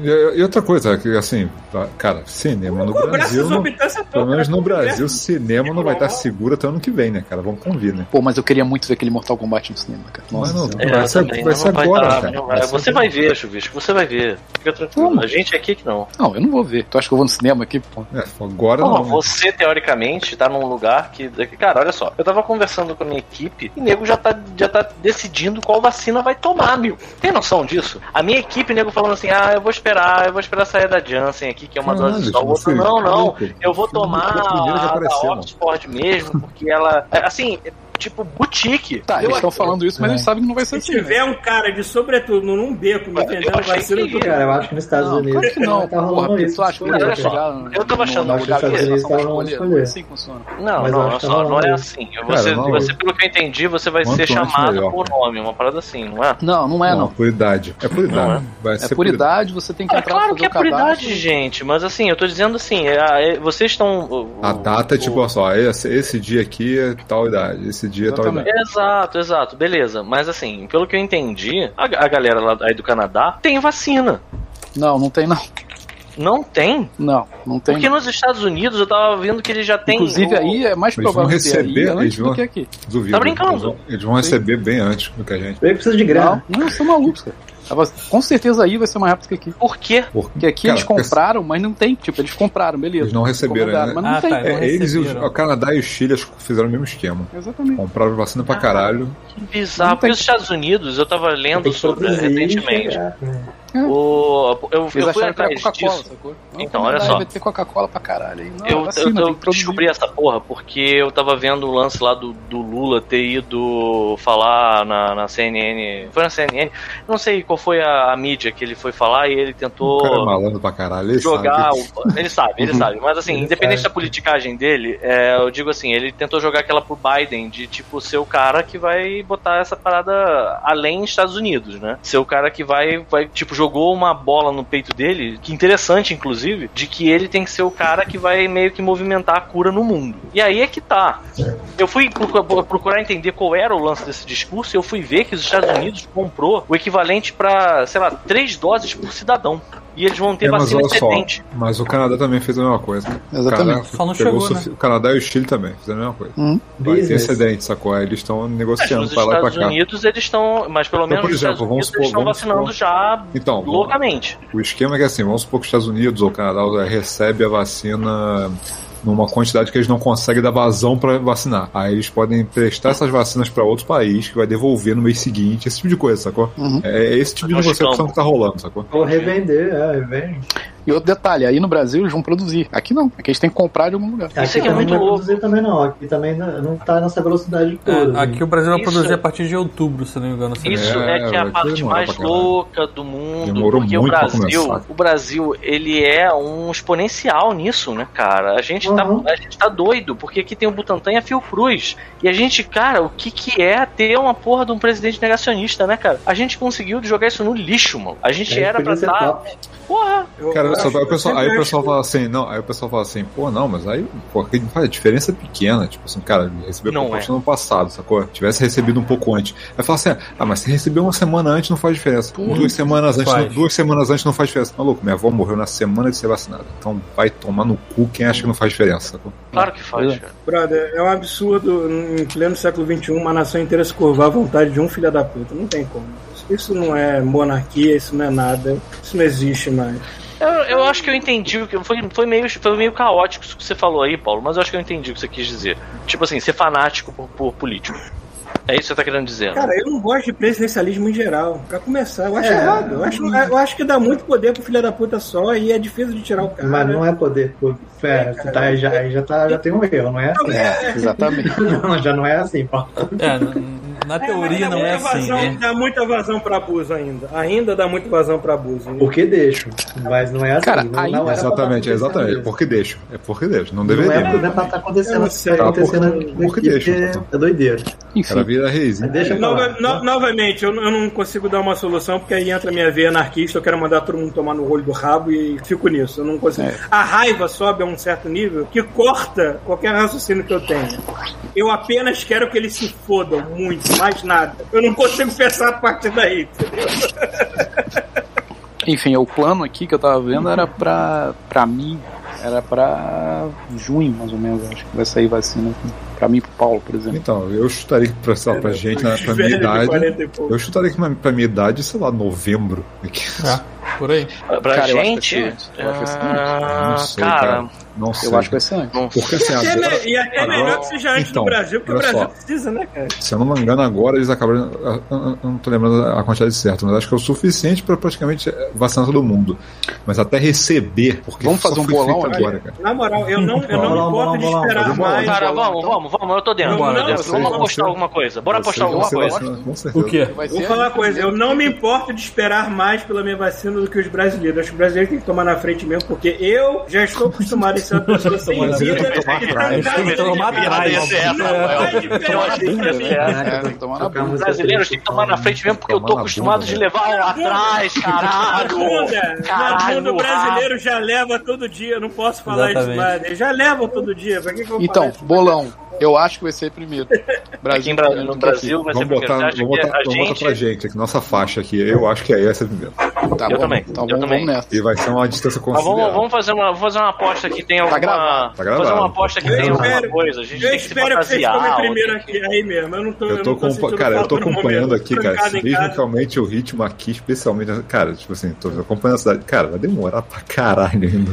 E, e outra coisa, que assim, cara, cinema no Brasil. Não, pelo menos no todas, Brasil, cinema não vai estar seguro até ano que vem, né, cara? Vamos convir, né? Pô, mas eu queria muito ver aquele Mortal Kombat no cinema, cara. Nossa, Mas não. É, vai ser, também, vai ser vai agora, cara. Vai Você vai ver, Chuvisco, você vai ver. Fica tranquilo. Como? A gente aqui que não. Não, eu não vou ver. Tu acha que eu vou no cinema aqui, pô? É, agora Porra, não. você, teoricamente, tá num lugar que. Cara, olha só, eu tava conversando com a minha equipe e nego já tá, já tá decidindo qual vacina vai tomar, meu. Tem noção disso? A minha equipe, nego falando assim: ah, eu vou esperar, eu vou esperar sair da Janssen aqui, que é uma Caralho, dose só. O outro, você- não, não, eu vou tomar a a. Oxford mesmo, porque ela. é, Assim, é tipo boutique. Tá, Eu eles estão falando isso, mas É. eles sabem que não vai Se ser assim. né? tiver um cara de sobretudo num beco me vendendo vacina, que- Cara, eu acho que nos Estados Não, Unidos claro que não, tá porra, isso. tu acha que só, chegar eu tava achando no que lugar vão estavam. Não é assim que funciona. Não, não, só, não é assim. Você, não, pelo que eu entendi, você vai ser chamado por nome, uma parada assim, não é? Não, não é Não, não. por idade. É por idade. Não, é? Vai É ser por idade, você tem que Ah, entrar claro que é o por idade, gente, mas assim, eu tô dizendo assim, é, é, vocês estão. A data é tipo, só, esse, esse dia aqui é tal idade, esse dia tal Exatamente. idade. Exato, exato, beleza. Mas assim, pelo que eu entendi, a, a galera lá aí do Canadá tem vacina. Não, não tem não. Não tem? Não, não tem. Porque não. nos Estados Unidos eu tava vendo que eles já tem. Inclusive o- aí é mais Eles vão provável ter receber, aí antes eles do vão- que aqui. Duvido. Tá brincando? Eles vão, eles vão receber bem antes do que a gente. Eu preciso de Não, grana. não, são malucos, cara. Tava- Com certeza aí vai ser mais rápido que aqui. Por quê? Porque aqui Cara, eles compraram, mas não tem. Tipo, eles compraram, beleza. Eles não receberam ainda. Mas não Ah, tem. tá, É, Não eles e o Canadá e o Chile fizeram o mesmo esquema. Exatamente. Compraram vacina pra caralho. Que bizarro. Porque os Estados Unidos, eu tava lendo sobre recentemente. chegar, né? O, eu, eu fui atrás disso. sacou? Então, Não, olha só. Vai ter Coca-Cola pra caralho. Não, Eu, vacina, eu, eu descobri essa porra porque eu tava vendo o lance lá do, do Lula ter ido falar na, na CNN. Foi na CNN? Não sei qual foi a, a mídia que ele foi falar e ele O tentou cara é malandro pra caralho. Ele jogar. sabe. o- ele sabe, ele sabe. Mas assim, Ele independente sabe. da politicagem dele, é, eu digo assim, ele tentou jogar aquela pro Biden de tipo ser o cara que vai botar essa parada além Estados Unidos, né? Ser o cara que vai, vai tipo, jogou uma bola no peito dele, que interessante, inclusive, de que ele tem que ser o cara que vai meio que movimentar a cura no mundo. E aí é que tá. Eu fui procu- procurar entender qual era o lance desse discurso e eu fui ver que os Estados Unidos comprou o equivalente pra, sei lá, três doses por cidadão. E eles vão ter É, mas vacina só, excedente. mas o Canadá também fez a mesma coisa. Exatamente. O, Canadá Só não pegou chegou, o, o Canadá e o Chile também fizeram a mesma coisa. Hum. Vai ter Business. excedente, sacou? Eles estão negociando nos pra lá e pra Estados cá. Unidos eles estão, mas pelo Então, menos por nos exemplo, Estados vamos Unidos eles estão supor- vamos vacinando supor- já Então, loucamente. O esquema é que assim, vamos supor que os Estados Unidos ou o Canadá recebe a vacina numa quantidade que eles não conseguem dar vazão pra vacinar. Aí eles podem emprestar essas vacinas pra outro país que vai devolver no mês seguinte, esse tipo de coisa, sacou? É esse tipo de negociação que tá rolando, sacou? Ou revender, é, revende. E outro detalhe, aí no Brasil eles vão produzir. Aqui não, aqui eles têm que comprar de algum lugar. Isso Aqui aqui é muito não vai louco. produzir também não. Aqui também não, tá nessa velocidade toda. É, aqui o Brasil vai Isso- produzir a partir de outubro, se não me engano. se não me Isso engano. é, que é a parte mais louca do mundo, Demorou porque o Brasil, o Brasil, ele é um exponencial nisso, né, cara? A gente, Uhum. tá, a gente tá doido, porque aqui tem o Butantan e a Fiocruz. E a gente, cara, o que que é ter uma porra de um presidente negacionista, né, cara? A gente conseguiu jogar isso no lixo, mano. A gente Aí era pra estar... top. Porra! Eu Cara, só, acho- aí o pessoal, aí o pessoal fala assim, não, aí o pessoal fala assim, pô, não, mas aí, pô, que faz a diferença é pequena, tipo assim, cara, recebeu Não proposta no passado, sacou? Tivesse recebido um pouco antes. Aí fala assim, ah, mas se recebeu uma semana antes não faz diferença. duas semanas antes, não, duas semanas antes não faz diferença. Maluco, minha avó morreu na semana de ser vacinada. Então vai tomar no cu quem acha que não faz diferença, sacou? Claro que faz, cara. Brother, é um absurdo em pleno século XXI uma nação inteira se curvar à vontade de um filho da puta. Não tem como. Isso não é monarquia, isso não é nada. Isso não existe mais. Eu, eu acho que eu entendi o que. Foi, foi, meio, foi meio caótico isso que você falou aí, Paulo, mas eu acho que eu entendi o que você quis dizer. Tipo assim, ser fanático por, por político. É isso que você tá querendo dizer, né? Cara, eu não gosto de presidencialismo em geral. Pra começar, eu acho É. errado. Eu acho, eu acho que dá muito poder pro filho da puta só e é difícil de tirar o cara. Mas não é poder. Pô, é, você tá, aí já, já, tá, já tem um erro, não é assim. É, exatamente. Não, já não é assim, pô. É, na, na teoria dá não é assim, vazão, né? Dá muita vazão pra abuso ainda. Ainda dá muito vazão pra abuso. Porque deixo. Mas não é assim. Cara, não, aí- não pra Exatamente, tá exatamente. acontecendo Porque deixa. É porque deixa. Não isso. Não deveria. é, não é pra estar acontecendo tá acontecendo Porque- aqui, porque deixa, porque pô. é doideira. Enfim, Ela vira. Mas deixa Nova- falar. no- novamente, eu, eu não consigo dar uma solução porque aí entra a minha veia anarquista. Eu quero mandar todo mundo tomar no olho do rabo e fico nisso. Eu não consigo. É. A raiva sobe a um certo nível que corta qualquer raciocínio que eu tenha. Eu apenas quero que eles se fodam muito, mais nada. Eu não consigo pensar a partir daí. entendeu? enfim, o plano aqui que eu tava vendo era pra, pra mim, era pra junho, mais ou menos, acho que vai sair vacina. Pra mim e pro Paulo, por exemplo. Então, eu chutaria que pra, sei lá, pra gente, né, pra minha idade. 40 pouco. Eu chutaria que pra- pra minha idade, sei lá, novembro. É, por aí. Pra Cara, eu acho que gente. ser antes. Eu acho que vai ser ah, Não sei, cara, cara. Não sei. Eu acho que vai ser antes. não. Porque assim, E até, agora, me- e até agora- melhor que seja antes Então, do Brasil, porque o Brasil só. precisa, né, cara? Se eu não me engano, agora eles acabaram. Eu eu não tô lembrando a quantidade certa, mas acho que é o suficiente pra praticamente vacinar todo mundo. Mas até receber, porque Vamos fazer um bolão agora, cara. Na moral, eu não, eu não Bolão, me importo bolão, de esperar bolão. mais. Cara, vamos, vamos, vamos, eu tô dentro. Eu dentro. você, Vamos apostar alguma coisa. Bora apostar alguma coisa. você- Com certeza. O quê? Vou falar uma coisa, eu primeiro. não me importo de esperar mais pela minha vacina do que os brasileiros. Acho que os brasileiros têm que tomar na frente mesmo, porque eu já estou acostumado a ser uma pessoa sem vida. brasileiro tem que tomar atrás. É, tem que tomar na Tocar bunda. música Brasileiros têm que tomar na frente mesmo, porque eu tô acostumado de levar atrás, caralho. na bunda o brasileiro já leva todo dia. Não posso falar isso mais. Já levam todo dia. Então, bolão. Eu acho que vai ser primeiro. Aqui em Bra- no Brasil vai ser Vamos primeiro. botar, vamos botar, a vamos botar pra gente. gente, aqui, nossa faixa aqui. Eu acho que aí vai ser primeiro. Tá Eu bom? também, Então eu vamos, também. nessa. E vai ser uma distância Mas vamos, considerável. vamos fazer uma, vamos fazer uma aposta que tem alguma. gravado, tá gravado. Fazer uma aposta que Eu tem alguma espero- coisa. A gente Eu tem que se espero que vocês ou primeiro aqui, aí mesmo. Eu não tô, Eu tô, não tô cara, eu tô acompanhando momento. aqui, cara. Aumente o ritmo aqui, especialmente. Cara, tipo assim, tô acompanhando a cidade. Cara, vai demorar pra caralho ainda.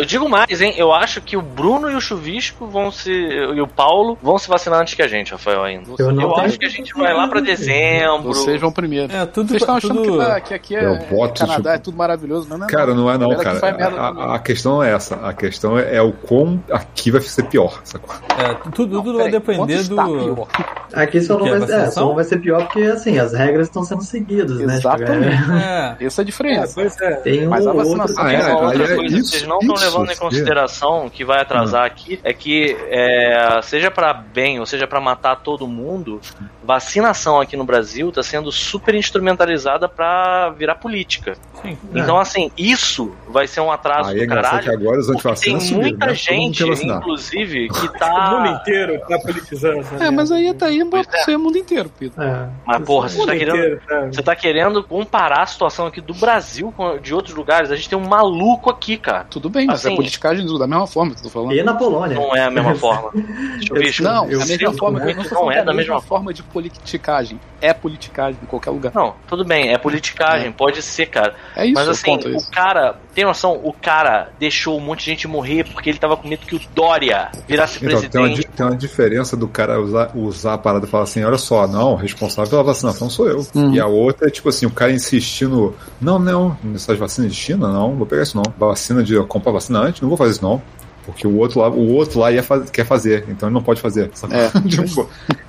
Eu digo mais, hein? Eu acho que o Bruno e o Chuvisco vão se. e o Paulo vão se vacinar antes que a gente, Rafael, ainda. Eu não Eu tenho- acho que a gente vai lá pra dezembro. Vocês vão primeiro. É, tudo- Vocês estão achando tudo- que, tá- que aqui é, Eu boto, Canadá tipo- é tudo maravilhoso, mas não é Cara, não é não, cara. A, a- a questão não é essa. A questão é, é o quão aqui vai ser pior, sacou? É, tudo, tudo vai depender do. Aqui só não, quê? vai, é, vacinação? só não vai ser pior porque, assim, as regras estão sendo seguidas, né? Tipo, Exatamente. É, Essa é a É, diferença. é. Tem um Mas a ou outro. vacinação- Ah, é, uma outra é coisa que vocês não estão levando em consideração que vai atrasar aqui é que é, seja pra bem ou seja pra matar todo mundo, vacinação aqui no Brasil tá sendo super instrumentalizada pra virar política. sim. Então assim, isso vai ser um atraso Aí é do que caralho. agora os tem subiram, muita né? Gente, inclusive, que O mundo tá. inteiro tá politizando. essa É, mas aí tá aí, Pois é. é o mundo inteiro, Pedro. É. Mas porra, você tá querendo. inteiro, tá. Você tá querendo comparar a situação aqui do Brasil com de outros lugares? A gente tem um maluco aqui, cara. Tudo bem, mas Assim- é politicagem da mesma forma que eu tô falando. E na Polônia. Não é a mesma forma. Deixa eu Não, eu é a mesma forma. Não é é da a mesma forma de politicagem. É politicagem em qualquer lugar. Não, tudo bem, é politicagem, pode ser, cara. É isso Mas assim, é o isso. cara, Tem noção? O cara deixou um monte de gente morrer porque ele tava com medo que o Dória virasse Então, tem uma, presidente. tem uma diferença do cara usar, usar a parada e falar assim: olha só, não, responsável pela vacinação sou eu. Uhum. E a outra é tipo assim: o cara insistindo: não, não, essas vacinas de China, não, não vou pegar isso não. Vacina de comprar vacina antes, não vou fazer isso não. Porque o outro lá, o outro lá ia faz- quer fazer, então ele não pode fazer. É. Tipo,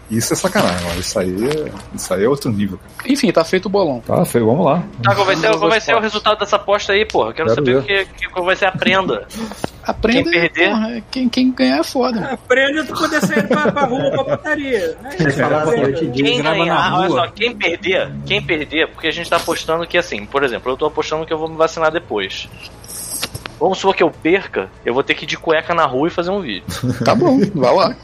isso é sacanagem, mano. Isso aí, é- isso aí é outro nível. cara. Enfim, tá feito o bolão. Tá, feio, vamos lá. Tá, qual vai ser, qual vai ser o resultado dessa aposta aí, porra? Quero, Quero saber o ver. que, que- qual vai ser a prenda. Aprenda Quem perder? porra, quem, quem ganhar é foda. Aprende a tu poder sair pra, pra rua pra putaria. É assim, digo. Quem grava ganhar, olha só, quem perder, quem perder, porque a gente tá apostando que assim, por exemplo, eu tô apostando que eu vou me vacinar depois. Vamos supor que eu perca, eu vou ter que ir de cueca na rua e fazer um vídeo. Tá bom, vai lá.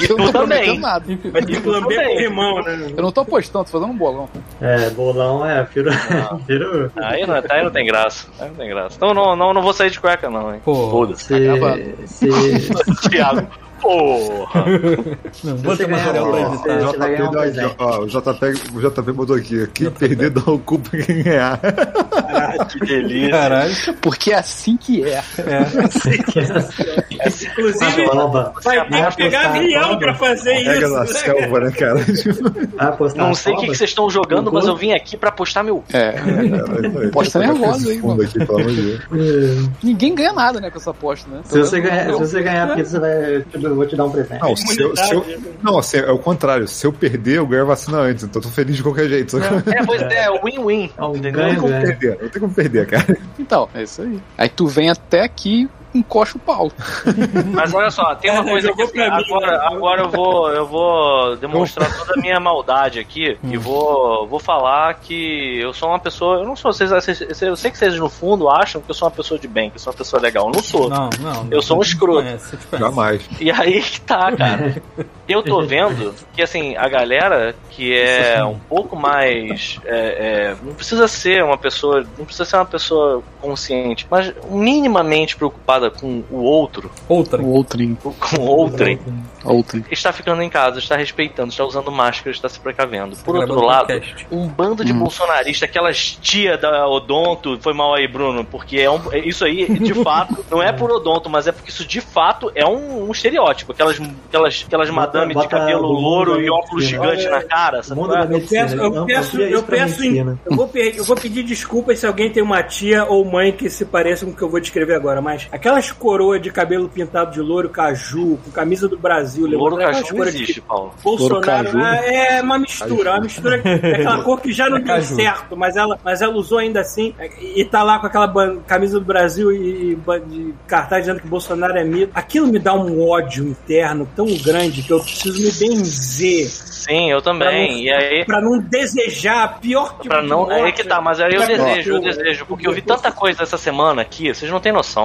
E Eu tu não tô também. nada. Vai ter que lamber Também. limão, né? Eu não tô apostando, tô fazendo um bolão. É, bolão é, firo. firo Aí não, aí não tem graça. Aí não tem graça. Então não, não, não vou sair de cueca, não, hein? Pô. Foda-se. se, gravado. se, Thiago. Porra. Não, ganhar material pra editar. ganhar um dá aqui, ó, o, JP, o JP botou aqui: quem perder dá o cu pra quem ganhar. Que delícia. Caralho. Porque é assim que é. Inclusive, Bomba. vai ter que pegar avião pra fazer Pega isso. na né? selva, né, cara? Não sei o que, que vocês estão jogando, mas eu vim aqui pra apostar meu. É. Aposta nervosa aí, fundo mano. aqui, pelo amor de Deus. Ninguém ganha nada, né, com essa aposta, né? Se você ganhar, se você ganhar, porque você vai, eu vou te dar um presente. Não, se eu, se eu- não assim, é o contrário. Se eu perder, eu ganho a vacina antes. Então eu tô feliz de qualquer jeito. É, pois é, o win-win. É Entendeu? não tem como perder. Não tem como perder, cara. Então, é isso aí. Aí tu vem até aqui encosta o pau. Mas olha só, tem uma É, coisa que assim, agora, né? agora eu vou eu vou demonstrar toda a minha maldade aqui e vou, vou falar que eu sou uma pessoa, eu não sou, vocês, vocês- eu sei que vocês no fundo acham que eu sou uma pessoa de bem, que eu sou uma pessoa legal, eu não sou. Não, não. Eu sou um escroto. conhece. Jamais. E aí que tá, cara. Eu tô vendo que, assim, a galera que é um pouco mais. é, é, não precisa ser uma pessoa. Não precisa ser uma pessoa consciente, mas minimamente preocupada com o outro, Outra. O outrem. com outrem, Outrem. está ficando em casa, está respeitando, está usando máscara, está se precavendo. Por Tá outro lado, podcast. um bando de bolsonaristas, aquelas tia da Odonto, foi mal aí, Bruno, porque é um, é- isso aí, de fato, não é por Odonto, mas é porque isso de fato é um, um estereótipo. Aquelas, aquelas, aquelas Bota- madame de cabelo louro e óculos gigantes Olha, na cara, sabe? da Eu peço, eu não, peço, eu peço, em- medicina. eu vou, eu vou pedir desculpas se alguém tem uma tia ou mãe que se pareça com o que eu vou descrever agora, mas aquelas coroas de cabelo pintado de louro caju, com camisa do Brasil, Louro caju não de existe, Paulo. Bolsonaro caju. é uma mistura, uma mistura é aquela cor que já não É deu caju. certo, mas ela, mas ela usou ainda assim e tá lá com aquela ban- camisa do Brasil e, e cartaz dizendo que Bolsonaro é mito. Aquilo me dá um ódio interno tão grande que eu preciso me benzer Sim, eu também. E aí. pra não desejar a pior tipo Pra de não. É aí que tá, mas aí eu Pra desejo, eu desejo, porque eu vi tanta coisa essa semana aqui, vocês não têm noção.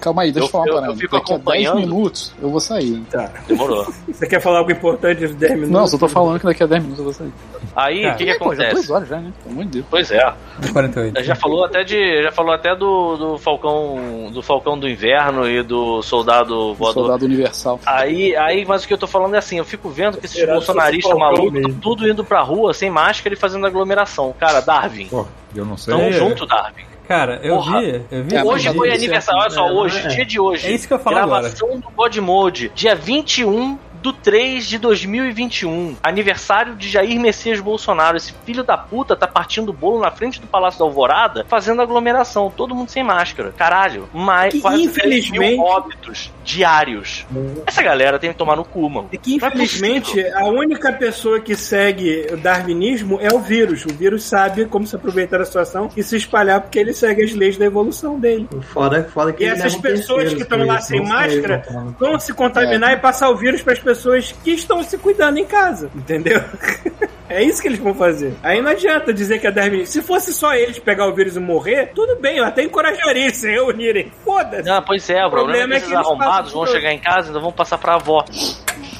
Calma aí, deixa eu, Eu- falar eu- uma eu parada. fico Daqui a 10 acompanhando. minutos eu vou sair. hein? Demorou. Você quer falar algo importante nos 10 minutos? Não, só tô falando que daqui a 10 minutos eu vou sair. Aí, o Cara, que, que Pô, já duas acontece? horas já, né? Pelo amor de Deus. Pois é. 48. Já falou até de. Já falou até do, do Falcão. Do Falcão do Inverno e do Soldado Voador. Soldado Universal. Aí, aí, mas o que eu tô falando é assim, eu fico vendo que esses bolsonaristas malucos mesmo. estão tudo indo pra rua sem máscara e fazendo aglomeração. Cara, Darwin, Pô, eu não sei. tamo É. junto, Darwin. Cara, eu Porra. vi, eu vi. É, hoje foi tá aniversário, olha só, né? hoje, É. dia de hoje. É isso que eu falar Gravação do God Mode, dia 21 do 3 de 2021. Aniversário de Jair Messias Bolsonaro. Esse filho da puta tá partindo bolo na frente do Palácio da Alvorada, fazendo aglomeração. Todo mundo sem máscara. Caralho. Mais Que, quase 10 infelizmente- mil óbitos diários. Essa galera tem que tomar no cu, mano. É que, é infelizmente, a única pessoa que segue o darwinismo é o vírus. O vírus sabe como se aproveitar da situação e se espalhar porque ele segue as leis da evolução dele. Foda, foda que E ele essas pessoas que estão lá sem máscara vão se contaminar e passar o vírus para as pessoas que estão se cuidando em casa, entendeu? É isso que eles vão fazer. Aí não adianta dizer que é darwinismo. Se fosse só eles pegar o vírus e morrer, tudo bem, eu até encorajaria eles se reunirem. Foda-se. Não, pois é, o problema, problema é é que que esses eles arrombados vão chegar em casa e ainda vão passar pra avó.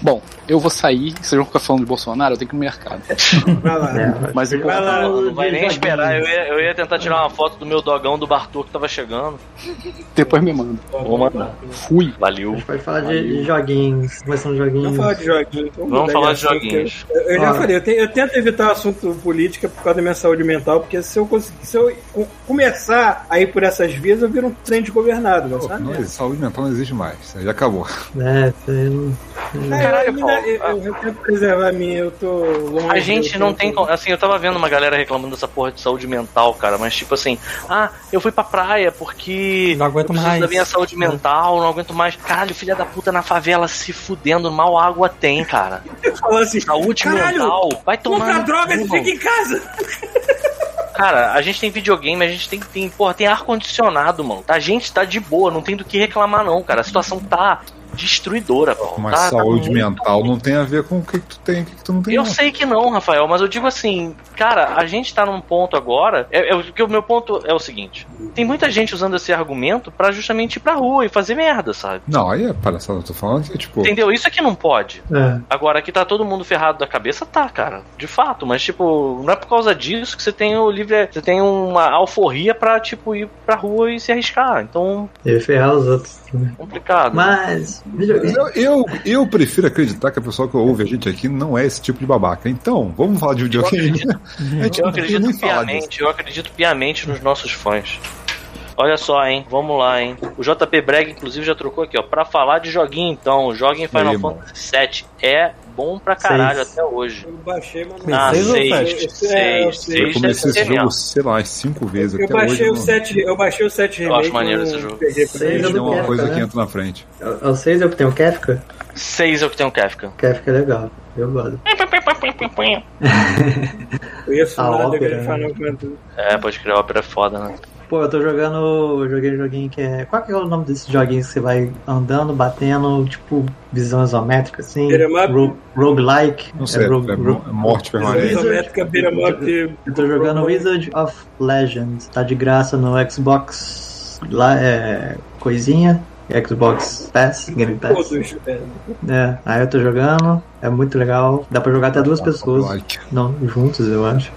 Bom, eu vou sair, vocês vão ficar falando de Bolsonaro, eu tenho que ir no mercado. Vai lá. É, Mas vai lá, eu- Não vai nem de esperar. Eu ia, eu ia tentar tirar uma foto do meu dogão do Bartô que tava chegando. depois me manda. Vou mandar. Fui. A Valeu. gente pode falar de, de joguinhos, começando joguinhos. Vamos falar de joguinhos. Vamos, Vamos mudar falar de joguinhos. Eu, eu já Ah. falei, eu, te- eu tento evitar o assunto política por causa da minha saúde mental, porque se eu, conseguir, se eu co- começar a ir por essas vias, eu viro um trem desgovernado, Pô, sabe? não, saúde mental não existe mais. Isso aí já acabou. É, não- É, Caralho, Paulo. Eu, eu tento preservar a minha, eu tô longe. A gente não tem. como- Assim, eu tava vendo uma galera reclamando dessa porra de saúde mental, cara, mas tipo assim, ah, eu fui pra praia porque. Não aguento eu mais. da minha saúde mental, não aguento mais. Caralho, filha da puta na favela se fudendo, mal água tem, cara. Falando assim, Saúde caralho, mental, vai tomar. compra droga e fica em casa. Cara, a gente tem videogame, a gente tem, tem porra, tem ar-condicionado, mano. A gente tá de boa, não tem do que reclamar, não, cara. A situação tá destruidora, pô. Mas Tá- tá saúde muito mental não tem a ver com o que, que tu tem o que, que tu não tem. Eu não. sei que não, Rafael, mas eu digo assim, cara, a gente tá num ponto agora. É, é, porque o meu ponto é o seguinte: tem muita gente usando esse argumento pra justamente ir pra rua e fazer merda, sabe? Não, aí é palhaçada. Eu tô falando que, tipo, Entendeu? Isso aqui não pode. É. Agora que tá todo mundo ferrado da cabeça, tá, cara. De fato, mas tipo, não é por causa disso que você tem o livre. Você tem uma alforria pra, tipo, ir pra rua e se arriscar. Então, E ferrar os outros. né? complicado. Mas, videogame. Eu, eu, eu prefiro acreditar que a pessoa que ouve a gente aqui não é esse tipo de babaca. Então, vamos falar de videogame. Eu acredito falar disso. piamente, eu acredito piamente nos nossos fãs. Olha só, hein? Vamos lá, hein? O JP Breg, inclusive, já trocou aqui, ó. Pra falar de joguinho, então. Joguem Final Aí. Fantasy VII. É bom pra caralho Seis. até hoje. Eu baixei, mas Seis Ah, seis, sete? seis, É, eu seis, sei. Eu comecei esse jogo, sei lá, cinco vezes. Eu Até baixei, hoje o não- 7, eu baixei o 7 Eu acho remake. maneiro não esse jogo. Seis eu não uma coisa cara. que entra na frente. É o 6 é o que tem o Kefka? Seis é o que tem o Kefka. Kefka é legal. Eu gosto. Conheço A nada ópera, de Final Fantasy. É, pode criar ópera é foda, né? Pô, eu tô jogando. Eu joguei um joguinho que é. Qual que é o nome desses joguinhos que você vai andando, batendo, tipo, visão isométrica, assim? Ro roguelike. Não sei, é, rogue- é ro- morte permanente. Isométrica, beat'em up, Eu tô jogando Wizard of Legends. Tá de graça no Xbox. Lá é. Coisinha. Xbox Pass, Game Pass. é. É, aí eu tô jogando. É muito legal. Dá pra jogar até duas pessoas. Não, juntos, eu acho.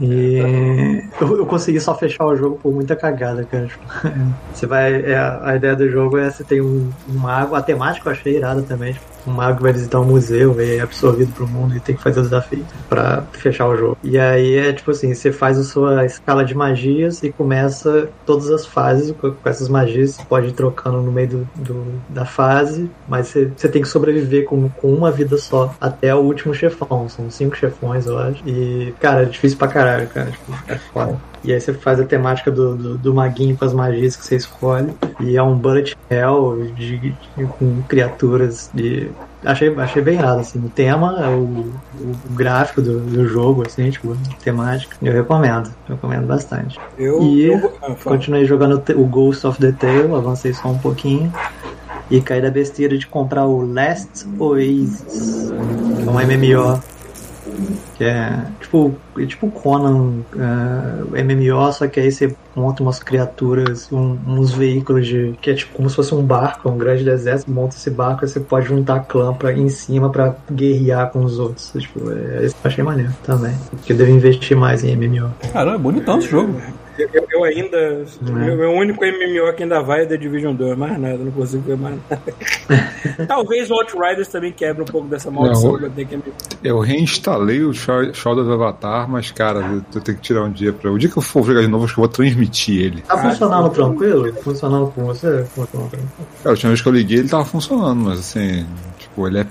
E eu, eu consegui só fechar o jogo por muita cagada, cara. Tipo, Você vai. é, a ideia do jogo é você tem um, um mago, a temática eu achei irada também. Tipo, um mago que vai visitar um museu e é absorvido pro mundo e tem que fazer o desafio pra fechar o jogo. E aí é tipo assim, você faz a sua escala de magias e começa todas as fases com, com essas magias, você pode ir trocando no meio do, do- da fase, mas você, você tem que sobreviver com, com uma vida só até o último chefão. São cinco chefões, eu acho. E, cara, é difícil pra caralho, cara. Tipo, é foda. E aí você faz a temática do, do, do maguinho com as magias que você escolhe. E é um bullet hell de, de- com criaturas de. Achei, achei bem errado, assim. O tema, é o, o, gráfico do, do jogo, assim, tipo, temática. Eu recomendo. Recomendo bastante. Eu, E eu. Continuei jogando o Ghost of the Tale, avancei só um pouquinho. E caí da besteira de comprar o Last Oasis, que é um MMO. Que é tipo, é tipo Conan é, MMO, só que aí você monta umas criaturas, um- uns veículos de. que é tipo como se fosse um barco, um grande deserto, monta esse barco e você pode juntar clã pra, em cima pra guerrear com os outros. Tipo, é, achei maneiro também. Porque eu devo investir mais em MMO. Caramba, é bonitão esse jogo. Eu, eu- ainda. É. Meu, meu único MMO que ainda vai é The Division 2, mais nada, não consigo ver mais nada. Talvez o Outriders também quebre um pouco dessa maldição Não, que eu tenho que. Eu reinstalei o Shaw- Shadow do Avatar, mas, cara, eu, eu tenho que tirar um dia pra. O dia que eu for jogar de novo, acho que eu vou transmitir ele. Tá funcionando tranquilo? Funcionando com você? Cara, a última vez que eu liguei, ele tava funcionando, mas assim. Tipo, ele é,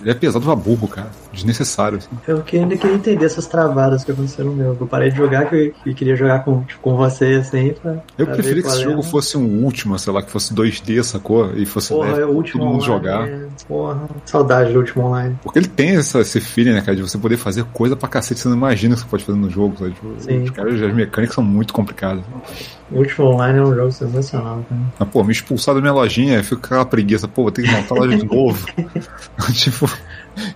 ele é pesado pra burro, cara. Desnecessário, assim. Eu que ainda queria entender essas travadas que aconteceram no meu. Eu parei de jogar que eu, queria jogar com, tipo, com você, assim, pra. Eu pra preferia que esse é. jogo fosse um último, sei lá, que fosse 2D, sacou? E fosse Porra, leve é o último todo mundo online, jogar. é, Porra, saudade do último online. Porque ele tem essa, esse feeling, né, cara, de você poder fazer coisa pra cacete, você não imagina o que você pode fazer no jogo, sabe? Tipo, Sim. os caras, as mecânicas são muito complicadas. O último online é um jogo sensacional, cara. Mas, pô, me expulsar da minha lojinha, eu fico com aquela preguiça, pô, vou ter que montar a loja de novo. tipo,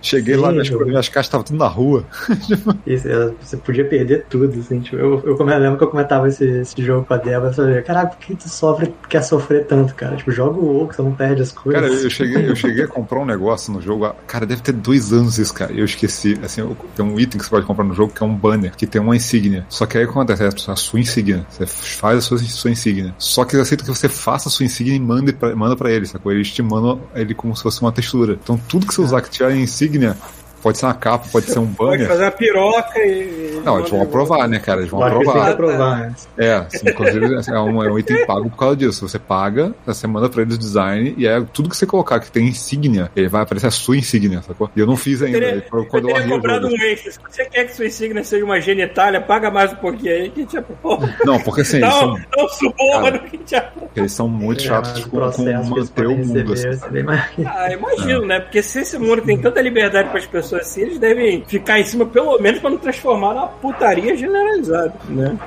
Cheguei Sim, lá, minhas, eu- minhas caixas estavam tudo na rua. Isso, você podia perder tudo, assim, tipo, eu, eu, eu lembro que eu comentava esse, esse jogo com a Débora, eu falei, caraca, por que tu sofre, quer sofrer tanto, cara? Tipo, joga o que você não perde as coisas. Cara, eu cheguei, eu cheguei a comprar um negócio no jogo. Cara, deve ter dois anos isso, cara. Eu esqueci. Assim, tem um item que você pode comprar no jogo que é um banner, que tem uma insígnia. Só que aí acontece? É a sua insígnia. Você faz a sua, sua insígnia. Só que eles aceitam que você faça a sua insígnia e mande pra, manda pra eles, sacou? Eles te mandam ele como se fosse uma textura. Então tudo que você usar que tiver insígnia, pode ser uma capa, pode ser um Pode banner. fazer uma piroca e. Não, eles vão aprovar, né, cara? Eles vão aprovar. aprovar, né? É, assim, inclusive assim, é, um, é um item pago por causa disso. Você paga, você manda pra eles o design, e é tudo que você colocar que tem insígnia, ele vai aparecer a sua insígnia, sacou? E eu não fiz ainda. Teria, eu quando eu teria comprado um extra. Se você quer que sua insígnia seja uma genitália, paga mais um pouquinho aí que tipo, pô, Não, porque assim, eles dá, são, um suborno que já. eles são muito É, chatos com, com manter o mundo. receber Assim. Ah, imagino, né? Porque se esse mundo tem tanta liberdade para as pessoas assim, eles devem ficar em cima, pelo menos, para não transformar numa putaria generalizada, né?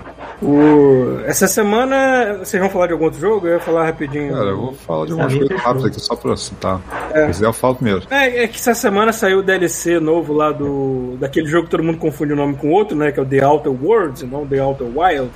O... Essa semana, vocês vão falar de algum outro jogo? Eu ia falar rapidinho. Cara, eu vou falar de mim, coisas rápidas aqui só pra citar. É. Se quiser, eu falo primeiro. É, é que essa semana saiu o DLC novo lá do. daquele jogo que todo mundo confunde o nome com outro, né? Que é o The Outer Worlds, não The Outer Wild.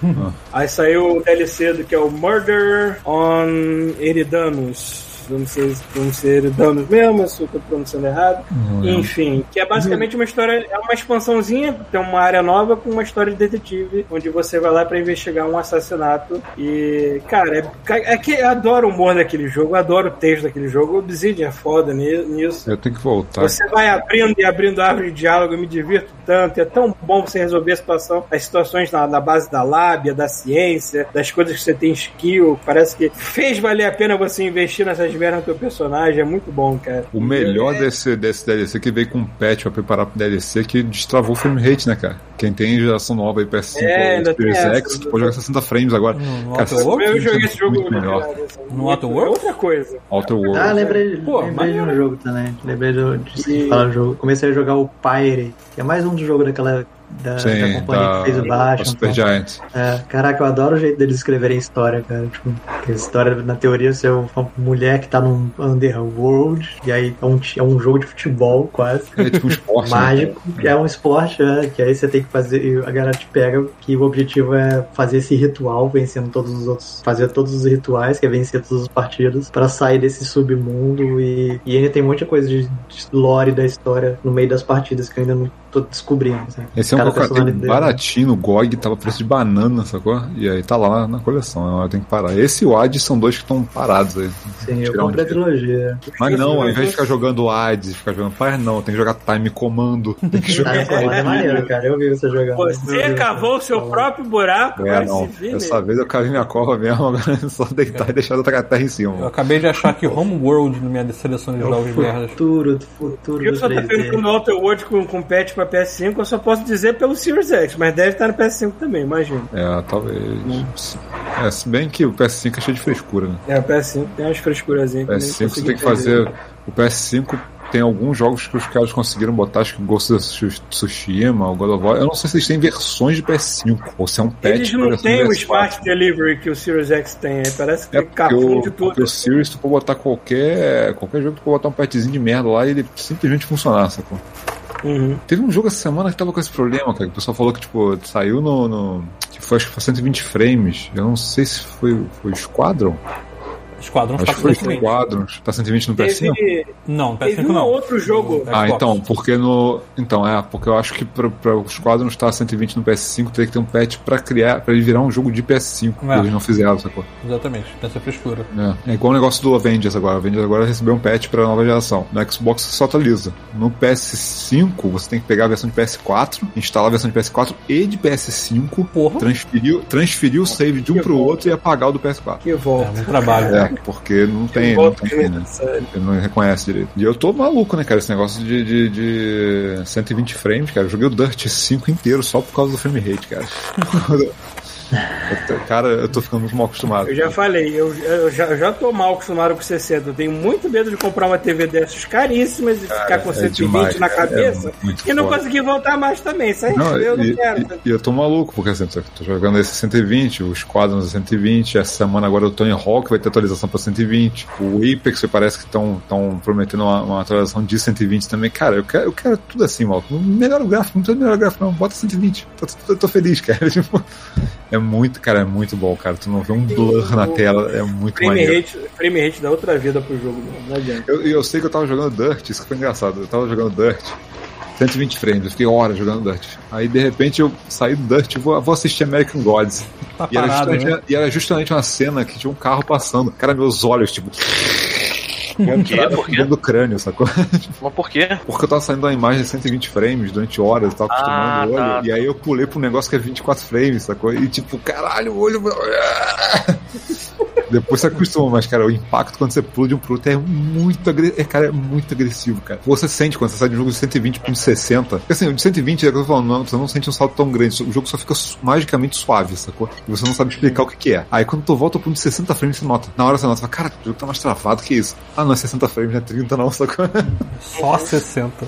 Aí saiu o DLC do que é o Murder on Eridanos. Eu não sei se pronunciar Eridanos mesmo, se eu tô pronunciando errado. Enfim, que é basicamente uma história, é uma expansãozinha, tem uma área nova com uma história de detetive, onde você vai lá pra investigar um assassinato. E, cara, é, é que eu adoro o humor daquele jogo, eu adoro o texto daquele jogo. O Obsidian é foda ni- nisso. Eu tenho que voltar. Você vai abrindo e abrindo árvore de diálogo, eu me divirto tanto. É tão bom você resolver a situação, as situações na, na base da lábia, da ciência, das coisas que você tem skill. Parece que fez valer a pena você investir nessas merdas no teu personagem. É muito bom, cara. O melhor É- desse, desse DLC que veio com um patch pra preparar pro DLC que destravou o frame rate, né, cara? Quem tem geração nova aí PS5 É, ou Series. X, pode jogar 60 frames agora. No Cara, Outer Worlds? Eu joguei esse jogo muito melhor. No Outer Worlds? É outra coisa. Outer Worlds. Ah, lembrei, Pô, lembrei de um jogo também. Lembrei do, de E- falar do jogo. Comecei a jogar o Pyre, que é mais um do jogo daquela. Da, da Sim, companhia da, que fez o da baixo. Super Giant. É, caraca, eu adoro o jeito deles escreverem história, cara. Tipo, a história, na teoria, você é uma mulher que tá num underworld, e aí é um, é um jogo de futebol, quase. É tipo um esporte. né? Mágico, que é um esporte, né? Que aí você tem que fazer, e a galera te pega, que o objetivo é fazer esse ritual, vencendo todos os outros, fazer todos os rituais, que é vencer todos os partidos, pra sair desse submundo e, e ainda tem muita coisa de, de lore da história no meio das partidas que eu ainda não tô descobrindo. Assim. Esse é um catei personalidade. baratinho no GOG, tava preço de banana, sacou? E aí tá lá na coleção, eu tenho que parar. Esse e o Hades são dois que estão parados aí. Sim, eu Tirar um comprei a trilogia. Mas não, ao invés de ficar jogando Hades, ficar jogando Fire, não, tem que jogar Time Comando. Tem que jogar. é maneiro, cara. Eu vi você jogando. Você cavou o seu próprio buraco, É, não. Dessa vez eu cavei minha cova mesmo, agora é só deitar e deixar outra terra em cima. Eu acabei de achar que Homeworld na minha seleção de É o jogos merdas. futuro, do futuro Eu só tô 3D. perguntando o Outer World com, com patch pra PS5, eu só posso dizer pelo Series X, mas deve estar no PS5 também, imagino. É, talvez. É, se bem que o PS5 é cheio de frescura, né? É, o PS5 tem umas frescurazinhas. O PS5 você tem que fazer. O PS5 tem alguns jogos que os caras conseguiram botar, acho que Ghost of Tsushima, o God of War. Eu não sei se eles têm versões de PS5, ou se é um patch. Eles não têm de o PS4. Smart Delivery que o Series X tem, aí parece que É tem porque o, cafunde porque tudo. o Series, tu pode botar qualquer, qualquer jogo, tu pode botar um patchzinho de merda lá e ele simplesmente funcionar, sacou? Uhum. Teve um jogo essa semana que tava com esse problema, cara. O pessoal falou que, tipo, saiu no. no que foi, acho que foi 120 frames. Eu não sei se foi, foi Squadron. Esquadrão Acho tá que foi o 120. Squadron. Tá 120 no PS5? Teve, Não, no teve PS5 um não. outro jogo. Ah, Xbox. então, porque no. Então, é, porque eu acho que pra, pra o Squadron estar 120 no PS5 teria que ter um patch pra criar, pra ele virar um jogo de PS5. É. Eles não fizeram, sacou? Exatamente, tem essa frescura. É. é igual o negócio do Avengers agora. O Avengers agora recebeu um patch pra nova geração. No Xbox você só atualiza. No PS5 você tem que pegar a versão de PS4, instalar a versão de PS4 e de PS5, Porra. transferir, transferir o save de um pro outro e apagar o do PS4. Que É, volta. muito trabalho. É, porque não tem, não tem, né? Ele não reconhece direito. E eu tô maluco, né, cara? Esse negócio de, de, de 120 frames, cara. Eu joguei o Dirt 5 inteiro só por causa do frame rate, cara. Cara, eu tô ficando muito mal acostumado. Eu já falei, eu, eu já, eu já tô mal acostumado com 60. Eu tenho muito medo de comprar uma TV dessas caríssimas e ficar com é 120 demais, na cara, cabeça é e não foda. conseguir voltar mais também. Isso aí Não, eu não e, quero. e- eu tô maluco, porque assim, tô jogando esse 120, o Squadron 120, essa semana agora o Tony Hawk vai ter atualização pra 120, o Apex parece que estão prometendo uma, uma atualização de 120 também. Cara, eu quero, eu quero tudo assim, maluco. Não melhora o gráfico, não precisa melhorar o gráfico, não. Bota 120. Tô, tô, tô feliz, cara. Tipo, é muito, cara, é muito bom, cara. Tu não vê um blur na tela, é muito Frame maneiro. rate, frame rate dá outra vida pro jogo, não, não adianta. Eu, eu sei que eu tava jogando Dirt, isso que foi engraçado. Eu tava jogando Dirt, 120 frames, eu fiquei horas jogando Dirt. Aí de repente eu saí do Dirt e vou, vou assistir American Gods. Tá E era, parado, justamente, né? e era justamente uma cena que tinha um carro passando. Cara, meus olhos, tipo. Por quê? do crânio, sacou? Mas por quê? Porque eu tava saindo uma imagem de 120 frames durante horas, eu tava acostumando Ah, o olho. tá. E aí eu pulei um negócio que é 24 frames, sacou? E tipo, caralho, o olho. Depois você acostuma, mas, cara, o impacto quando você pula de um pro outro é muito agressivo. É, cara, é muito agressivo, cara. Você sente quando você sai de um jogo de 120 pra um de 60. Porque assim, o de 120 é o que eu tô falando, não, você não sente um salto tão grande. O jogo só fica magicamente suave, sacou? E você não sabe explicar o que, que é. Aí quando tu volta pro um de 60 frames, você nota. Na hora você nota, você fala, cara, o jogo tá mais travado que isso. Ah, não é 60 frames, não é 30, não, sacou? Só 60.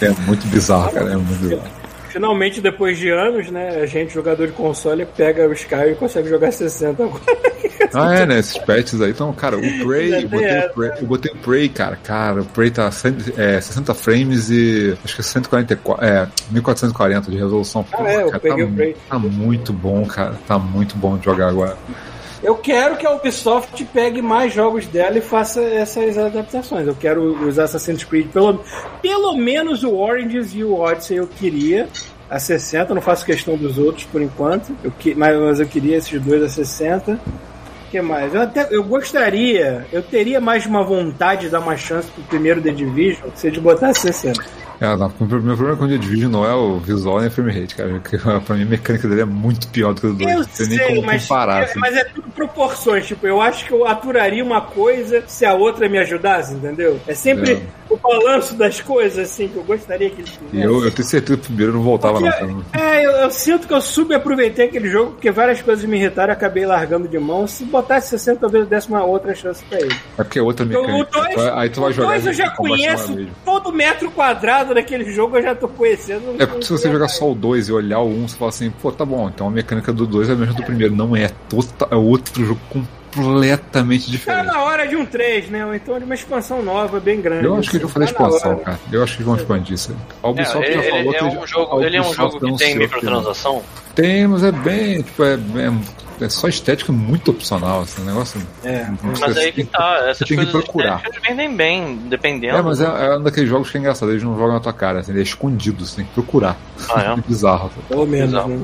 É muito bizarro, cara. É muito bizarro. Finalmente, depois de anos, né, a gente, jogador de console, pega o Sky e consegue jogar 60 agora. Ah, é, né? Esses patches aí estão. Cara, o Prey, eu botei, o Prey, eu botei o Prey, cara. Cara, o Prey tá 100, é, 60 frames e. Acho que é 144. É, 1440 de resolução. Ah, é, eu cara, peguei tá, o Prey. tá muito bom, cara. Tá muito bom de jogar agora. Eu quero que a Ubisoft pegue mais jogos dela e faça essas adaptações. Eu quero os Assassin's Creed, pelo, pelo menos o Origins e o Odyssey eu queria a 60, não faço questão dos outros por enquanto, eu que, mas, mas eu queria esses dois a 60. O que mais? Eu, até, eu gostaria, eu teria mais uma vontade de dar uma chance pro primeiro The Division se de botar 60. É, não, o meu problema com o Division não é o visual nem a frame rate, cara. Porque, pra mim a mecânica dele é muito pior do que o do 2. Eu nem sei, como mas, comparar. é, assim. mas é tudo proporções. Tipo, eu acho que eu aturaria uma coisa se a outra me ajudasse, entendeu? É sempre É. o balanço das coisas, assim, que eu gostaria que eles E fizessem. eu, eu tenho certeza que o primeiro não voltava, não. Cara. É, eu, eu sinto que eu subaproveitei aquele jogo porque várias coisas me irritaram e acabei largando de mão. Se botasse 60, talvez eu desse uma outra chance pra ele. É porque é outra Então, mecânica. o dois, aí tu vai jogar. dois eu já conheço todo metro quadrado daquele jogo, eu já tô conhecendo. É porque se você jogar só o 2 e olhar o 1, um, você fala assim, pô, tá bom, então a mecânica do 2 é a mesma do primeiro. Não é, tota- é outro jogo completamente Tá diferente. na hora de um 3, né? Ou então de uma expansão nova, bem grande. Eu acho que eles vão fazer Tá expansão, cara. Eu acho que eles vão expandir isso aí. A É, Ubisoft ele, já ele- falou é que um jogo, ele é um jogo que tem microtransação. Tem, mas é bem, tipo, é, é, é só estética muito opcional, assim, um negócio. É. Mas aí que tá, essas tem que procurar. vendem bem, dependendo. É, mas é, é um daqueles jogos que é engraçado, eles não jogam na tua cara, assim, ele é escondido, você tem que procurar. Ah, É bizarro. Pelo menos, né?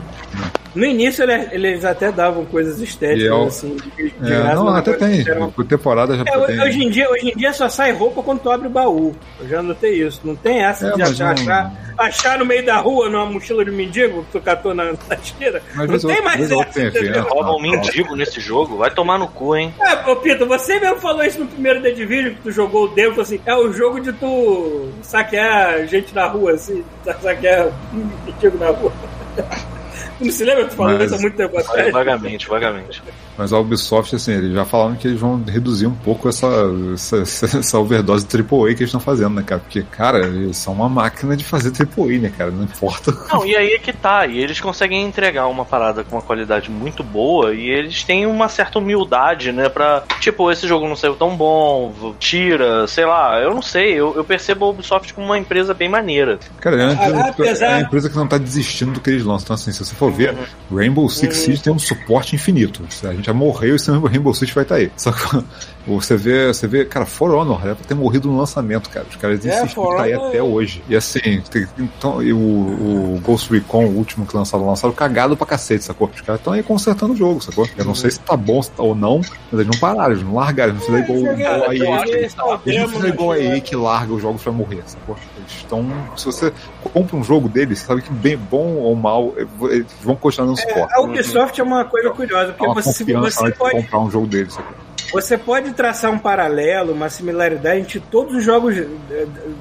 No início ele- eles até davam coisas estéticas, E é assim, de, de É, graça, não, até tem. fizeram- Por temporada já É, tem. hoje, em dia, hoje em dia só sai roupa quando tu abre o baú. Eu já notei isso. Não tem essa É, de achar, não- achar, achar no meio da rua, numa mochila de mendigo, que tu catou na, na esteira. Mas não tem mais essa. tem, né? Rouba um mendigo nesse jogo, vai tomar no cu, hein? É, ô Pito, você mesmo falou isso no primeiro The Division, que tu jogou o demo, falou assim, é o jogo de tu saquear gente na rua, assim, saquear mendigo na rua. Não se lembra? Tu falou Mas- isso há muito tempo atrás. vagamente, vagamente. Mas a Ubisoft, assim, eles já falaram que eles vão reduzir um pouco essa, essa, essa, overdose de AAA que eles estão fazendo, né, cara? Porque, cara, eles são uma máquina de fazer AAA, né, cara? Não importa. Não, e aí é que tá, e eles conseguem entregar uma parada com uma qualidade muito boa e eles têm uma certa humildade, né, pra, tipo, esse jogo não saiu tão bom, tira, sei lá, eu não sei, eu, eu percebo a Ubisoft como uma empresa bem maneira. Cara, é uma, empresa, Ah, apesar- é uma empresa que não tá desistindo do que eles lançam. Então, assim, se você for ver, Rainbow Six Siege tem um suporte infinito. A gente já morreu e esse Rainbow Six vai estar aí. Só que você vê, você vê, cara, For Honor era pra ter morrido no lançamento, cara. Os caras É, insistem tá aí até hoje. E assim, tem- então, e o, o Ghost Recon, o último que lançaram, lançaram cagado pra cacete, sacou? Os caras estão aí consertando o jogo, sacou? Eu não sei se tá bom ou não, mas eles não pararam, eles não largaram, eles não fizeram igual, igual a Eu EA. Eles é o não fizeram igual a né? EA que larga os jogos pra morrer, sacou? Eles estão. Se você compra um jogo deles, você sabe que bem bom ou mal, eles vão continuar no suporte. A Ubisoft é uma coisa curiosa, porque você, você pode comprar um jogo deles, sacou? Você pode traçar um paralelo, uma similaridade entre todos os jogos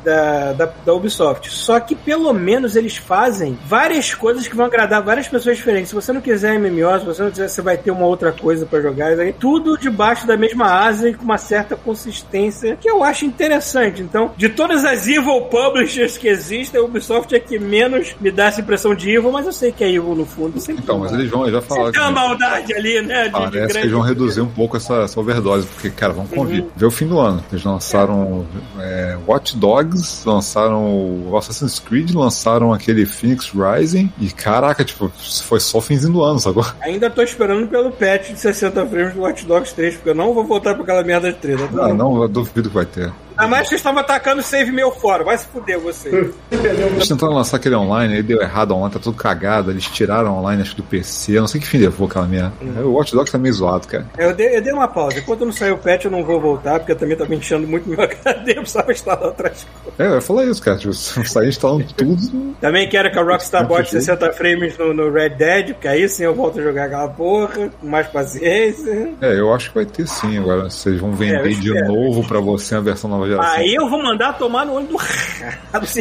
da, da, da Ubisoft. Só que pelo menos eles fazem várias coisas que vão agradar várias pessoas diferentes. Se você não quiser MMO, se você não quiser, você vai ter uma outra coisa pra jogar. Tudo debaixo da mesma asa e com uma certa consistência que eu acho interessante. Então, de todas as evil publishers que existem, a Ubisoft é que menos me dá essa impressão de evil, mas eu sei que é evil no fundo. Então, mas eles vão, já falaram. tem uma que- maldade ali, né? de- de Parece que grande- eles vão reduzir um pouco essa, essa overdose, porque, cara, vamos convir. Vê o fim do ano. Eles lançaram é, Watch Dogs, lançaram o Assassin's Creed, lançaram aquele Phoenix Rising, e caraca, tipo, foi só o finzinho do ano, sacou? Ainda tô esperando pelo patch de 60 frames do Watch Dogs 3, porque eu não vou voltar pra aquela merda de 3. Ah, não, eu duvido que vai ter. Ainda mais que vocês estavam atacando save meu fora. Vai se fuder você. Eles tentaram lançar aquele online, aí deu errado online, tá tudo cagado, eles tiraram online, acho que do PC, eu não sei que fim levou aquela merda. O Watch Dogs tá meio zoado, cara. eu, dei, eu dei uma pausa. Enquanto não sair o patch, eu não vou voltar, porque eu também tava enchendo muito meu HD. Eu precisava instalar outras coisas. É, eu ia falar isso, cara, tipo, sair instalando tudo, Também quero que a Rockstar bote Jogo. 60 frames no, no Red Dead, porque aí sim eu volto a jogar aquela porra, com mais paciência. é, eu acho que vai ter sim agora. Vocês vão É, vender eu de novo pra você a versão nova geração. Aí eu vou mandar tomar no olho do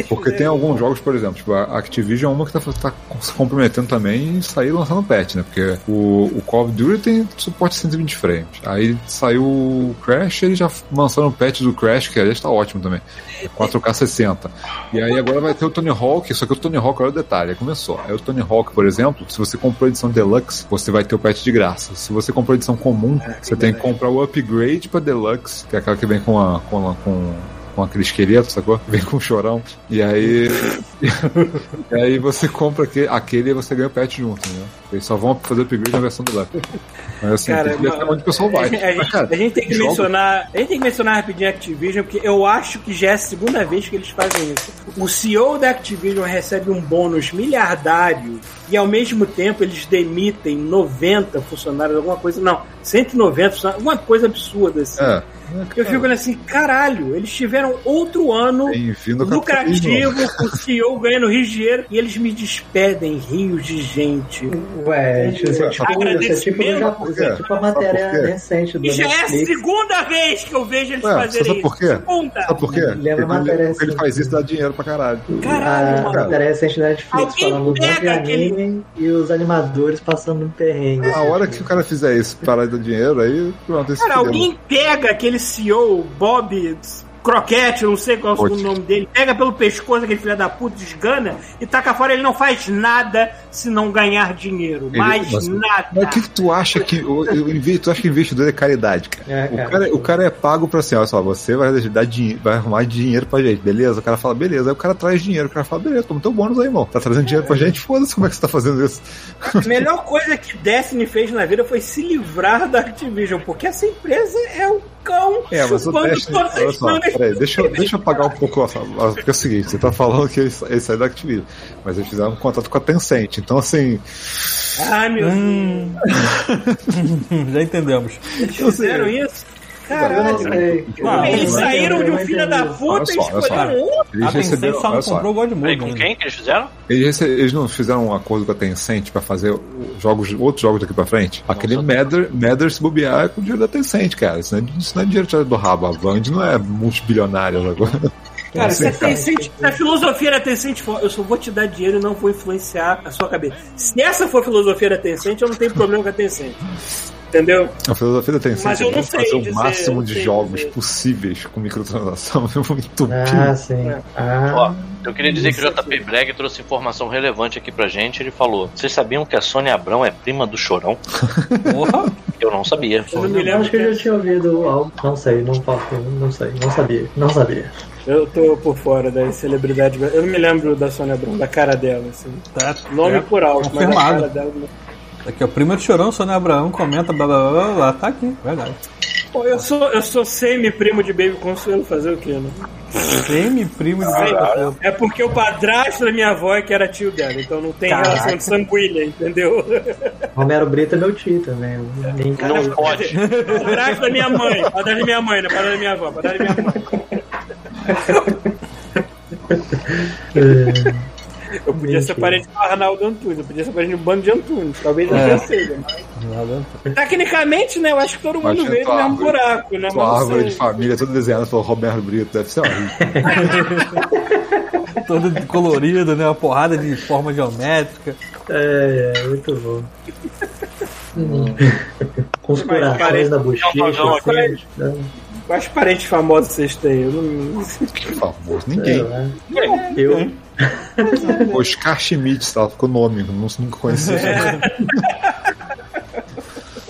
Porque tem alguns jogos, por exemplo, tipo, a Activision é uma que tá, tá se comprometendo também e sair lançando patch, né? Porque o, o Call of Duty tem suporte 120 frames. Aí saiu o Crash, eles já lançaram o patch do Crash, que aliás tá ótimo também. É 4K 60. E aí agora vai ter o Tony Hawk, só que o Tony Hawk, olha o detalhe, começou. Aí o Tony Hawk, por exemplo, se você comprou a edição Deluxe, você vai ter o patch de graça. Se você comprou a edição comum, você tem que comprar o upgrade pra Deluxe, que é aquela que vem com a, com a, com com aquele esqueleto, sacou? Vem com um chorão. E aí. e aí você compra aquele, aquele e você ganha o patch junto, né? Eles só vão fazer upgrade na versão do Deluxe. Mas assim, Cara, tem que ver onde o pessoal vai. A gente, a gente- Mas, cara, a gente tem que jogo- mencionar. A gente tem que mencionar rapidinho a Activision, porque eu acho que já é a segunda vez que eles fazem isso. O CEO da Activision recebe um bônus miliardário e ao mesmo tempo eles demitem 90 funcionários, alguma coisa. Não, 190 funcionários, alguma coisa absurda assim. É. Eu fico assim, caralho, eles tiveram outro ano lucrativo, com o CEO ganhando Rio de Janeiro e eles me despedem rios de gente. Ué, isso é tipo, isso é tipo, isso é tipo a matéria recente do E já é a segunda vez que eu vejo eles Ué, fazerem sabe por isso. quê? Segunda. Sabe por quê? Lembra Porque a matéria ele, quando ele assim. faz isso, dá dinheiro pra caralho. Caralho, A mano. matéria recente da Netflix Alguém falando do pega anime e os animadores passando um perrengue. A hora que o cara fizer isso, parar de dar dinheiro, aí pronto, esse Cara, alguém pega aquele CEO, Bob Croquete, não sei qual é o segundo nome dele, pega pelo pescoço aquele filho da puta, desgana e taca fora. Ele não faz nada se não ganhar dinheiro. Ele- mais mas- nada. Mas o que, tu acha que. O, o, inve- tu acha que investidor é caridade, cara? É, O, cara. cara, o cara é pago pra assim, olha só, você vai, dar dinhe- vai arrumar dinheiro pra gente, beleza? O cara fala, beleza. Aí o cara traz dinheiro, o cara fala, beleza, toma teu bônus aí, irmão. Tá trazendo dinheiro pra gente, foda-se como é que você tá fazendo isso. A melhor coisa que Destiny fez na vida foi se livrar da Activision, porque essa empresa é o cão É, chupando Destiny, todas as. Peraí, deixa, eu- deixa eu apagar um pouco, a- a- porque é o seguinte, você tá falando que eles, eles saíram da Activision, mas eles fizeram um contrato com a Tencent, então assim, Ai, meu Hum. Já entendemos. Deus. Fizeram isso? Eu não Caralho. Ah, não Eles saíram de um filho da puta e escolheram outro. eles A Tencent receberam, só não comprou o God Peraí, Mode. com quem que eles fizeram? Eles, rece- eles não fizeram um acordo com a Tencent pra fazer jogos, outros jogos daqui pra frente? Aquele Matter se bobear é com o dinheiro da Tencent, cara. Isso não é, isso não é dinheiro tirado do rabo. A Band não é multibilionária agora. Cara, se a. Tencent, se a filosofia da Tencent for, eu só vou te dar dinheiro e não vou influenciar a sua cabeça. Se essa for a filosofia da Tencent, eu não tenho problema com a Tencent. Entendeu? A filosofia da Tencent Mas eu é não fazer sei o dizer, máximo de sei jogos dizer. possíveis com microtransação. É muito Ah, sim. É. Ah, Ó, eu queria dizer que o JP Bragg trouxe informação relevante aqui pra gente. Ele falou: Vocês sabiam que a Sônia Abrão é prima do Chorão? Porra! Eu não sabia. Eu não me lembro que eu já tinha ouvido algo. Não sei, não posso, não sei, não sabia, não sabia. eu tô por fora das celebridades. Eu não me lembro da Sônia Abrão, da cara dela, assim. Tá, Nome é, por alto, mas a cara dela. Aqui, prima de chorão, Sônia Abraão, comenta, blá blá blá blá, tá aqui, verdade. Pô, eu sou, eu sou semi-primo de Baby Consuelo, fazer o quê, né? Semi-primo de Baby É porque o padrasto da minha avó é que era tio dela, então não tem Caraca. relação de sanguínea, entendeu? Romero Brito é meu tio também. eu Nem... Não pode. Padrasto da minha mãe, padrasto da minha mãe, não padrasto da minha avó, padrasto da minha mãe. Eu podia ser Mentira. parente do Arnaldo Antunes, eu podia ser parente do bando de Antunes. Talvez É. eu seja. mas- Tecnicamente, né? Eu acho que todo mundo Imagina veio do tua mesmo buraco, né? Tua árvore sei. de família toda desenhada pelo Roberto Brito, deve ser horrível. Todo colorido, né? Uma porrada de forma geométrica. É, é, muito bom. Com os Mas corações parece- na bochecha. Assim, né? Quais parentes famosos vocês têm? Eu não... Que famoso, ninguém. lá. Eu, Oscar Schmidt, tá? Ficou nome, não, nunca conheci.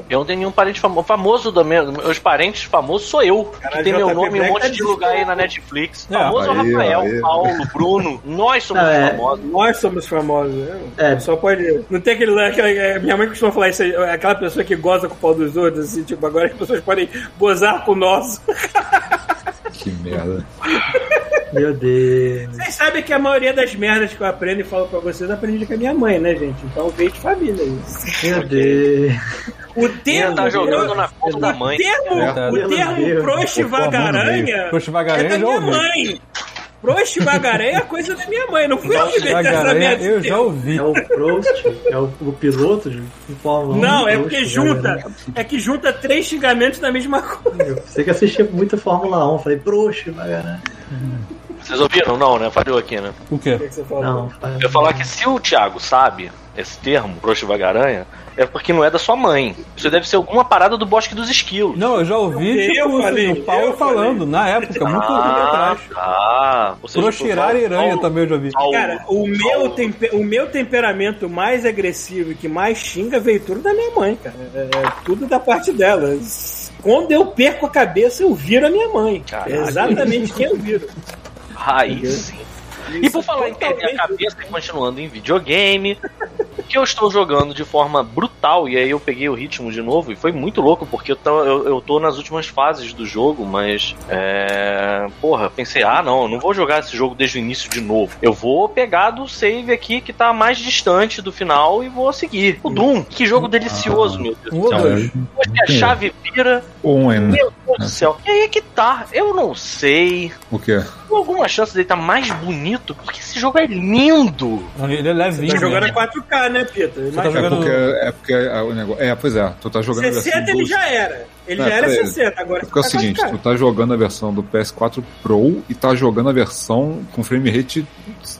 Eu não tenho nenhum parente famoso. Famoso do meu, meus parentes famosos sou eu. que tem meu JP nome em um monte de lugar aí na Netflix. É, Famoso é o aí, Rafael, aí. Paulo, Bruno. Nós somos Não, é. famosos. Nós somos famosos. né? É. Só pode. Não tem aquele aquela- é, Minha mãe costuma falar isso aí. Aquela pessoa que goza com o pau dos outros, assim, tipo, agora as pessoas podem gozar com o nosso. que merda. meu Deus. Vocês sabem que a maioria das merdas que eu aprendo e falo pra vocês, eu aprendi com a minha mãe, né, gente? Então veio de família isso. Meu Deus. O termo. tá jogando na conta da mãe. O termo, É. o termo Deus. proxi vagaranha Proxi é da já minha mãe. Proxi vagaranha é coisa da minha mãe. Não fui eu que inventei essa merda. eu já ouvi. É o Prost? É o, o piloto de Fórmula 1? Não, é Prost, porque junta. É que junta três xingamentos da mesma coisa. Eu sei que assistia muita Fórmula 1. Falei, Prost, bagaranha. Vocês ouviram? Não, né? Falhou aqui, né? O quê? O que você falou? Não, Eu ia falar que se o Thiago sabe esse termo, broxo vagaranha, é porque não é da sua mãe. Isso deve ser alguma parada do Bosque dos Esquilos. Não, eu já ouvi, Eu tipo, falei, o Paulo eu falando, na época, muito tempo Ah, atrás. seja, Proxirar iranha também eu já ouvi. Cara, o meu, Paulo- tempe- o meu temperamento mais agressivo e que mais xinga veio tudo da minha mãe, cara. É, é tudo da parte dela. Quando eu perco a cabeça, eu viro a minha mãe. Caralho. É exatamente quem eu viro. Raiz, E por falar em perder a cabeça e continuando em videogame, o que eu estou jogando de forma brutal, e aí eu peguei o ritmo de novo, e foi muito louco, porque eu tô, eu, eu tô nas últimas fases do jogo, mas. É. Porra, pensei, ah não, eu não vou jogar esse jogo desde o início de novo. Eu vou pegar do save aqui que tá mais distante do final e vou seguir. O Doom, que jogo delicioso, meu Deus do ou céu. dois. Depois que a chave vira, Um meu Deus do céu. E aí é que tá, eu não sei O quê? alguma chance dele estar mais bonito, porque esse jogo é lindo. Não, Ele é levinho. Tá jogando né? a 4K, né, Peter? tá Imagina. É jogando- porque, é porque é, o negócio. É, pois é, tu tá jogando a versão 60 ele já era. Ele É, já era peraí. 60, agora É porque é o tá seguinte, 4K. tu tá jogando a versão do PS4 Pro e tá jogando a versão com frame rate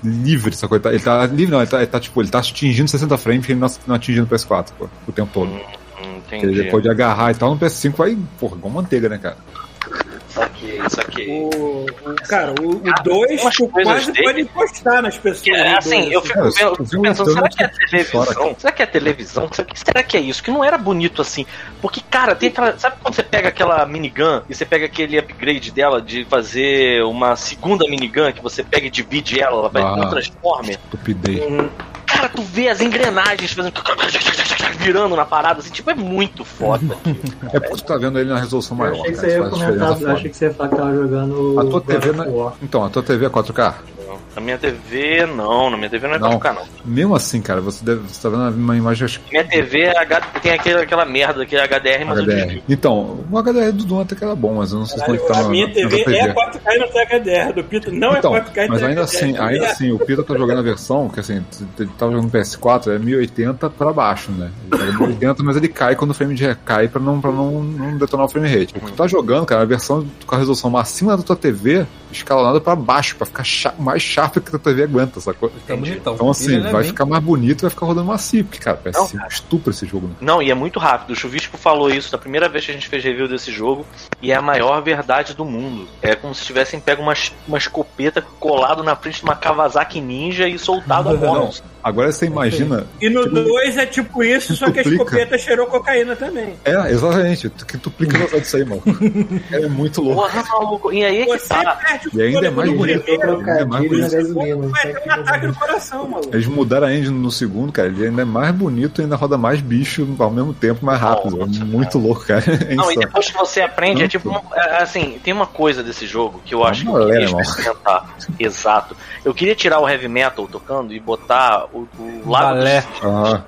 livre, sacou? Ele tá, ele tá livre, não, ele tá, ele tá, tipo, ele tá atingindo 60 frames porque ele não, não atingindo o PS4, pô, o tempo todo. Hum, Ele entendi. pode agarrar e tal, no PS5 vai, porra, igual manteiga, né, cara? Saquei, saquei. O, o- cara, o Ah, 2 umas tu coisas quase dele- pode encostar nas pessoas. É, assim, dois, eu fico, É, eu pensando, será que é televisão? fora. Será que é televisão? Será que, será que é isso? Que não era bonito assim. Porque, cara, tem aquela. Sabe quando você pega aquela minigun e você pega aquele upgrade dela de fazer uma segunda minigun que você pega e divide ela, ela vai Ah. um Transformer? Estupidez. Cara, tu vê as engrenagens fazendo. virando na parada, assim, tipo, é muito foda. É porque tu tá vendo ele na resolução Eu maior, achei que você isso ia faz comentar, eu. Achei que você ia falar que tava jogando A tua God TV, na... War. então, a tua TV é 4K? Na minha TV, não, na minha TV não é Não. 4K, não. Mesmo assim, cara, você, deve, você tá vendo uma imagem acho Minha TV é H- tem aquele, aquela merda, aquele HDR, mas HDR. Então, o HDR do Doom até que era bom, mas eu não sei se ele tá a na, minha na TV é 4K e não tem HDR. Do Pito não Então, é 4K e mas tem ainda HDR. assim, ainda É. assim, o Pita tá jogando a versão, que assim, ele tá jogando PS4, é 1080 pra baixo, né? Ele joga 1080, mas ele cai quando o frame de cai pra não, pra não, não detonar o frame rate. O que tu tá jogando, cara, a versão com a resolução acima da tua TV, escalonada pra baixo, pra ficar cha- mais sharp que a TV aguenta, sacou? Tá bonitão. Então assim, Ele é vai bem- ficar mais bonito e vai ficar rodando macio, porque, cara, Não, PS5 estupra esse jogo, né? Não, e é muito rápido. O Chuvisco falou isso da primeira vez que a gente fez review desse jogo, e é a maior verdade do mundo. É como se tivessem pego uma, uma escopeta colado na frente de uma Kawasaki Ninja e soltado a bola. Agora você imagina. E no 2 é tipo isso, só que a escopeta cheirou cocaína também. É, exatamente, que duplica o disso aí, mano. É muito louco. Porra, maluco. E aí é que Você tá. perde o E ainda é mais bonito. primeiro, É mais bonito. vai ter um ataque no coração, maluco. Eles mudaram a engine no segundo, cara. Ele ainda é mais bonito e ainda roda mais bicho ao mesmo tempo, mais rápido. Nossa, é muito louco, cara. É Não, e depois que você aprende, é Tanto. tipo. uma- é, assim, tem uma coisa desse jogo que eu acho que eu queria irmão. experimentar. Exato. Eu queria tirar o heavy metal tocando e botar o, o Lago Balé. Ah,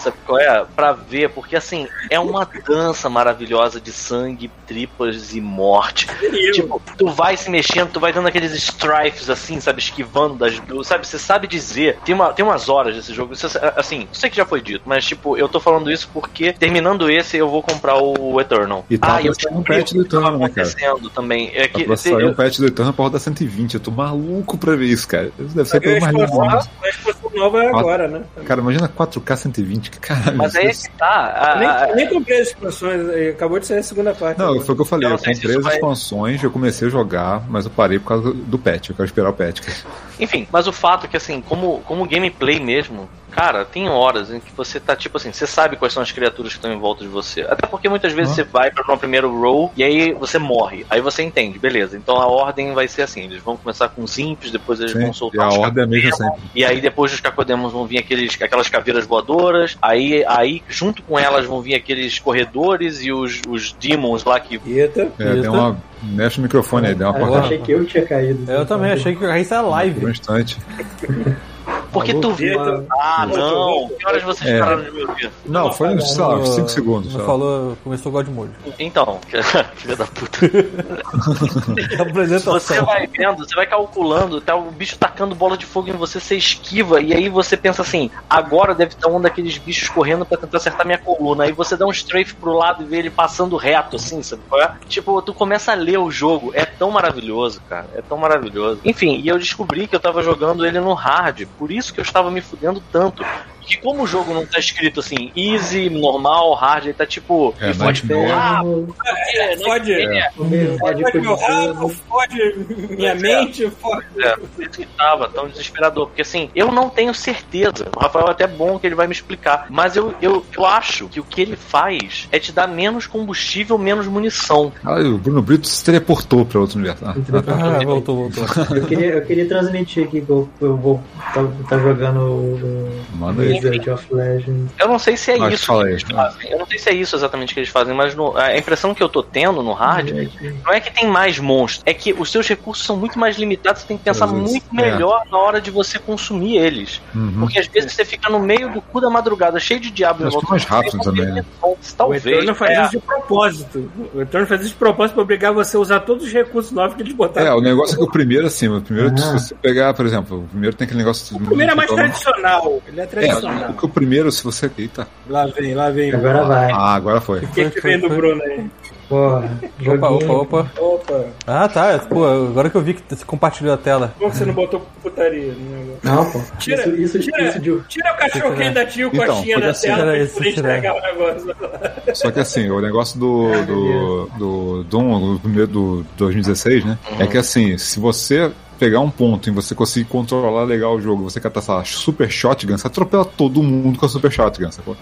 Sabe qual é? Pra ver, porque assim, é uma dança maravilhosa de sangue, tripas e morte. Tipo, tu vai se mexendo, tu vai dando aqueles strifes assim, sabe, esquivando das duas, sabe? Você sabe dizer. Tem, uma, tem umas horas desse jogo, você- assim, sei que já foi dito, mas tipo, eu tô falando isso porque terminando esse eu vou comprar o Eternal. E tá ah, eu um patch do Eternal, né, cara? também. É tá que pra sair eu- um patch do Eternal pra rodar 120. Eu tô maluco pra ver isso, cara. Isso deve ser pelo mais legal. a expansão nova é agora, né? Cara, imagina 4K 120, que caralho. mas aí é isso- que tá. a- Nem, a- nem comprei as expansões, eh, acabou de sair a segunda parte. Não, agora. foi o que eu falei. Eu Eu, comprei as vai- expansões, eu comecei a jogar, mas eu parei por causa do patch. Eu quero esperar o patch. Enfim, mas o fato é que, assim, como, como gameplay mesmo, cara, tem horas em que você tá, tipo assim, você sabe quais são as criaturas que estão em volta de você. Até porque muitas vezes você vai pra uma primeiro roll e aí você morre. Aí você entende, beleza. Então a ordem vai ser assim: eles vão começar com os imps, depois eles Sim, vão e soltar a os ordem é a mesma cacodemos, sempre. E aí depois dos cacodemos vão vir aqueles, aquelas caveiras voadoras. Aí, aí, junto com elas, vão vir aqueles corredores e os, os demons lá que. Eita. É, deu uma. Mexe o microfone aí, deu uma eu porrada. achei que eu tinha caído. Eu também achei que isso é Por um live. instante. Porque tu vê. Eita. Ah, não! Que horas vocês É. pararam de me ouvir? Não, foi uns, sei lá, uns 5 segundos. Não só. falou, começou God Mode. Então, filha da puta. Você vai vendo, você vai calculando, tá o bicho tacando bola de fogo em você, você esquiva, e aí você pensa assim, agora deve estar um daqueles bichos correndo pra tentar acertar minha coluna. Aí você dá um strafe pro lado e vê ele passando reto, assim, sabe qual é? Tipo, tu começa a ler o jogo. É tão maravilhoso, cara. É tão maravilhoso. Enfim, e eu descobri que eu tava jogando ele no hard, por isso que eu estava me fudendo tanto. Que como o jogo não tá escrito assim, easy, normal, hard, ele tá tipo, É, fode mas não. ah, É, fode, Comer fode pode meu rabo, fode minha mente, fode. É, por isso que tava tão desesperador. Porque assim, eu não tenho certeza. O Rafael é até bom que ele vai me explicar. Mas eu, eu, eu acho que o que ele faz é te dar menos combustível, menos munição. Ah, o Bruno Brito se teleportou pra outro universo. Ah, ah, tá. Ah, voltou, voltou. Eu queria, eu queria transmitir aqui que eu, eu vou tá, tá jogando o Manda aí. Of Legends. Eu não sei se é Mas isso que eles fazem. Eu não sei se é isso exatamente que eles fazem, mas no- a impressão que eu tô tendo no hard não é que tem mais monstros, é que os seus recursos são muito mais limitados, você tem que pensar Às vezes, muito é. melhor na hora de você consumir eles. Uhum. Porque às vezes você fica no meio do cu da madrugada, cheio de diabo que volta mais você, rápido também, tem né? resposta. O Talvez. Eterno faz é. isso de propósito. O Eterno faz isso de propósito pra obrigar você a usar todos os recursos novos que eles botaram. É, o negócio é que o primeiro, assim, o primeiro, Ah. se você pegar, por exemplo, o primeiro tem aquele negócio. O primeiro é mais Então, tradicional. Ele é tradicional. É, porque o primeiro, se você. Eita. Lá vem, lá vem. Agora vai. Ah, agora foi. O que, que vem do Bruno aí? Porra, Opa, opa, opa. Opa, Ah, tá. Pô, agora que eu vi que você compartilhou a tela. como que você não botou putaria no negócio? Não, pô. Tira, isso, isso, tira, isso de. tira o cachorro que ainda tinha o Então, coxinha na assim, tela pra isso, poder o negócio. Só que assim, o negócio do, do, do Doom, o primeiro do 2016, né? É que assim, se você pegar um ponto e você conseguir controlar legal o jogo, você catar essa super shotgun, você atropela todo mundo com a super shotgun, sacou?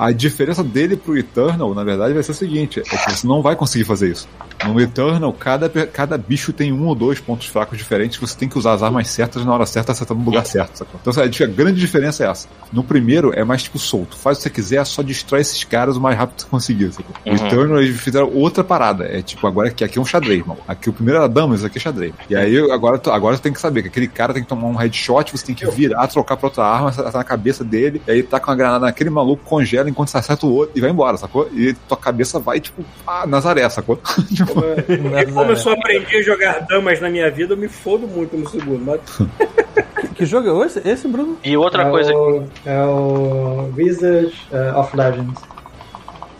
A diferença dele pro Eternal, na verdade, vai ser o seguinte: é que você não vai conseguir fazer isso. No Eternal, cada, cada bicho tem um ou dois pontos fracos diferentes, você tem que usar as armas certas na hora certa, acertando no lugar certo, sacou? Então a grande diferença é essa. No primeiro é mais tipo solto. Faz o que você quiser, só destrói esses caras o mais rápido que você conseguir, sacou? No Uhum. Eternal eles fizeram outra parada. É tipo, agora aqui, aqui é um xadrez, mano. Aqui o primeiro era dama, isso aqui é xadrez. E aí agora, agora você tem que saber que aquele cara tem que tomar um headshot, você tem que virar, trocar pra outra arma, acertar na cabeça dele, e aí tá com a granada naquele maluco, congela enquanto você acerta o outro e vai embora, sacou? E tua cabeça vai, tipo, ah, Nazaré, sacou? Tipo, E como eu só aprendi a jogar damas na minha vida, eu me fodo muito no segundo. Mas Que jogo é esse, esse Bruno? E outra é coisa, O, é o Wizard eh, of Legends.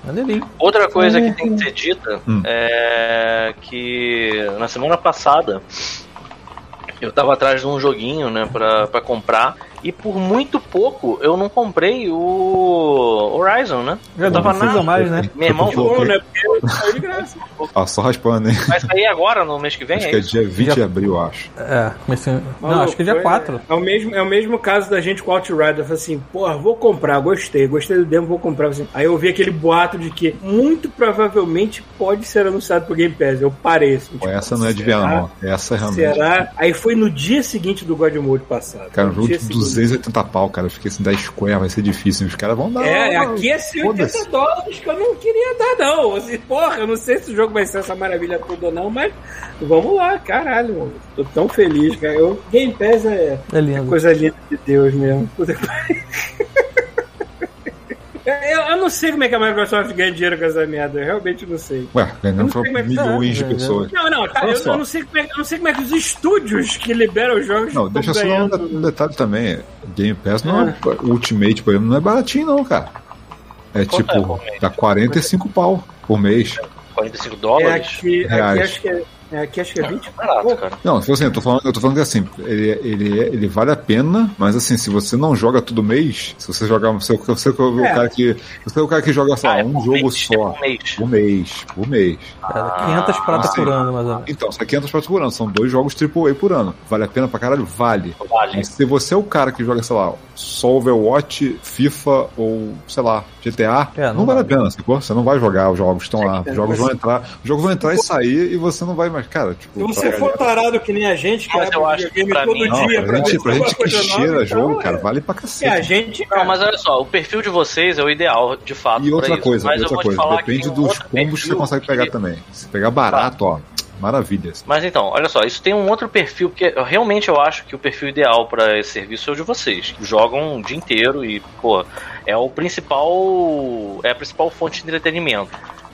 Maneirinho. outra coisa que tem que ser dita Hum. é que na semana passada eu tava atrás de um joguinho, né, pra, pra comprar. E por muito pouco eu não comprei o Horizon, né? Já eu não tava precisa na... mais, né? Meu irmão, bom, né? Porque saiu de graça. ah, só raspando, hein? vai sair agora, no mês que vem, Acho é que é isso? dia 20 Já- de abril, eu acho. É, comecei. Não, acho que é dia foi- 4. É o, mesmo, é o mesmo caso da gente com o Outrider. Eu falei assim, porra, vou comprar, gostei, gostei do demo, vou comprar. Assim, aí eu vi aquele boato de que muito provavelmente pode ser anunciado pro Game Pass. Eu parei assim. Tipo, essa não é de ver, será? não. Essa realmente. Será? Aí foi no dia seguinte do God Mode passado. Cara, um No jogo dia de seguinte. 280 pau, cara. Eu fiquei assim, 10 Square, vai ser difícil. Os caras vão dar. É, aqui é 80 Foda-se. dólares que eu não queria dar, não. Assim, porra, eu não sei se o jogo vai ser essa maravilha toda ou não, mas vamos lá, caralho, mano. Tô tão feliz, cara. Eu, Game Pass é, É é coisa linda de Deus mesmo. Pariu. Eu, eu não sei como é que a Microsoft ganha dinheiro com essa merda, eu realmente não sei. Ué, ganhando Eu pra é milhões de tá, pessoas. Não, não, tá, eu, eu não sei como é, eu não sei como é que os estúdios que liberam os jogos Não, deixa eu só dar um ganhando. um detalhe também. Game Pass não é Ultimate, por exemplo, não é baratinho, não, cara. É Quanto é tipo, mês? dá 45 pau por mês. 45 É dólares? aqui, aqui Reais. acho que é, é, aqui acho que é 20 Barato, cara. Não, tipo assim, eu tô falando, eu tô falando que assim, ele, ele, ele vale a pena, mas assim, se você não joga todo mês, se você jogar. Se você, você é o É. cara que. Você é o cara que joga, sei lá, Ah, é um jogo mês, é só. por mês. Por mês, por mês. Cara, 500 prata assim. por ano, mais ou menos. Então, é 500 pratos por ano, são dois jogos AAA por ano. Vale a pena pra caralho? Vale. Vale. Mas se você é o cara que joga, sei lá, só Overwatch, FIFA ou, sei lá, GTA, É, não, não vale a pena, sacou? Você não vai jogar, os jogos estão lá. É, Os jogos mas- vão entrar, os jogos vão entrar e sair e você não vai mais, cara, tipo. Se você for tarado que nem a gente, que Mas abre eu acho que pra todo mim- Não, dia pra gente, pra gente que cheira nova, jogo, então, cara, é. vale pra É, a cacete. gente, Não, mas olha só, o perfil de vocês é o ideal, de fato. E outra coisa, mas eu outra coisa, depende dos combos que você consegue pegar que- Se pegar barato, ó, maravilha. Mas então, olha só, isso tem um outro perfil, porque eu- realmente eu acho que o perfil ideal pra esse serviço é o de vocês, que jogam o dia inteiro e, pô, é o principal. É a principal fonte de entretenimento.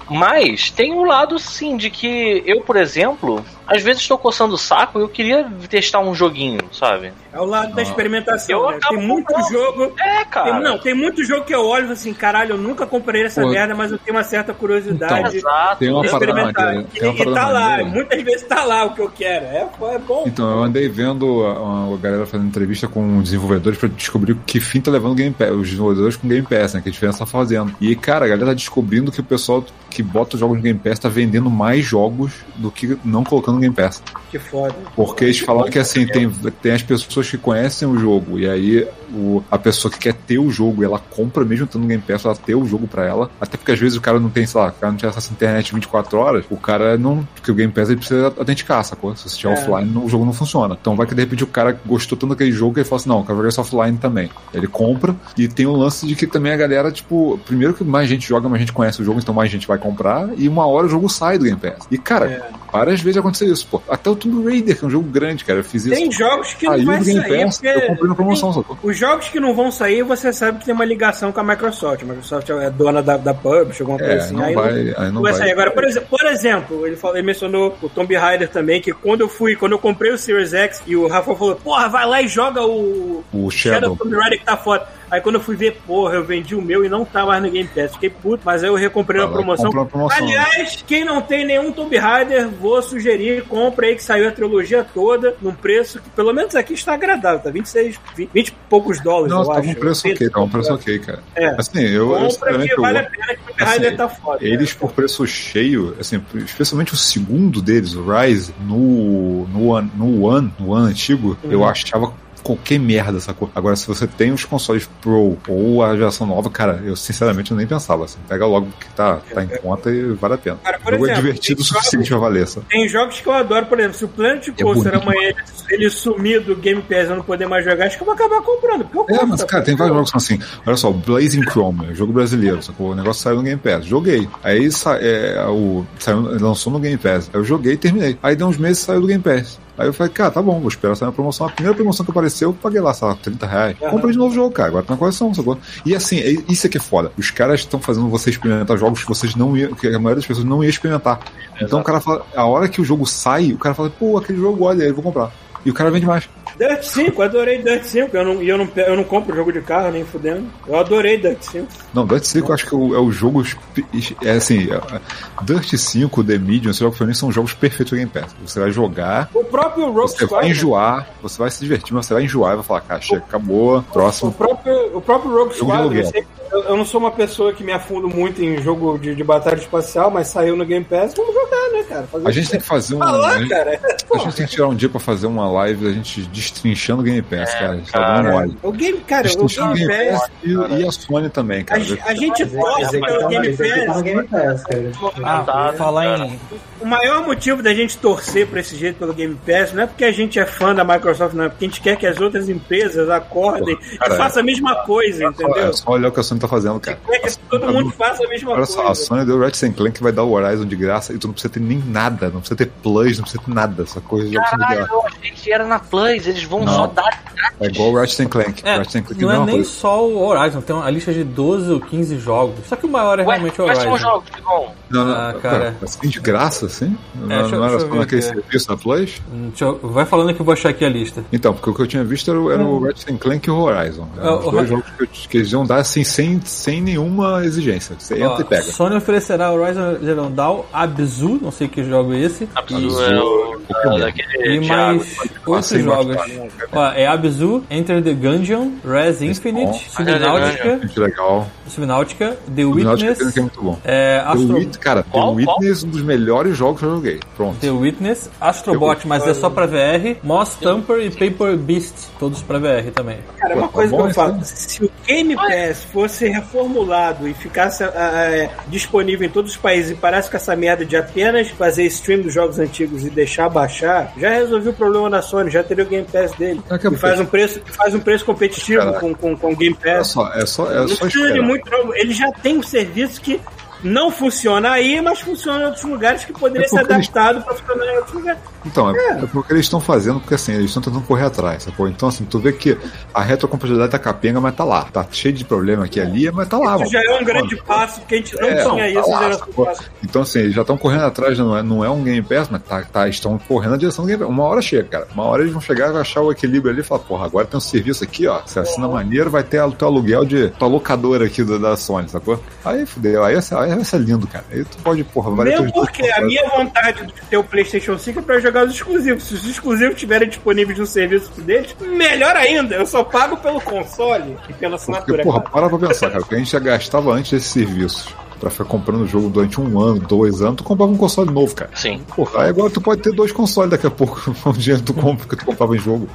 Mas tem um lado sim de que eu, por exemplo, às vezes estou coçando o saco e eu queria testar um joguinho, sabe? é o lado da experimentação. Eu né? Tem muito comprando. jogo. É, cara. Tem, não, tem muito jogo que eu olho e falo assim, caralho, eu nunca comprei essa Pô. merda, mas eu tenho uma certa curiosidade Exato. Tem uma experimentar. maneira, E, tem uma e tá lá, maneira. muitas vezes tá lá o que eu quero. É, é bom. Então, eu andei vendo a, a galera fazendo entrevista com desenvolvedores pra descobrir que fim tá levando o Game Pass, os desenvolvedores com Game Pass, né? Que a diferença tá fazendo. E, cara, a galera tá descobrindo que o pessoal que bota os jogos no Game Pass tá vendendo mais jogos do que não colocando no Game Pass. Que foda. Porque eles falaram que assim, tem, tem as pessoas que conhecem o jogo, e aí o, a pessoa que quer ter o jogo, ela compra mesmo estando no Game Pass, ela ter o jogo pra ela. Até porque às vezes o cara não tem, sei lá, o cara não acesso à internet 24 horas, o cara não. Porque o Game Pass ele precisa autenticar, sacou? Se você estiver É. offline, o jogo não funciona. Então vai que de repente o cara gostou tanto daquele jogo que ele fala assim: não, eu quero jogar isso offline também. Ele compra, e tem o lance de que também a galera, tipo, primeiro que mais gente joga, mais gente conhece o jogo, então mais gente vai comprar, e uma hora o jogo sai do Game Pass. E cara, É. várias vezes aconteceu isso, pô. Até o Tomb Raider, que é um jogo grande, cara. Eu fiz isso. Tem jogos que não vai Game sair, Pass, eu comprei na promoção, sacou? Os jogos que não vão sair, você sabe que tem uma ligação com a Microsoft. A Microsoft é dona da, da Publish, alguma coisa É, assim. não aí vai, não, aí não vai vai. sair. Agora, por exemplo, por exemplo ele, falou, ele mencionou o Tomb Raider também, que quando eu fui, quando eu comprei o Series X e o Rafa falou, porra, vai lá e joga o, O Shadow Shadow. Tomb Raider que tá foda. Aí quando eu fui ver, porra, eu vendi o meu e não tá mais no Game Pass. Fiquei puto, mas aí eu recomprei Ah, vai, promoção. promoção? Aliás, quem não tem nenhum Tomb Raider, vou sugerir, compra aí que saiu a trilogia toda, num preço que pelo menos aqui está agradável, tá? 26, 20, 20 e poucos dólares, Não, eu tá acho. um preço ok, tá um preço ok, cara. É. Assim, eu, eu Compra que eu vale a pena que o Tomb assim, Raider tá foda. Eles, por preço cheio, assim, especialmente o segundo deles, o Rise, no, no, One, no One, no One antigo, Uhum. eu achava qualquer merda, sacou? Agora, se você tem os consoles Pro ou a geração nova, cara, eu sinceramente nem pensava, assim, pega logo que tá, tá em conta e vale a pena. Cara, o por jogo é exemplo, divertido o suficiente pra valer? Tem jogos que eu adoro, por exemplo, se o Planet Coaster bonito. amanhã ele, ele sumir do Game Pass e eu não poder mais jogar, acho que eu vou acabar comprando. Porque eu É, gosto mas, da cara, tem vários jogos que são assim. Olha só, Blazing Chrome, é jogo brasileiro, sacou? O negócio saiu no Game Pass. Joguei. Aí sa é, o, saiu, lançou no Game Pass. Eu joguei e terminei. Aí deu uns meses saiu do Game Pass. Aí eu falei, cara, tá bom, vou esperar sair uma promoção. A primeira promoção que apareceu, eu paguei lá, sei lá, 30 reais. Aham. Comprei de novo o jogo, cara. Agora tá na coleção, sacou? E assim, é- isso aqui é foda. Os caras estão fazendo você experimentar jogos que vocês não iam, que a maioria das pessoas não ia experimentar. Então o cara fala, a hora que o jogo sai, o cara fala, pô, aquele jogo, olha, eu vou comprar. E o cara vende mais. Dirt 5, adorei Dirt 5. Eu não, eu não, eu não compro jogo de carro nem fudendo. Eu adorei Dirt 5. Não, Dirt 5 eu acho que é o, é o jogo. É assim, é- Dirt 5, The Medium, esses jogos pra mim são jogos perfeitos do Game Pass. Você vai jogar, O próprio Rogue você vai Squadron. enjoar, você vai se divertir, mas você vai enjoar e vai falar, cara, chega, acabou, O próximo. próprio, o próprio Rogue Jogo Squadron, eu não sou uma pessoa que me afundo muito em jogo de, de batalha espacial, mas saiu no Game Pass, vamos jogar, né, cara? Fazer A gente tem que fazer um. Ah, lá, a, gente, a gente tem que tirar um dia pra fazer uma live a gente destrinchando o Game Pass, cara. A gente tá dando cara. mole. O Game, cara, o Destrinchando o Game Game Pass. Pass e, e a Sony também, A, cara. ge- a gente torce pelo tá- Game esse aqui tá Pass. no Game Pass, cara. Ah, Tá, falar em. O maior motivo da gente torcer por esse jeito pelo Game Pass não é porque a gente é fã da Microsoft, não. É porque a gente quer que as outras empresas acordem cara, e façam a mesma coisa, É entendeu? só olhar o que a Sony tá fazendo, cara. Quer que todo mundo faça a mesma Olha só, a coisa. Sony deu Ratchet Clank que vai dar o Horizon de graça e tu não precisa ter nem nada, não precisa ter plus, não precisa ter nada, essa coisa já precisa de graça. Era na Plus, eles vão Não. só dar. É igual o Ratchet Clank. É, Ratchet Clank não é é uma nem coisa. só o Horizon, tem uma lista de 12 ou 15 jogos. Só que o maior é Ué, realmente o quais são os Horizon. jogos, Tigão? Não, não, Ah, cara, cara. assim de graça, assim? Não, deixa não era só naquele serviço da Plus? Hum, eu- Vai falando que eu vou achar aqui a lista. Então, porque o que eu tinha visto era, o- era o Ratchet Clank e o Horizon. Eram É, os dois jogos que, eu- que eles iam dar assim, sem, sem nenhuma exigência. Você entra Ó, e pega. Sony oferecerá Horizon Zero Dawn, Abzu, não sei que jogo é esse. Absurdo. é o é E mais oito jogos. baixar. Ó, é Abzu, Enter the Gungeon, Res Infinite, bom. Subnáutica, Muito legal. Subnáutica, The Witness, é muito bom. é, The Astro... Wit- cara, Qual? The Witness é um dos melhores jogos que eu joguei. Pronto. The Witness, Astrobot, mas é só pra VR, Moss Thumper e Paper Beast, todos pra VR também. Cara, uma Pô, coisa tá que eu falo, né? se o Game Pass fosse reformulado e ficasse ah, ah, disponível em todos os países e parasse com essa merda de apenas fazer stream dos jogos antigos e deixar baixar, já resolveu o problema da Sony, já teria o Game Pass dele. Daqui E faz um preço, faz um preço competitivo Caraca. com, com, com o Game Pass. só, é só, é só de esperar. muito, não. Ele já tem um serviço que não funciona aí, mas funciona em outros lugares que poderia É ser porque eles- adaptado para funcionar em outros lugares. Então, é, é porque eles estão fazendo, porque assim, eles estão tentando correr atrás, sacou? Então, assim, tu vê que a retrocompatibilidade tá capenga, mas tá lá. Tá cheio de problema aqui ali, mas tá lá, Isso mano. já é um grande passo, porque a gente não É, tinha tá isso lá, na geração sacou? passada. Então, assim, eles já estão correndo atrás, não é, não é um Game Pass, mas tá, tá, estão correndo na direção do Game Pass. Uma hora chega, cara. Uma hora eles vão chegar e achar o equilíbrio ali e falar, porra, agora tem um serviço aqui, ó. Você assina maneiro, vai ter o teu aluguel de tua locadora aqui do- da Sony, sacou? Aí fudeu, aí ser, aí vai ser lindo, cara. Aí tu pode, porra, várias Mesmo porque a minha vontade de ter o PlayStation 5 é pra jogar os exclusivos. Se os exclusivos estiverem disponíveis no serviço deles, melhor ainda. Eu só pago pelo console e pela Porque, assinatura. porra, cara. para pra pensar, cara. O que a gente já gastava antes desses serviços pra ficar comprando o jogo durante um ano, dois anos, tu comprava um console novo, cara. Sim. Porra, aí agora tu pode ter dois consoles daqui a pouco, o dinheiro tu compra, que tu comprava em jogo.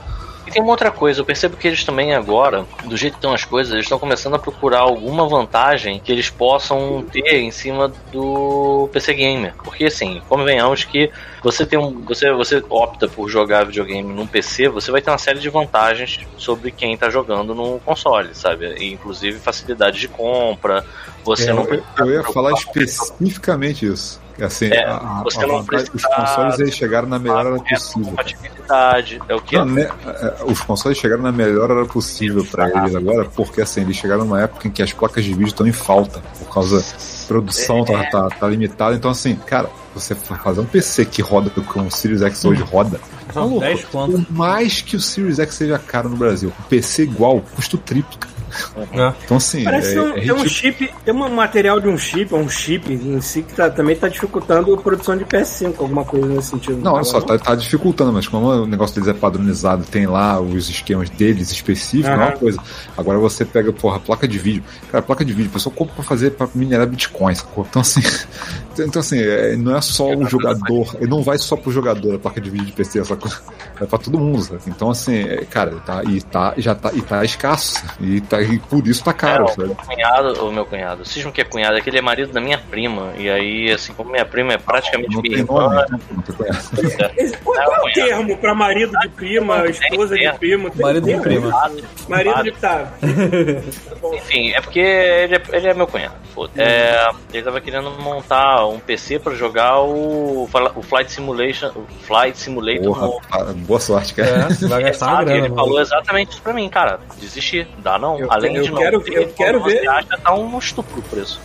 E tem uma outra coisa, eu percebo que eles também agora, do jeito que estão as coisas, eles estão começando a procurar alguma vantagem que eles possam ter em cima do PC Gamer. Porque assim, convenhamos que você tem um. Você, você opta por jogar videogame num PC, você vai ter uma série de vantagens sobre quem tá jogando no console, sabe? E, inclusive facilidade de compra, você É, não eu, eu ia falar especificamente isso. Assim, É, a- a- você a não vantagem- os consoles eles chegaram na melhor hora com possível. compatibilidade, é o que? Não, né, é, os consoles chegaram na melhor hora possível pra eles agora, porque assim, eles chegaram numa época em que as placas de vídeo estão em falta, por causa da produção tá, tá, tá limitada. Então, assim, cara, você fa- fazer um PC que roda como o Series X hoje roda, maluco, 10 conto. por mais que o Series X seja caro no Brasil, um PC igual custa o triplo. Cara. né? Então, assim, Parece é, um, é tem um ridículo. chip, tem um material de um chip, um chip em si que tá- também tá dificultando a produção de PS5, alguma coisa nesse sentido. Não, olha só, tá, tá dificultando, mas como o negócio deles é padronizado, tem lá os esquemas deles específicos, não é uma coisa. Agora você pega, porra, placa de vídeo. Cara, placa de vídeo, o pessoal compra pra fazer, pra minerar bitcoins, sacou? Então assim, então, assim é, não é só o jogador, ele não vai só pro jogador a placa de vídeo de PC, sacou? É pra todo mundo, sabe? Então assim, é, cara, tá, e tá, já tá, e tá escasso. E, tá, e por isso tá caro, É, o sabe? meu cunhado, o meu cunhado, o Cismo que é cunhado, é que ele é marido da minha prima. E aí, assim, como minha prima é praticamente Não minha irmã, nome, então, não tem conhece. Esse- Qual, qual é o termo pra marido de prima, esposa de primo? Tem Marido de prima. Marido de tá. Enfim, é porque ele é, ele é meu cunhado. É, ele tava querendo montar um PC pra jogar o, o Flight Simulation. O Flight Simulator Porra, no- tá- boa sorte, cara. É, vai gastar uma grana, ele mano. falou exatamente isso pra mim, cara. Desistir, dá não. Eu- Além eu de não quero- ter, eu quero quando você ver. acha, tá um estupro o preço.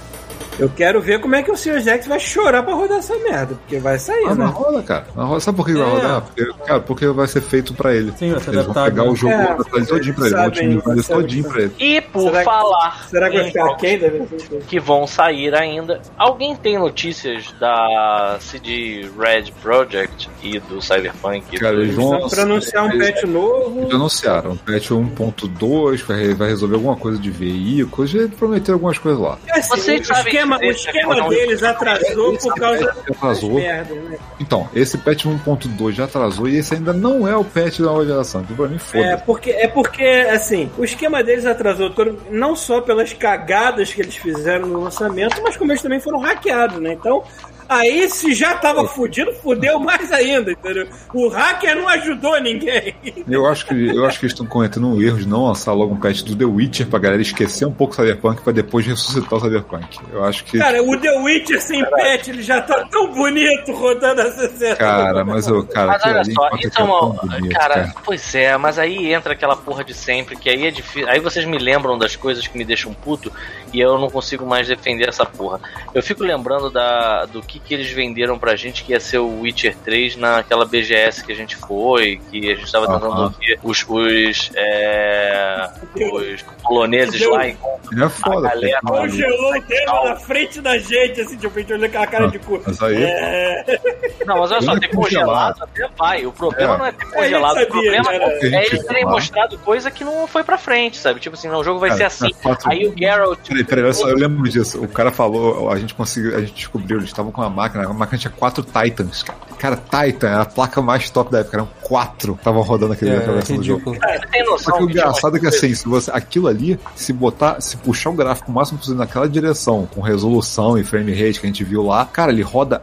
Eu quero ver como é que o Sr. X vai chorar pra rodar essa merda, porque vai sair, Ah, né? mas rola, cara. Mas rola. Sabe por que vai É. rodar? Porque, cara, porque vai ser feito pra ele. Sim, vai ser Eles vão adaptado, pegar né? o jogo É, e adaptar ele todinho pra ele. Vão otimizar todinho pra ele. E por Será que- falar Será que vai ficar quem versão que vão sair ainda, alguém tem notícias da CD Red Project e do Cyberpunk? Cara, eles vão- Pra anunciar um Eles- patch novo. Eles anunciaram um patch 1.2, vai, vai resolver alguma coisa de veículos, e prometeram algumas coisas lá. É assim, Vocês o sabem esquema, o dizer esquema é deles atrasou Esse por causa patch atrasou. merdas, né? Então, esse patch 1.2 já atrasou e esse ainda não é o patch da nova geração. Então, pra mim, É foda-se. porque, é porque, assim, o esquema deles atrasou não só pelas cagadas que eles fizeram no lançamento, mas como eles também foram hackeados, né? Então, aí se já tava fudido, fudeu mais ainda, entendeu? O hacker não ajudou ninguém. Eu acho que, eu acho que eles estão cometendo um erro de não lançar logo um patch do The Witcher pra galera esquecer um pouco o Cyberpunk pra depois ressuscitar o Cyberpunk. Eu acho que. Cara, o The Witcher sem patch, ele já tá tão bonito rodando a 60. Cara, mas eu, cara, Mas olha só, isso é tão bonito, cara, pois é, mas aí entra aquela porra de sempre, que aí é difícil. Aí vocês me lembram das coisas que me deixam puto e eu não consigo mais defender essa porra. Eu fico lembrando da, do que, que eles venderam pra gente que ia ser o Witcher 3 naquela BGS que a gente foi, que a gente tava tentando Aham. ouvir os, os, é, os poloneses Deu- lá em É foda. A galera- porque- Congelou o tema na frente da gente, assim, tipo, a gente olhando aquela cara de cu. Mas aí, É, Não, mas olha só, Não é ter congelado. até vai. O problema É. não é ter a congelado. gente O problema sabia, cara. é eles terem Lá. mostrado coisa que não foi pra frente, sabe? Tipo assim, não, o jogo vai Cara, ser assim. é quatro- Aí o Geralt. Peraí, peraí, olha só, eu lembro disso. O cara falou, a gente conseguiu, a gente descobriu, eles estavam com uma máquina, a máquina tinha quatro Titans, cara. Cara, Titan era a placa mais top da época, eram quatro que estavam rodando aquele É, do jogo. Você tem Só noção que o que tinha engraçado é que assim, se você, aquilo ali, se botar, se puxar o gráfico o máximo possível naquela direção, com resolução e frame rate que a gente viu lá, cara, ele roda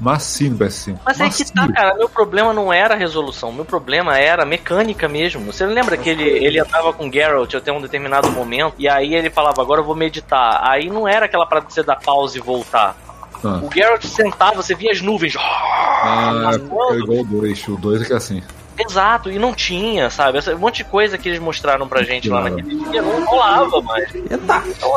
macio no PS5. Mas é que tá, cara. Meu problema não era a resolução. Meu problema era a mecânica mesmo. Você lembra que ele, ele andava com o Geralt até um determinado momento e aí ele falava, agora eu vou meditar. Aí não era aquela parada de você dar pausa e voltar. Ah. O Geralt sentava, você via as nuvens. Ah, é igual o 2, o 2 é que é assim. Exato, e não tinha, sabe? Um monte de coisa que eles mostraram pra gente lá Claro. naquele dia não rolava mais.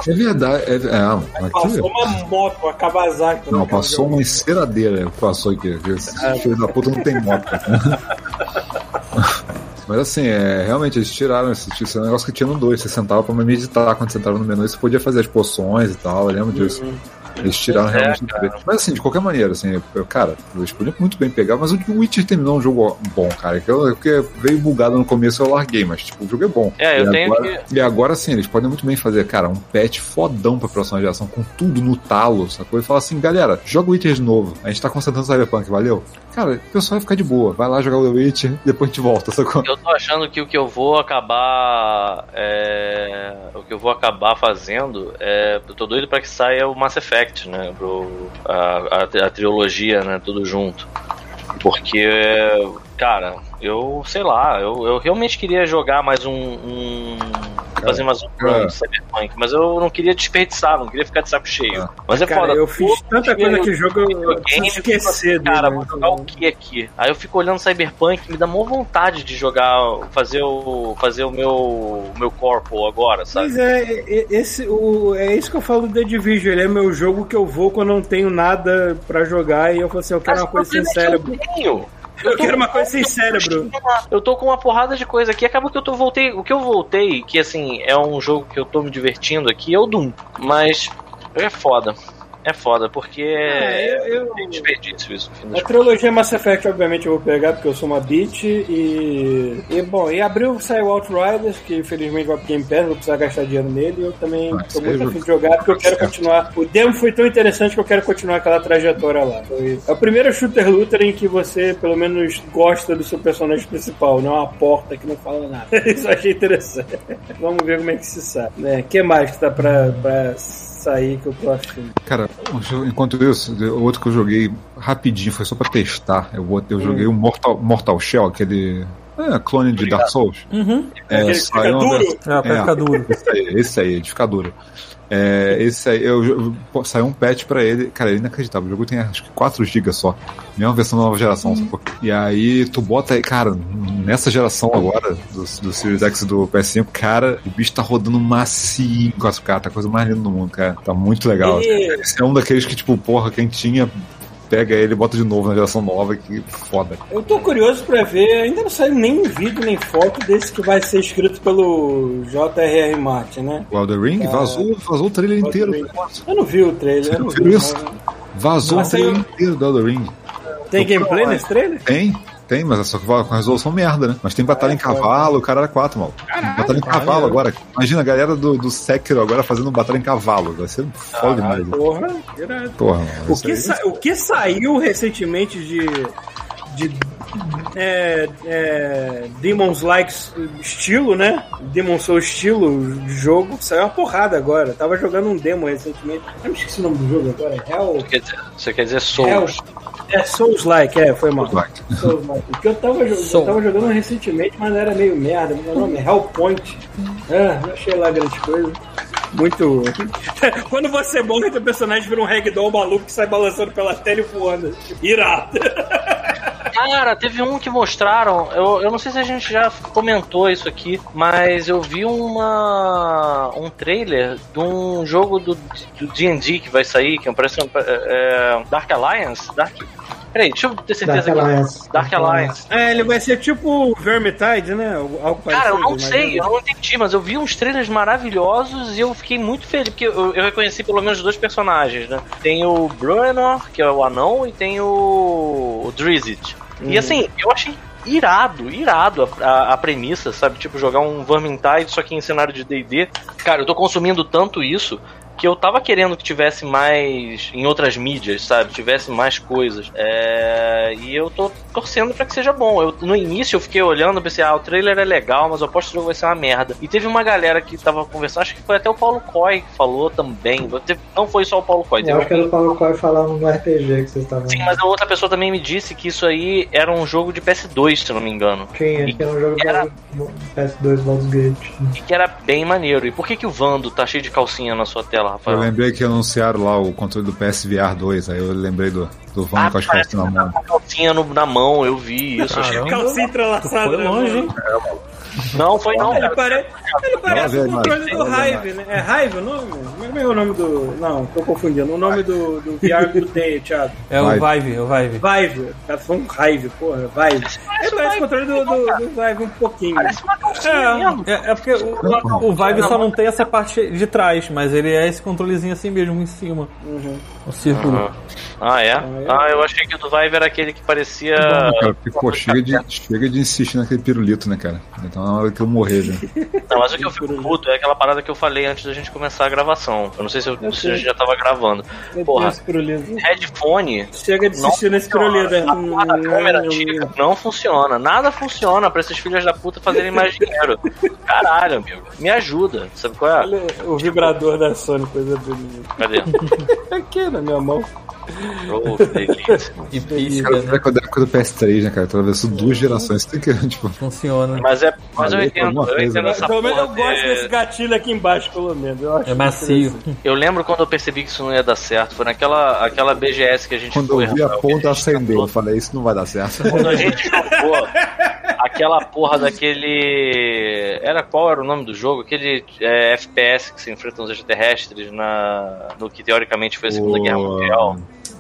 É verdade, é, é, aqui, Passou uma moto, uma Kawasaki. não, né, passou uma enceradeira, passou aqui, esse filho da puta não tem moto. Mas assim, é, realmente eles tiraram esse, esse negócio que tinha no 2. Você sentava pra meditar quando você entrava no menu e você podia fazer as poções e tal, eu lembro disso. Eles tiraram é, realmente do 3. Mas assim, de qualquer maneira, assim, cara, eles podiam muito bem pegar, mas o Witcher terminou um jogo bom, cara. que eu- Porque veio bugado no começo eu larguei, mas tipo, o jogo é bom. É, eu e tenho agora, E agora sim, eles podem muito bem fazer, cara, um patch fodão pra próxima geração, com tudo no talo, sacou? E falar assim, galera, joga o Witcher de novo. A gente tá concentrando no Cyberpunk, valeu? Cara, o pessoal vai ficar de boa. Vai lá jogar o The Witcher, depois a gente volta, sacou? Eu tô achando que o que eu vou acabar. é, o que eu vou acabar fazendo é. Eu tô doido pra que saia o Mass Effect, né? Pro, a, a, a trilogia, né? Tudo junto. Porque, cara, eu sei lá, eu, eu realmente queria jogar mais um. um fazer mais um run de Cyberpunk, mas eu não queria desperdiçar, não queria ficar de saco cheio. É. Mas é Cara, foda. eu fiz tanta coisa naquele jogo, eu videogame, preciso esquecer Cara, vou jogar o que aqui? Aí eu fico olhando Cyberpunk, me dá maior vontade de jogar, fazer o, fazer o meu, o meu corpo agora, sabe? Mas é, é- esse, o, é isso que eu falo do The Division. Ele é meu jogo que eu vou quando eu não tenho nada pra jogar e eu falo assim, eu quero Mas uma coisa sem é que cérebro. Eu, tenho. Eu tô quero uma coisa sem cérebro. Eu tô com uma porrada de coisa aqui. Acaba que eu tô voltei. O que eu voltei, que assim, é um jogo que eu tô me divertindo aqui, é o Doom. Mas é foda. É foda, porque É, eu- eu- é desperdício isso, no fim A trilogia Mass Effect, obviamente, eu vou pegar porque eu sou uma bitch. E, e bom, em abril saiu Outriders, que infelizmente vai pro Game Pass, vou precisar gastar dinheiro nele. E eu também Ah, tô muito afim de jogar porque eu quero continuar. O demo foi tão interessante que eu quero continuar aquela trajetória lá. Foi- É o primeiro shooter looter em que você, pelo menos, gosta do seu personagem principal, não é uma porta que não fala nada. Isso eu achei interessante. Vamos ver como é que se sabe. O que mais que tá pra, pra sair que eu tô achando? Cara, enquanto isso, o outro que eu joguei rapidinho, foi só pra testar. Eu, botei- eu joguei o Mortal, Mortal Shell, aquele É, clone de Dark Souls. Uhum. É, que saiu fica duro? versão- É, pra ficar duro. Esse aí, esse aí, de ficar duro. É, esse aí, eu, eu- pô, saiu um patch pra ele, cara, ele é inacreditável. O jogo tem acho que 4 GB só. Mesma versão da nova geração. sacou? E aí tu bota aí, cara, nessa geração agora, do, do Series X e do PS5, cara, o bicho tá rodando macio em 4K, tá a coisa mais linda do mundo, cara. Tá muito legal. Ele- Esse é um daqueles que, tipo, porra, quem tinha, pega ele e bota de novo na geração nova, que foda. Eu tô curioso pra ver, ainda não saiu nem vídeo nem foto desse que vai ser escrito pelo J.R.R. Martin, né? O Elder Ring vazou, vazou o trailer inteiro. Eu não vi o trailer, eu não Viu vi. isso? Vazou o trailer inteiro do Elder Ring. Tem gameplay nesse trailer? Tem, tem, mas é só que vai com a resolução merda, né? Mas tem batalha em cavalo, o cara era 4, mal. Batalha em cavalo agora. Imagina a galera do, do Sekiro agora fazendo batalha em cavalo. Vai ser foda demais. Porra, irado. Porra, mano. O que, aí- sa- o que saiu recentemente de. de é, é, Demon's Like estilo, né? Demon Soul estilo de jogo, saiu uma porrada agora. Tava jogando um demo recentemente. Eu não esqueci o nome do jogo agora. Hell. Quer dizer, você quer dizer Hell. É Souls Like, é, foi mal. Like. Souls Like. O que eu tava, eu tava jogando recentemente, mas era meio merda. Meu nome é Hellpoint. Ah, não achei lá grande coisa. Muito. Quando você morre, teu personagem vira um ragdoll maluco que sai balançando pela tela e voando. Irado. Cara, teve um que mostraram. Eu, eu não sei se a gente já comentou isso aqui, mas eu vi uma um trailer de um jogo do do D&D que vai sair, que parece um, é, Dark Alliance. Dark. Peraí, deixa eu ter certeza Dark aqui. Alliance. Dark Alliance. É, ele vai ser tipo Vermintide, né? Algo Cara, eu não sei, é- eu não entendi, mas eu vi uns trailers maravilhosos e eu fiquei muito feliz, porque eu, eu reconheci pelo menos dois personagens, né? Tem o Bruenor, que é o anão, e tem o, o Drizzt. E assim, eu achei irado, irado a, a, a premissa, sabe? Tipo, jogar um Vermintide, só que em cenário de D&D. Cara, eu tô consumindo tanto isso que eu tava querendo que tivesse mais em outras mídias, sabe? Tivesse mais coisas. É, E eu tô torcendo pra que seja bom. Eu, no início eu fiquei olhando pensei, ah, o trailer é legal, mas eu aposto que o jogo vai ser uma merda. E teve uma galera que tava conversando, acho que foi até o Paulo Coy que falou também. Não foi só o Paulo Coy, Eu acho que era o Paulo Coy falando no RPG que vocês estavam. Sim, mas a outra pessoa também me disse que isso aí era um jogo de PS2, se eu não me engano. Tinha, que era um jogo Era- do PS2 Baldur's Gate. E que era bem maneiro. E por que, que o Vando tá cheio de calcinha na sua tela, Eu Rafael? lembrei que anunciaram lá o controle do PSVR 2, aí eu lembrei do, do Van Ah, com as calças na mão. Uma calcinha no- na mão, eu vi isso. achei- Caramba. Calcinha entrelaçada. Foi longe, hein? Não, foi não, Ele, pare... ele parece o controle do Hive, né? É Hive o nome? Como é o nome do. Não, tô confundindo. O nome do, do VR que tu tem, Thiago. É o Vive. Vive, é o Vive. Vive. Tá falando Hive, porra. Vive. Ele parece o controle do, do, do Vive um pouquinho. Parece uma calcinha mesmo. É, é porque o, o Vive só não tem essa parte de trás, mas ele é esse controlezinho assim mesmo, em cima. O círculo. Ah, é? Ah, eu achei que o do Vive era aquele que parecia. Cara, porque, pô, chega de, chega de insistir naquele pirulito, né, cara? Então na hora que eu morrer, já. Não, mas o que eu fico puto é aquela parada que eu falei antes da gente começar a gravação. Eu não sei se, eu, se a gente já tava gravando. Porra, pirulito. headphone. Chega de Não assistir nesse pirulito. né? A da câmera antiga não funciona. Nada funciona pra esses filhos da puta fazerem mais dinheiro. Caralho, amigo. Me ajuda. Sabe qual é? Olha o vibrador da Sony, coisa bonita. Cadê? Aqui na minha mão. Oh, delícia. E pisca, Cara, né? é da época do PS3, né, cara? Atravessou duas gerações. Tem que, tipo, Funciona. Mas é. Mas eu entendo, eu coisa, entendo né? essa Pelo menos eu gosto de- desse gatilho aqui embaixo, pelo menos. Eu acho É macio. Eu lembro quando eu percebi que isso não ia dar certo. Foi naquela aquela BGS que a gente quando foi. eu vi a ponta que a gente acender, eu falei, isso não vai dar certo. Quando a gente jogou aquela porra daquele. Era qual era o nome do jogo? Aquele é, FPS que se enfrenta os extraterrestres na, no que teoricamente foi a Segunda Guerra Mundial.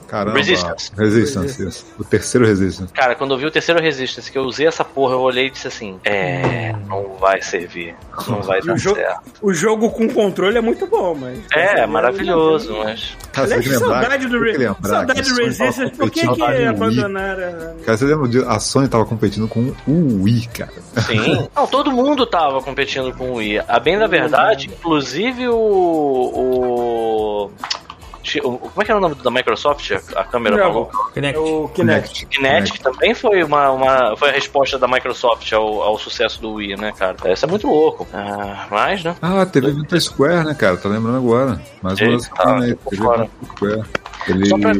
Caramba. Resistance. Resistance, isso. O terceiro Resistance. Cara, quando eu vi o terceiro Resistance, que eu usei essa porra, eu olhei e disse assim: É, não vai servir. Não vai dar o jogo- certo. O jogo com controle é muito bom, mas. É, maravilhoso, mas. Cara, Aliás, saudade do, Re... lembrar saudade do Resistance. Por que, que abandonaram? Cara, você lembra de a Sony tava competindo com o Wii, cara. Sim. Não, todo mundo tava competindo com o Wii. A bem da verdade, inclusive o. o... Como é que era o nome da Microsoft? A câmera Não. maluca? Kinect. o Kinect. Kinect também foi uma, uma foi a resposta da Microsoft ao, ao sucesso do Wii, né, cara? Isso é muito louco. Ah, mas, né? Ah, teve da Square, né, cara? Tá lembrando agora. Mais uma Teve fora. evento da Square. Ele. Só pra-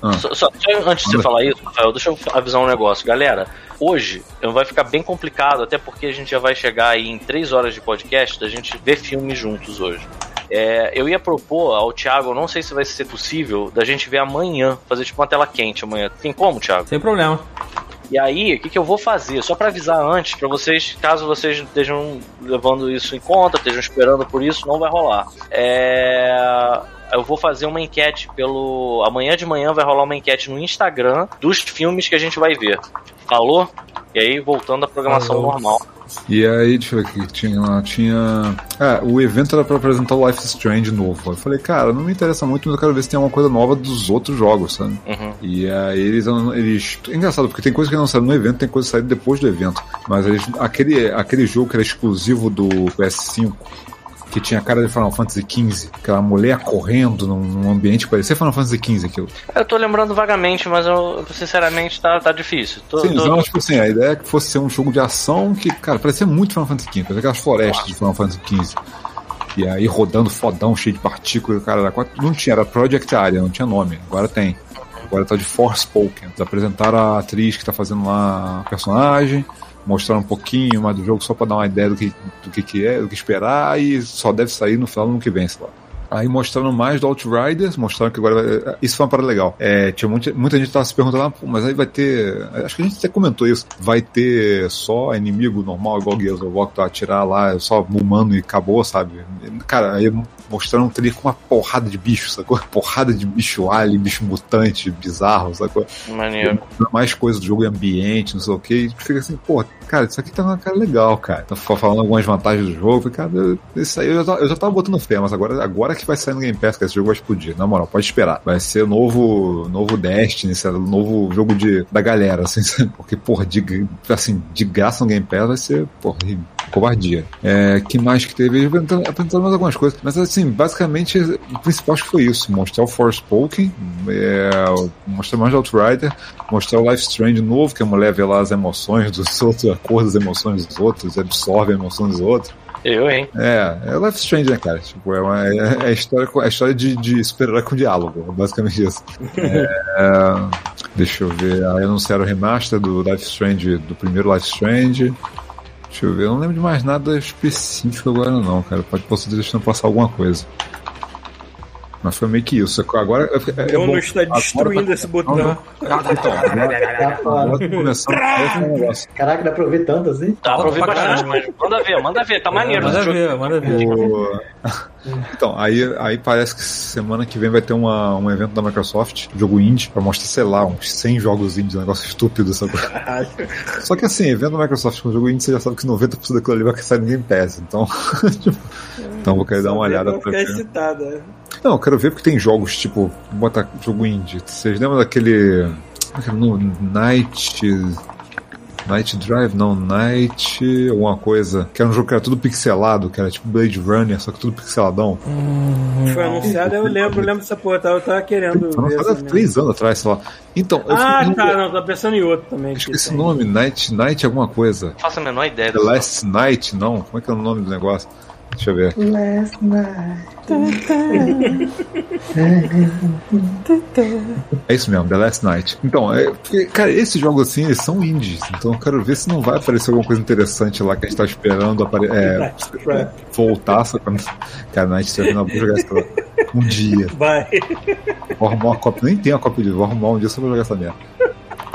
Ah. Só, só- só antes de você falar isso, Rafael, deixa eu avisar um negócio. Galera, hoje vai ficar bem complicado, até porque a gente já vai chegar aí em três horas de podcast da gente ver filmes juntos hoje. É, eu ia propor ao Thiago, não sei se vai ser possível, da gente ver amanhã, fazer tipo uma tela quente amanhã. Tem como, Thiago? Sem problema. E aí, o que, que eu vou fazer? Só pra avisar antes, pra vocês, caso vocês estejam levando isso em conta, estejam esperando por isso, não vai rolar. É. Eu vou fazer uma enquete pelo. Amanhã de manhã vai rolar uma enquete no Instagram dos filmes que a gente vai ver. Falou? E aí, voltando à programação Falou. normal. E aí, deixa eu ver o que tinha lá. Tinha. Ah, o evento era pra apresentar o Life Strange novo. Eu falei, cara, não me interessa muito, mas eu quero ver se tem alguma coisa nova dos outros jogos, sabe? Uhum. E aí eles, eles. É engraçado, porque tem coisa que não saíram no evento, tem coisa que saíram depois do evento. Mas eles. Aquele, aquele jogo que era exclusivo do PS5. Que tinha a cara de Final Fantasy XV, aquela mulher correndo num, num ambiente que parecia Final Fantasy XV aquilo. Eu tô lembrando vagamente, mas eu, sinceramente, tá, tá difícil. Tô, Sim, tô- não, tipo assim, a ideia é que fosse ser um jogo de ação que, cara, parecia muito Final Fantasy XV, parecia aquelas florestas de Final Fantasy XV. E aí rodando fodão, cheio de partículas, cara, era quatro- não tinha, era Project Area, não tinha nome, agora tem. Agora tá de Forspoken. Eles apresentaram a atriz que tá fazendo lá a personagem, mostraram um pouquinho mais do jogo só pra dar uma ideia do que, do que, que é, do que esperar, e só deve sair no final do ano que vem, sei lá. Aí mostraram mais do Outriders, mostraram que agora. vai- Isso foi uma parada legal. É, tinha muita, muita gente tava se perguntando, ah, mas aí vai ter. Acho que a gente até comentou isso. Vai ter só inimigo normal, igual Gears of War, que tu vai atirar lá, só humano e acabou, sabe? Cara, aí mostraram um trailer com uma porrada de bicho, sacou? Porrada de bicho alien, bicho mutante, bizarro, sacou? Maneiro. mais coisa do jogo ambiente, não sei o que, e fica assim, pô, cara, isso aqui tá uma cara legal, cara. Tá fa- falando algumas vantagens do jogo, cara, isso aí eu já, tava- eu já tava botando fé, mas agora, agora que vai sair no Game Pass, que esse jogo vai explodir, na moral, pode esperar. Vai ser novo, novo Destiny, esse o novo jogo de, da galera, assim, sabe? porque, porra, de, assim, de graça no Game Pass vai ser, porra, covardia. É, que mais que teve? Apresentando mais algumas coisas. Mas assim, basicamente, o principal acho que foi isso. Mostrar o Forspoken, é, mostrar mais de Outrider, mostrar o Life Strange novo, que a mulher vê lá as emoções dos outros, a cor das emoções dos outros, absorve a emoção dos outros. Eu, hein? É, é Life Strange, né, cara? Tipo, é, uma, é, é a história, é história de, de super-herói com diálogo, basicamente isso. É, deixa eu ver, aí anunciaram o remaster do Life Strange, do primeiro Life Strange. Deixa eu ver, eu não lembro de mais nada específico agora não, cara. Pode posso deixando passar alguma coisa. Mas foi meio que isso. Agora é, é Eu bom. não está destruindo tá- esse botão. Não, não. Então, agora, Tá começando a. Caraca, dá pra ouvir tanto assim? Tá, pra ouvir bastante, mas manda ver, manda ver, tá maneiro. Manda esse jogo. ver, manda ver. O- Então, aí, aí parece que semana que vem vai ter uma, um evento da Microsoft, jogo indie, pra mostrar, sei lá, uns 100 jogos indie, um negócio estúpido, sabe? Só que assim, evento da Microsoft com jogo indie, você já sabe que 90% daquilo ali vai sair no Game Pass, então. tipo, então vou querer dar uma olhada pra ver. Não, eu quero ver porque tem jogos, tipo, vou botar jogo indie. Vocês lembram daquele. como é que é o nome? Night. Night Drive, não, Night. alguma coisa. Que era um jogo que era tudo pixelado, que era tipo Blade Runner, só que tudo pixeladão. Foi anunciado, eu lembro, eu lembro dessa porra, eu tava, eu tava querendo Foi lançado há três anos atrás, sei lá. Então, eu Ah, tá, não, tô pensando em outro também. eu que esqueci o tem. nome, Night, Night alguma coisa. Não faço a menor ideia The Last Night, não? Como é que é o nome do negócio? Deixa eu ver. Last night. É isso mesmo, The Last Night. Então, é, porque, cara, esses jogos assim, eles são indies. Então eu quero ver se não vai aparecer alguma coisa interessante lá que a gente tá esperando apare é, voltar. Só quando... Cara, a gente tá vendo jogar isso um dia. Vai. Vou arrumar uma cópia. Nem tem a cópia de vou arrumar um dia só pra jogar essa merda.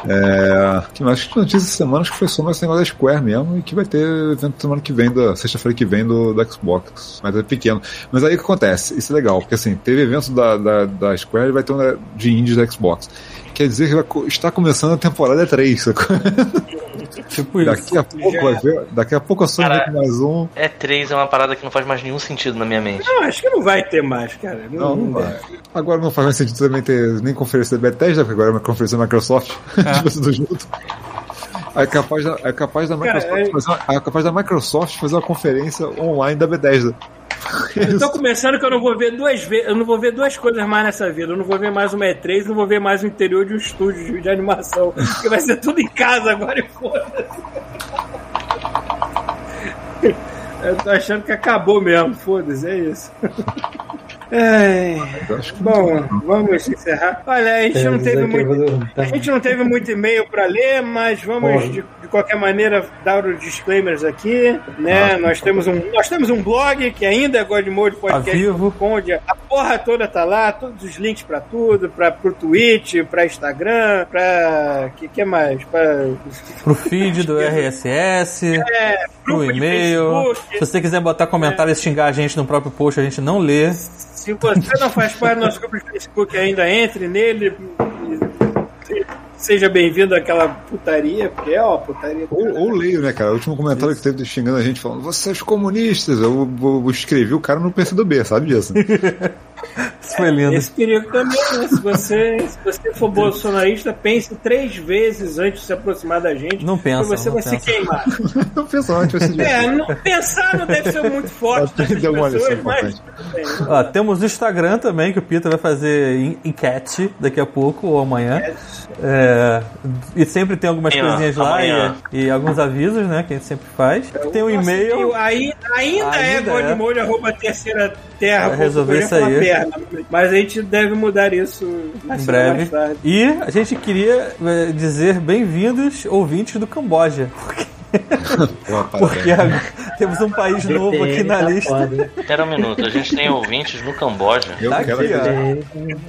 É, que mais que notícia essa semana acho que foi só mais negócio da Square mesmo e que vai ter evento semana que vem, da sexta-feira que vem do, do Xbox, mas é pequeno. Mas aí o que acontece? Isso é legal, porque assim, teve evento da, da, da Square e vai ter um da- de indies da Xbox. Quer dizer que está começando a temporada 3, sacou? Tipo isso. Daqui a pouco vai ver, daqui a pouco a Sony vai ter mais um. É 3 é uma parada que não faz mais nenhum sentido na minha mente. Não, acho que não vai ter mais, cara. Não, não vai. Agora não faz mais sentido também ter nem conferência da Bethesda, porque agora é uma conferência da Microsoft. Tipo, tudo junto. É capaz da, é capaz da Microsoft Cara, é- fazer uma, é capaz da Microsoft fazer uma conferência online da Bethesda. Eu tô começando que eu não vou ver duas vezes, eu não vou ver duas coisas mais nessa vida. Eu não vou ver mais uma E3, não vou ver mais o interior de um estúdio de, de animação. Porque vai ser tudo em casa agora e foda-se. Eu tô achando que acabou mesmo, foda-se, é isso. É, Eu acho que bom, vamos encerrar. Olha, a gente não Temos teve vou muito. A gente não teve muito e-mail para ler, mas vamos de, de qualquer maneira dar os disclaimers aqui, né? nós temos um nós temos um blog que ainda é Godmode Podcast. Tá vivo. Onde a porra toda tá lá, todos os links para tudo, para pro Twitch, para Instagram, para que que mais? Para Pro feed do RSS, pro grupo de e-mail. Se você quiser botar comentário e xingar a gente no próprio post, a gente não lê. Se você não faz parte do nosso grupo de Facebook ainda, entre nele. Seja bem-vindo àquela putaria, porque é ó, putaria. Ou, ou leio, né, cara? O último comentário que teve xingando a gente falando, vocês comunistas, eu, eu- eu escrevi o cara no PCdoB, sabe disso? Isso foi lindo. Esse perigo também, né? Se você, se você for bolsonarista, pense três vezes antes de se aproximar da gente. Não pensa, porque você não vai pensa. se queimar. não pensa antes, vai ser É, não, pensar não deve ser muito forte Tem pessoas, mas. importante. tudo bem. Ó, temos o Instagram também, que o Peter vai fazer en- enquete daqui a pouco ou amanhã. É, e sempre tem algumas Amanhã, coisinhas lá e, e alguns avisos, né? Que a gente sempre faz. Tem o Nosso e-mail. Aí, ainda, é Ainda é. arroba terceira terra. Vai resolver isso aí. perna, mas a gente deve mudar isso mais Em breve. mais tarde. E a gente queria é, dizer bem-vindos, ouvintes do Camboja. Pô, Porque agora temos um país novo aqui VPN na tá lista. foda? Espera um minuto, a gente tem ouvintes no Camboja. Eu Tá quero, aqui,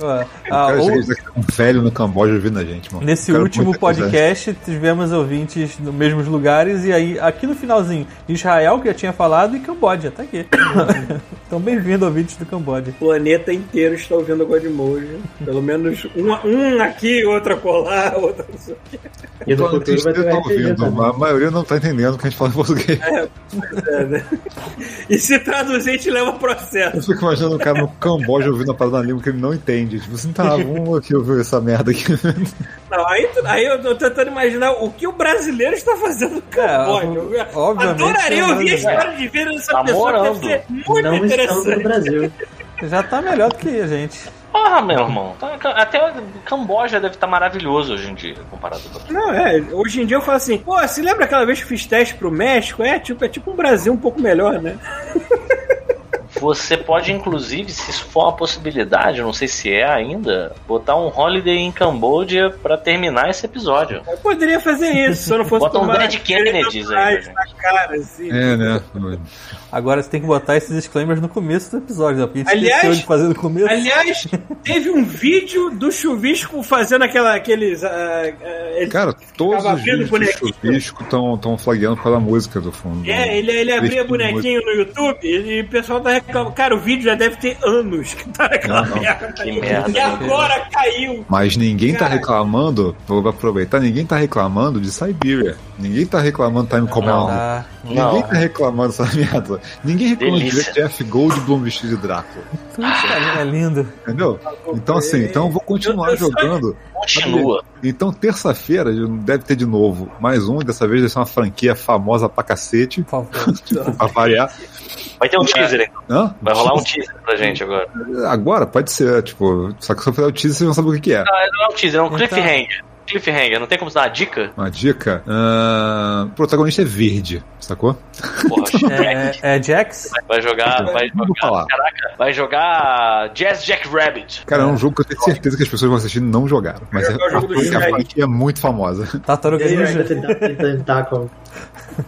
ó. Ah, ou- um velho no Camboja ouvindo a gente, mano. Nesse último muita coisa. podcast tivemos ouvintes nos mesmos lugares e aí aqui no finalzinho Israel que eu tinha falado e Camboja, tá aqui. então bem-vindo ouvintes do Camboja. O planeta inteiro está ouvindo o Godmode. Pelo menos um, um aqui, outro acolá, outro não sei o quê. E no futuro vai ter ouvindo, também. a maioria não tá entendendo o que a gente fala em português. É, né? E se traduzir, a gente leva processo. Eu fico imaginando um cara no Camboja ouvindo a parada na língua que ele não entende. Tipo assim, tá, vamos aqui ouvir essa merda aqui. Não, aí, aí eu tô tentando imaginar o que o brasileiro está fazendo no Camboja. É, Adoraria é um ouvir a história de vida dessa Tá pessoa, que morando. deve ser muito Não estamos no interessante. Brasil. Já tá melhor do que a gente. Porra, meu irmão. tá- Até o Camboja deve estar maravilhoso hoje em dia, comparado com. Não, é, hoje em dia eu falo assim, pô, você lembra aquela vez que fiz teste pro México? É tipo, é tipo um Brasil um pouco melhor, né? Você pode, inclusive, se isso for uma possibilidade, eu não sei se é ainda, botar um holiday em Camboja pra terminar esse episódio. Eu poderia fazer isso, se eu não fosse Bota um tomar Dead Kennedys aí, cara, assim. É, né? Agora você tem que botar esses disclaimers no começo do episódio, né? Porque a gente Aliás- esqueceu de fazer no começo. Aliás, teve um vídeo do chuvisco fazendo aquela, aqueles. ah, ele- Cara, todos os vídeos do chuvisco estão flagueando pela música do fundo. É, ele, ele abria bonequinho no YouTube e o pessoal tá reclamando. Cara, o vídeo já deve ter anos que tá merda. Que merda. E agora caiu. Mas ninguém tá Cara. reclamando, vou aproveitar, ninguém tá reclamando de Siberia. Ninguém tá reclamando Time Command. Ah, Ninguém Não. tá reclamando dessa merda. Ninguém reclama de ver Jeff Goldblum vestido de Drácula. tudo isso é lindo. Entendeu? Então assim, então eu vou continuar Eu- jogando. Continua. Então terça-feira deve ter de novo mais um, dessa vez deve ser uma franquia famosa pra cacete, Por favor. pra variar. Vai ter um teaser, hein? Hã? Vai rolar um teaser pra gente agora. Agora pode ser, tipo, só que se eu fizer o teaser vocês vão saber o que, é. Ah, não é um teaser, é um Então- cliffhanger. Cliffhanger, não tem como dar uma dica? Uma dica: ah, o protagonista é verde, sacou? Porra, É, é Jax? vai jogar. Vai jogar. falar. Caraca, vai jogar Jazz Jack Rabbit. Cara, é um jogo que eu tenho certeza que as pessoas vão assistir e não jogaram. Mas é, a, franquia- a Shrek. franquia é muito famosa. Tartaruga Ninja? tentáculo.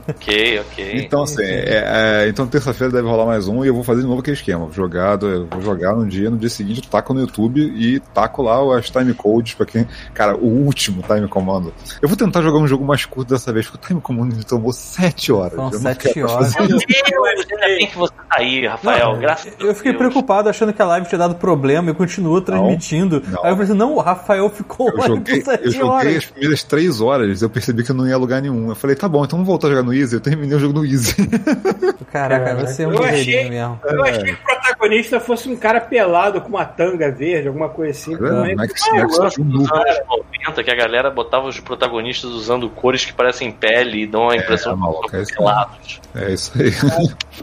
Ok, ok. Então, assim, é- é, então terça-feira deve rolar mais um e eu vou fazer de novo aquele esquema. Jogado, eu vou jogar no dia, no dia seguinte eu taco no YouTube e taco lá as time codes pra quem. Cara, o último time comando. Eu vou tentar jogar um jogo mais curto dessa vez, porque o time comando me tomou 7 horas. São Eu não sete quero horas. fazer Meu. Deus, ainda bem que você tá aí, Rafael. Não, graças eu fiquei Deus. preocupado achando que a live tinha dado problema e continuou transmitindo. não. Aí eu falei assim, não, o Rafael ficou Eu joguei, por 7 eu joguei horas. as primeiras 3 horas, eu percebi que eu não ia a lugar nenhum. Eu falei, tá bom, então vamos voltar a jogar no Easy. Eu terminei o jogo no Easy. Caraca, Caraca. você é um Eu guerreirinho achei- mesmo. Eu achei que o protagonista fosse um cara pelado com uma tanga verde, alguma coisa assim. Gosto um dos noob. anos 90 que a galera botava os protagonistas usando cores que parecem pele e dão a impressão É, de são é isso aí. pelados. É isso aí.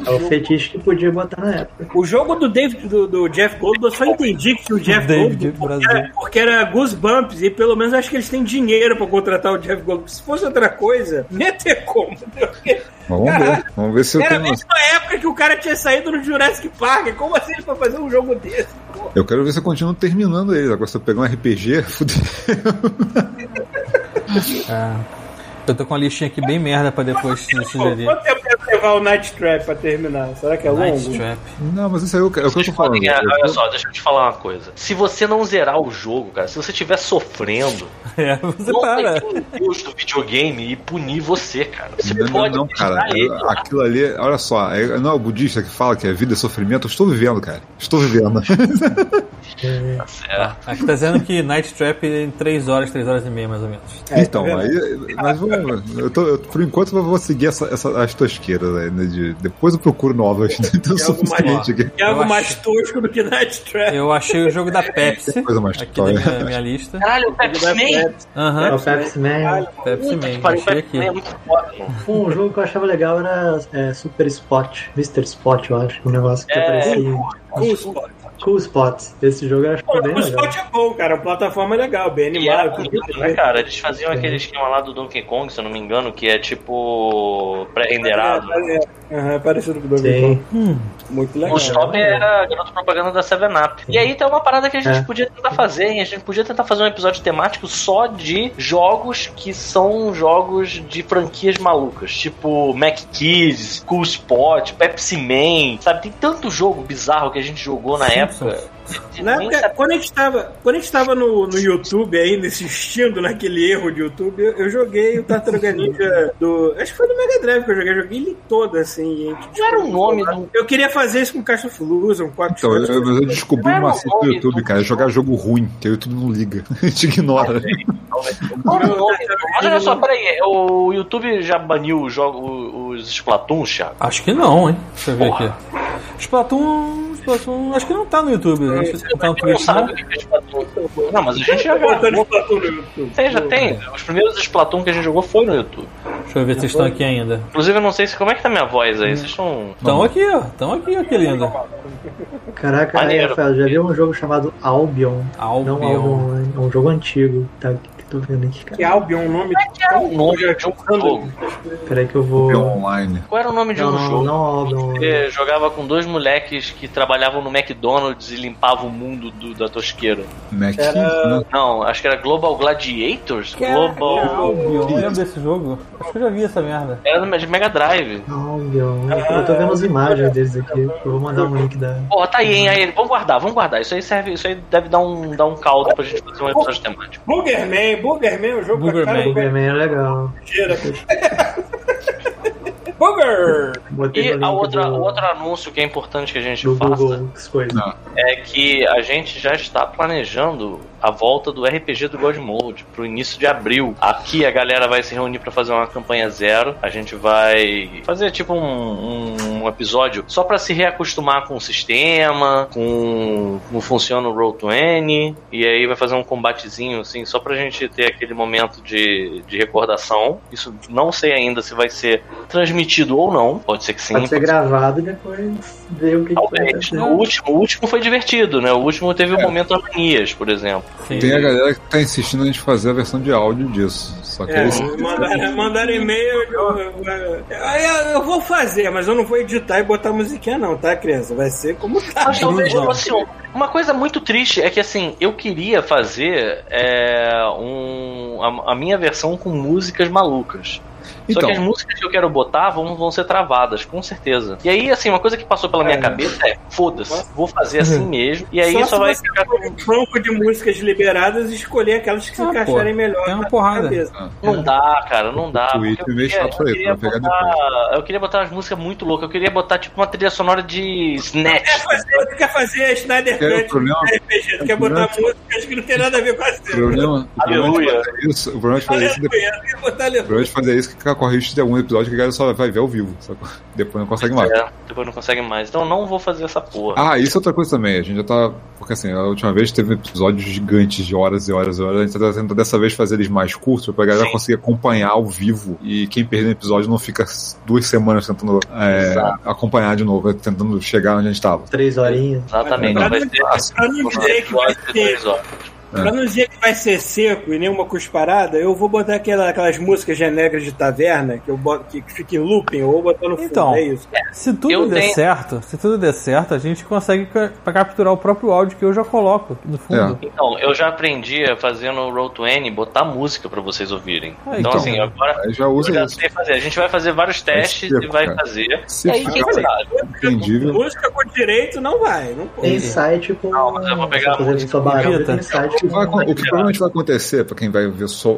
É o fetiche que podia botar na época. O jogo do, David, do, do Jeff Goldblum, eu só entendi que o Jeff David Goldblum porque era, porque era Goosebumps e pelo menos acho que eles têm dinheiro pra contratar o Jeff Goldblum. Se fosse outra coisa, nem ia ter como. Porque Vamos ver. Vamos ver se eu Era a tenho. mesma época que o cara tinha saído no Jurassic Park. Como assim ele foi fazer um jogo desse? pô? Eu quero ver se eu continuo terminando ele. Agora, se eu pegar um RPG, fudeu. É. Eu tô com uma listinha aqui bem merda pra depois te Pô, sugerir. Quanto tempo deve levar o Night Trap pra terminar? Será que é Night longo? Trap. Não, mas isso aí é o que é o que eu tô falando. Olha, Eu- olha só, deixa eu te falar uma coisa. Se você não zerar o jogo, cara, se você estiver sofrendo, É, você não para. tem Deus do videogame e punir você, cara. Você Não, não, pode não, cara. deixar ele aquilo ali, olha só, é- não é o budista que fala que é vida é sofrimento. Eu estou vivendo, cara. Estou vivendo. Tá certo. Aqui tá dizendo que Night Trap em 3 horas, 3 horas e meia, mais ou menos. então, tá aí. Mas vamos. Eu tô, eu, por enquanto eu vou seguir essa, essa, as tosqueiras aí, né? De, depois eu procuro novas. Então, É algo mais- aqui. É algo mais tosco do que Night Trap. Eu achei o jogo da Pepsi Coisa mais aqui na minha, minha lista. Caralho, o Pepsi Man. É Aham, o Pepsi Man. Pepsi Man, achei Pepsi Man é aqui. Um jogo que eu achava legal era é, Super Spot, Mr. Spot, eu acho. Um negócio que É. aparecia. Cool Spot. Cool Spot. Esse jogo eu acho que Pô, foi bem legal. Spot é bom, cara. A plataforma é legal, bem E era animado. bonito, né, cara? Eles faziam aquele esquema lá do Donkey Kong, se eu não me engano, que é tipo pré-renderado. É, é, é, é parecido com o Donkey. Kong. Muito legal. O Stop era garoto propaganda da 7-Up. E aí tem uma parada que a gente É. podia tentar fazer, hein? A gente podia tentar fazer um episódio temático só de jogos que são jogos de franquias malucas. Tipo Mac Kids, Cool Spot, Pepsi Man, sabe? Tem tanto jogo bizarro que a gente jogou na Simpsons. Na época, sabe- quando a gente tava, quando a gente tava no, no YouTube ainda, insistindo naquele erro de YouTube, eu, eu joguei o Tartaruga Ninja do. Acho que foi do Mega Drive que eu joguei, eu joguei ele todo assim. gente. Não era o nome do. Eu queria fazer isso com Caixa of Illusion, com Quack Então, eu, eu eu descobri o macete do YouTube, do- cara. é Jogar jogo ruim, que aí o YouTube não liga. A gente ignora. O olha só, peraí, o YouTube já baniu os jogos, os Splatoon, Thiago? Acho que não, hein? Deixa eu ver Porra. aqui. Splatoon, Splatoon, acho que não tá no YouTube. Acho que não tá no Não Twitch, sabe não. o que é Splatoon? Não, mas a gente já Botando jogou. Splatoon no YouTube. Tem, já tem. Os primeiros Splatoon que a gente jogou foi no YouTube. Deixa eu ver se vocês estão aqui ainda. Inclusive, eu não sei se como é que tá minha voz aí. Vocês estão. Estão aqui, ó. Estão aqui, ó, que lindo. Caraca, Maneiro. Rafael, já viu um jogo chamado Albion? Não Albion. Albion, é um jogo antigo. Tá, que tô vendo aqui, Que cara. Albion, um nome Qual era o nome de um jogo? Peraí que eu vou. É online. Qual era o nome de Não, um não, jogo? não Albion. Você jogava com dois moleques que trabalhavam no McDonald's e limpavam o mundo do- da tosqueira. Mac. Era-? Não, acho que era Global Gladiators? Global. Albion. Lembra desse jogo? Acho que eu já vi essa merda. Era de Mega Drive. Albion. Eu tô vendo as imagens deles aqui. Eu vou mandar um link da. Porra, tá aí, hein? Aí, vamos guardar, vamos guardar. Isso aí serve, isso aí deve dar um, dar um caldo pra gente fazer um episódio temático. Boogerman, Boogerman é um jogo Boogerman. pra cara Boogerman é legal. Booger! Botei E a outra, do, o outro anúncio que é importante que a gente do faça Google. Não. é que a gente já está planejando a volta do RPG do God Mode pro início de abril. Aqui a galera vai se reunir para fazer uma campanha zero. A gente vai fazer tipo um, um- um episódio só para se reacostumar com o sistema, com como funciona o Roll20 e aí vai fazer um combatezinho assim só pra gente ter aquele momento de, de recordação. Isso não sei ainda se vai ser transmitido ou não. Pode ser que sim. Pode ser pode ser gravado e depois ver o que, que vai Talvez. acontecer. O último, o último foi divertido, né? O último teve o momento Ananias, por exemplo. Sim. Tem a galera que tá insistindo a gente fazer a versão de áudio disso. Só que É, eles- mandaram, mandaram e-mail. Eu, eu- eu- vou fazer, mas eu não vou editar e botar musiquinha, não, tá, criança? Vai ser como tá. Mas talvez fosse um- uma coisa muito triste é que assim, eu queria fazer é, um, a, a minha versão com músicas malucas. Só Então. que as músicas que eu quero botar vão, vão ser travadas, com certeza. E aí, assim, uma coisa que passou pela minha É. cabeça é: foda-se, vou fazer assim mesmo. E aí Só só, se vai ficar. um tronco de músicas liberadas e escolher aquelas que se Ah, encaixarem pô, melhor. tem uma na porrada. cabeça. Não dá, cara, não dá. O Twitter eu é queria- eu queria botar- Eu queria botar umas músicas muito loucas. Eu queria botar, tipo, uma trilha sonora de Snatch. Quer fazer, tu quer fazer a Snyder É, Cut problema- RPG, tu quer botar músicas que não tem nada a ver com a O cena. problema, o problema de Aleluia. fazer isso, o problema de fazer isso, Aleluia, eu ia botar o problema de fazer isso é fica com a risco de algum episódio que a galera só vai ver ao vivo? Depois não consegue mais. É, depois não consegue mais. Então não vou fazer essa porra. Ah, isso é outra coisa também. A gente já tá. Porque assim, a última vez teve episódios gigantes de horas e horas e horas. A gente tá tentando dessa vez fazer eles mais curtos pra galera Sim. conseguir acompanhar ao vivo. E quem perder o episódio não fica duas semanas tentando é, acompanhar de novo, tentando chegar onde a gente tava. Três horinhas. Exatamente. Não vai ser pra não dizer que vai episódio horas. Pra não dizer que vai ser seco e nenhuma cusparada, eu vou botar aquela- aquelas músicas genéricas de taverna que eu boto que, que fica em looping, eu vou botar no fundo, Então. é isso. Se tudo Eu der tenho- certo, se tudo der certo, a gente consegue capturar o próprio áudio que eu já coloco no fundo. Então, eu já aprendi a fazer no Roll20 botar música pra vocês ouvirem. Ah, então, então. assim, agora já eu usa já isso. sei fazer. A gente vai fazer vários testes seco, e vai cara. fazer. Se E aí, quem fica sabe? entendível. Música com direito não vai, não pode. Tem site com. Não, mas eu vou pegar a música barulho, tem site que, vai, o que provavelmente vai acontecer, pra quem vai ver só.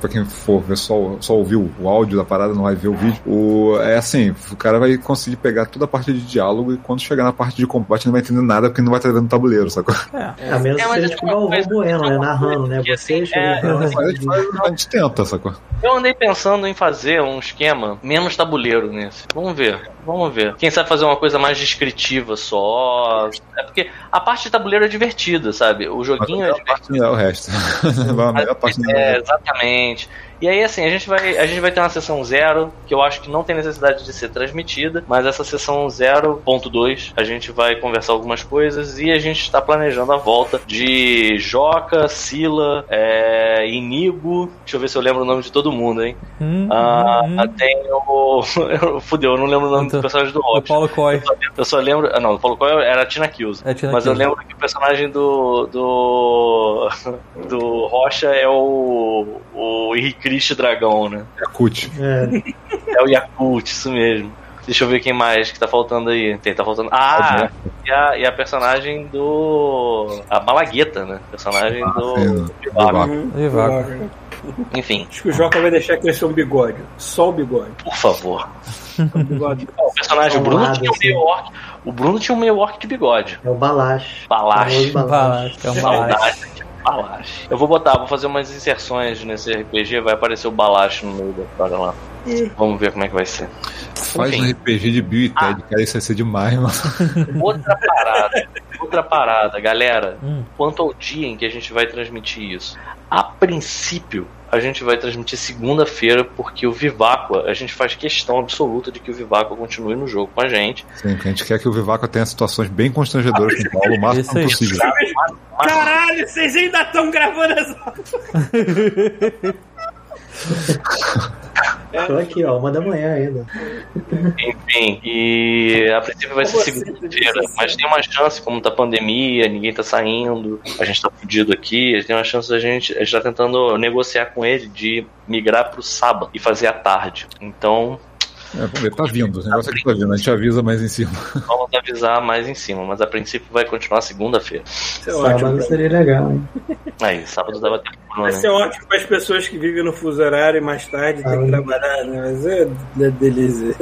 Pra quem for ver só, só ouvir o, áudio da parada, não vai ver o vídeo, o, é assim, o cara vai conseguir pegar toda a parte de diálogo e quando chegar na parte de combate não vai entender nada porque não vai estar vendo o tabuleiro, sacou? A menos É, que mas seja é tipo uma o Bueno, né? Narrando, né? Você assim, é- a gente, assim, faz- a gente tenta, sacou? Eu andei pensando em fazer um esquema menos tabuleiro nesse. Vamos ver, vamos ver. Quem sabe fazer uma coisa mais descritiva só. É porque a parte de tabuleiro é divertida, sabe? O joguinho é melhor parte não é o resto. A melhor parte não É, é. exatamente. E aí, assim, a gente, vai, a gente vai ter uma sessão zero, que eu acho que não tem necessidade de ser transmitida, mas essa sessão 0.2 a gente vai conversar algumas coisas e a gente está planejando a volta de Joca, Sila, é, Inigo. Deixa eu ver se eu lembro o nome de todo mundo, hein? Hum, Ah, hum, hum. tem o. Fudeu, eu não lembro o nome Então, do personagem do O Hobbit. Paulo Coy. Eu só lembro. Ah, não, o Paulo Coelho era a Tina Kills. É Tina mas eu Kills. lembro que o personagem do. do. do Rocha é o. o Henrique Dragão, né? Yakut. É, É o Yakult, isso mesmo. Deixa eu ver quem mais que tá faltando aí. Tem, tá faltando. Ah! E a, e a personagem do. A Malagueta, né? Personagem do. Vivaco. Uhum. Aí, Vaco. Enfim, Acho que o Joca vai deixar crescer um bigode. Só o bigode. por favor. Bigode. O personagem, o Bruno tinha um meio orc. O Bruno tinha um meio orc de bigode. é o Balash. Balash. Famoso Balash. Balash, é um balash. Balash. Eu vou botar, vou fazer umas inserções nesse RPG, vai aparecer o Balash no meio da história lá. Vamos ver como é que vai ser. Faz Enfim. um RPG de Bill e Ted, cara, isso vai ser demais, mano. Outra parada, outra parada, galera. Hum. Quanto ao dia em que a gente vai transmitir isso. A princípio, a gente vai transmitir segunda-feira, porque o Viváqua, a gente faz questão absoluta de que o Viváqua continue no jogo com a gente. Sim, porque a gente quer que o Vivaco tenha situações bem constrangedoras com o Paulo o máximo aí. possível. Caralho, vocês ainda estão gravando essa. Tô aqui, ó, uma da manhã ainda. Enfim, e a princípio vai ser Como você segunda-feira, mas tem uma chance, como tá pandemia, ninguém tá saindo, a gente tá fudido aqui, tem uma chance da gente, a gente tá tentando negociar com ele de migrar pro sábado e fazer à tarde. Então, É, vamos ver, tá vindo. O negócio aqui tá vindo. A gente avisa mais em cima. vamos avisar mais em cima, mas a princípio vai continuar segunda-feira. É Sábado ótimo. seria legal, hein? Aí, sábado dava tempo, Vai né? ser ótimo para as pessoas que vivem no fuso horário e mais tarde tem Ah, que trabalhar, né? Mas é, é delícia.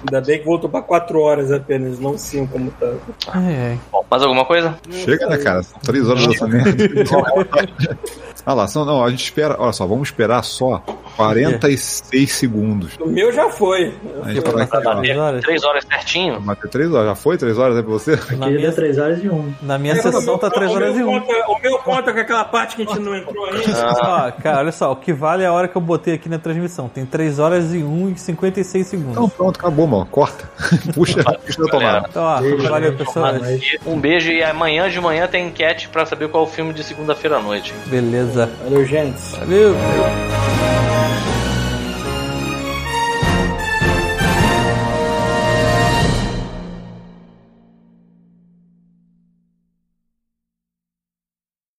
Ainda bem que voltou para 4 horas apenas, não 5 como tá. Ai, ai. Bom, mais alguma coisa? Chega, né, cara? São três horas dessa merda. Ah lá, são, não, a gente espera. Olha só, vamos esperar só 46 segundos. O meu já foi. A gente vai bater horas? três horas certinho? Bater três horas. Já foi três horas aí pra você? Na Aqui minha, deu 3 horas e 1. na minha sessão tá 3 o horas e meu 1. conta, O meu conta com aquela parte que a gente não entrou ainda. Ó, cara, olha só, o que vale é a hora que eu botei aqui na transmissão. Tem 3 horas e 1 e 56 segundos. Então pronto, acabou, mano. Corta. puxa, puxa da tomada. Então, ó, Beijo, valeu, pessoal. Um beijo e amanhã de manhã tem enquete pra saber qual é o filme de segunda-feira à noite. Beleza. Valeu, gente. Valeu.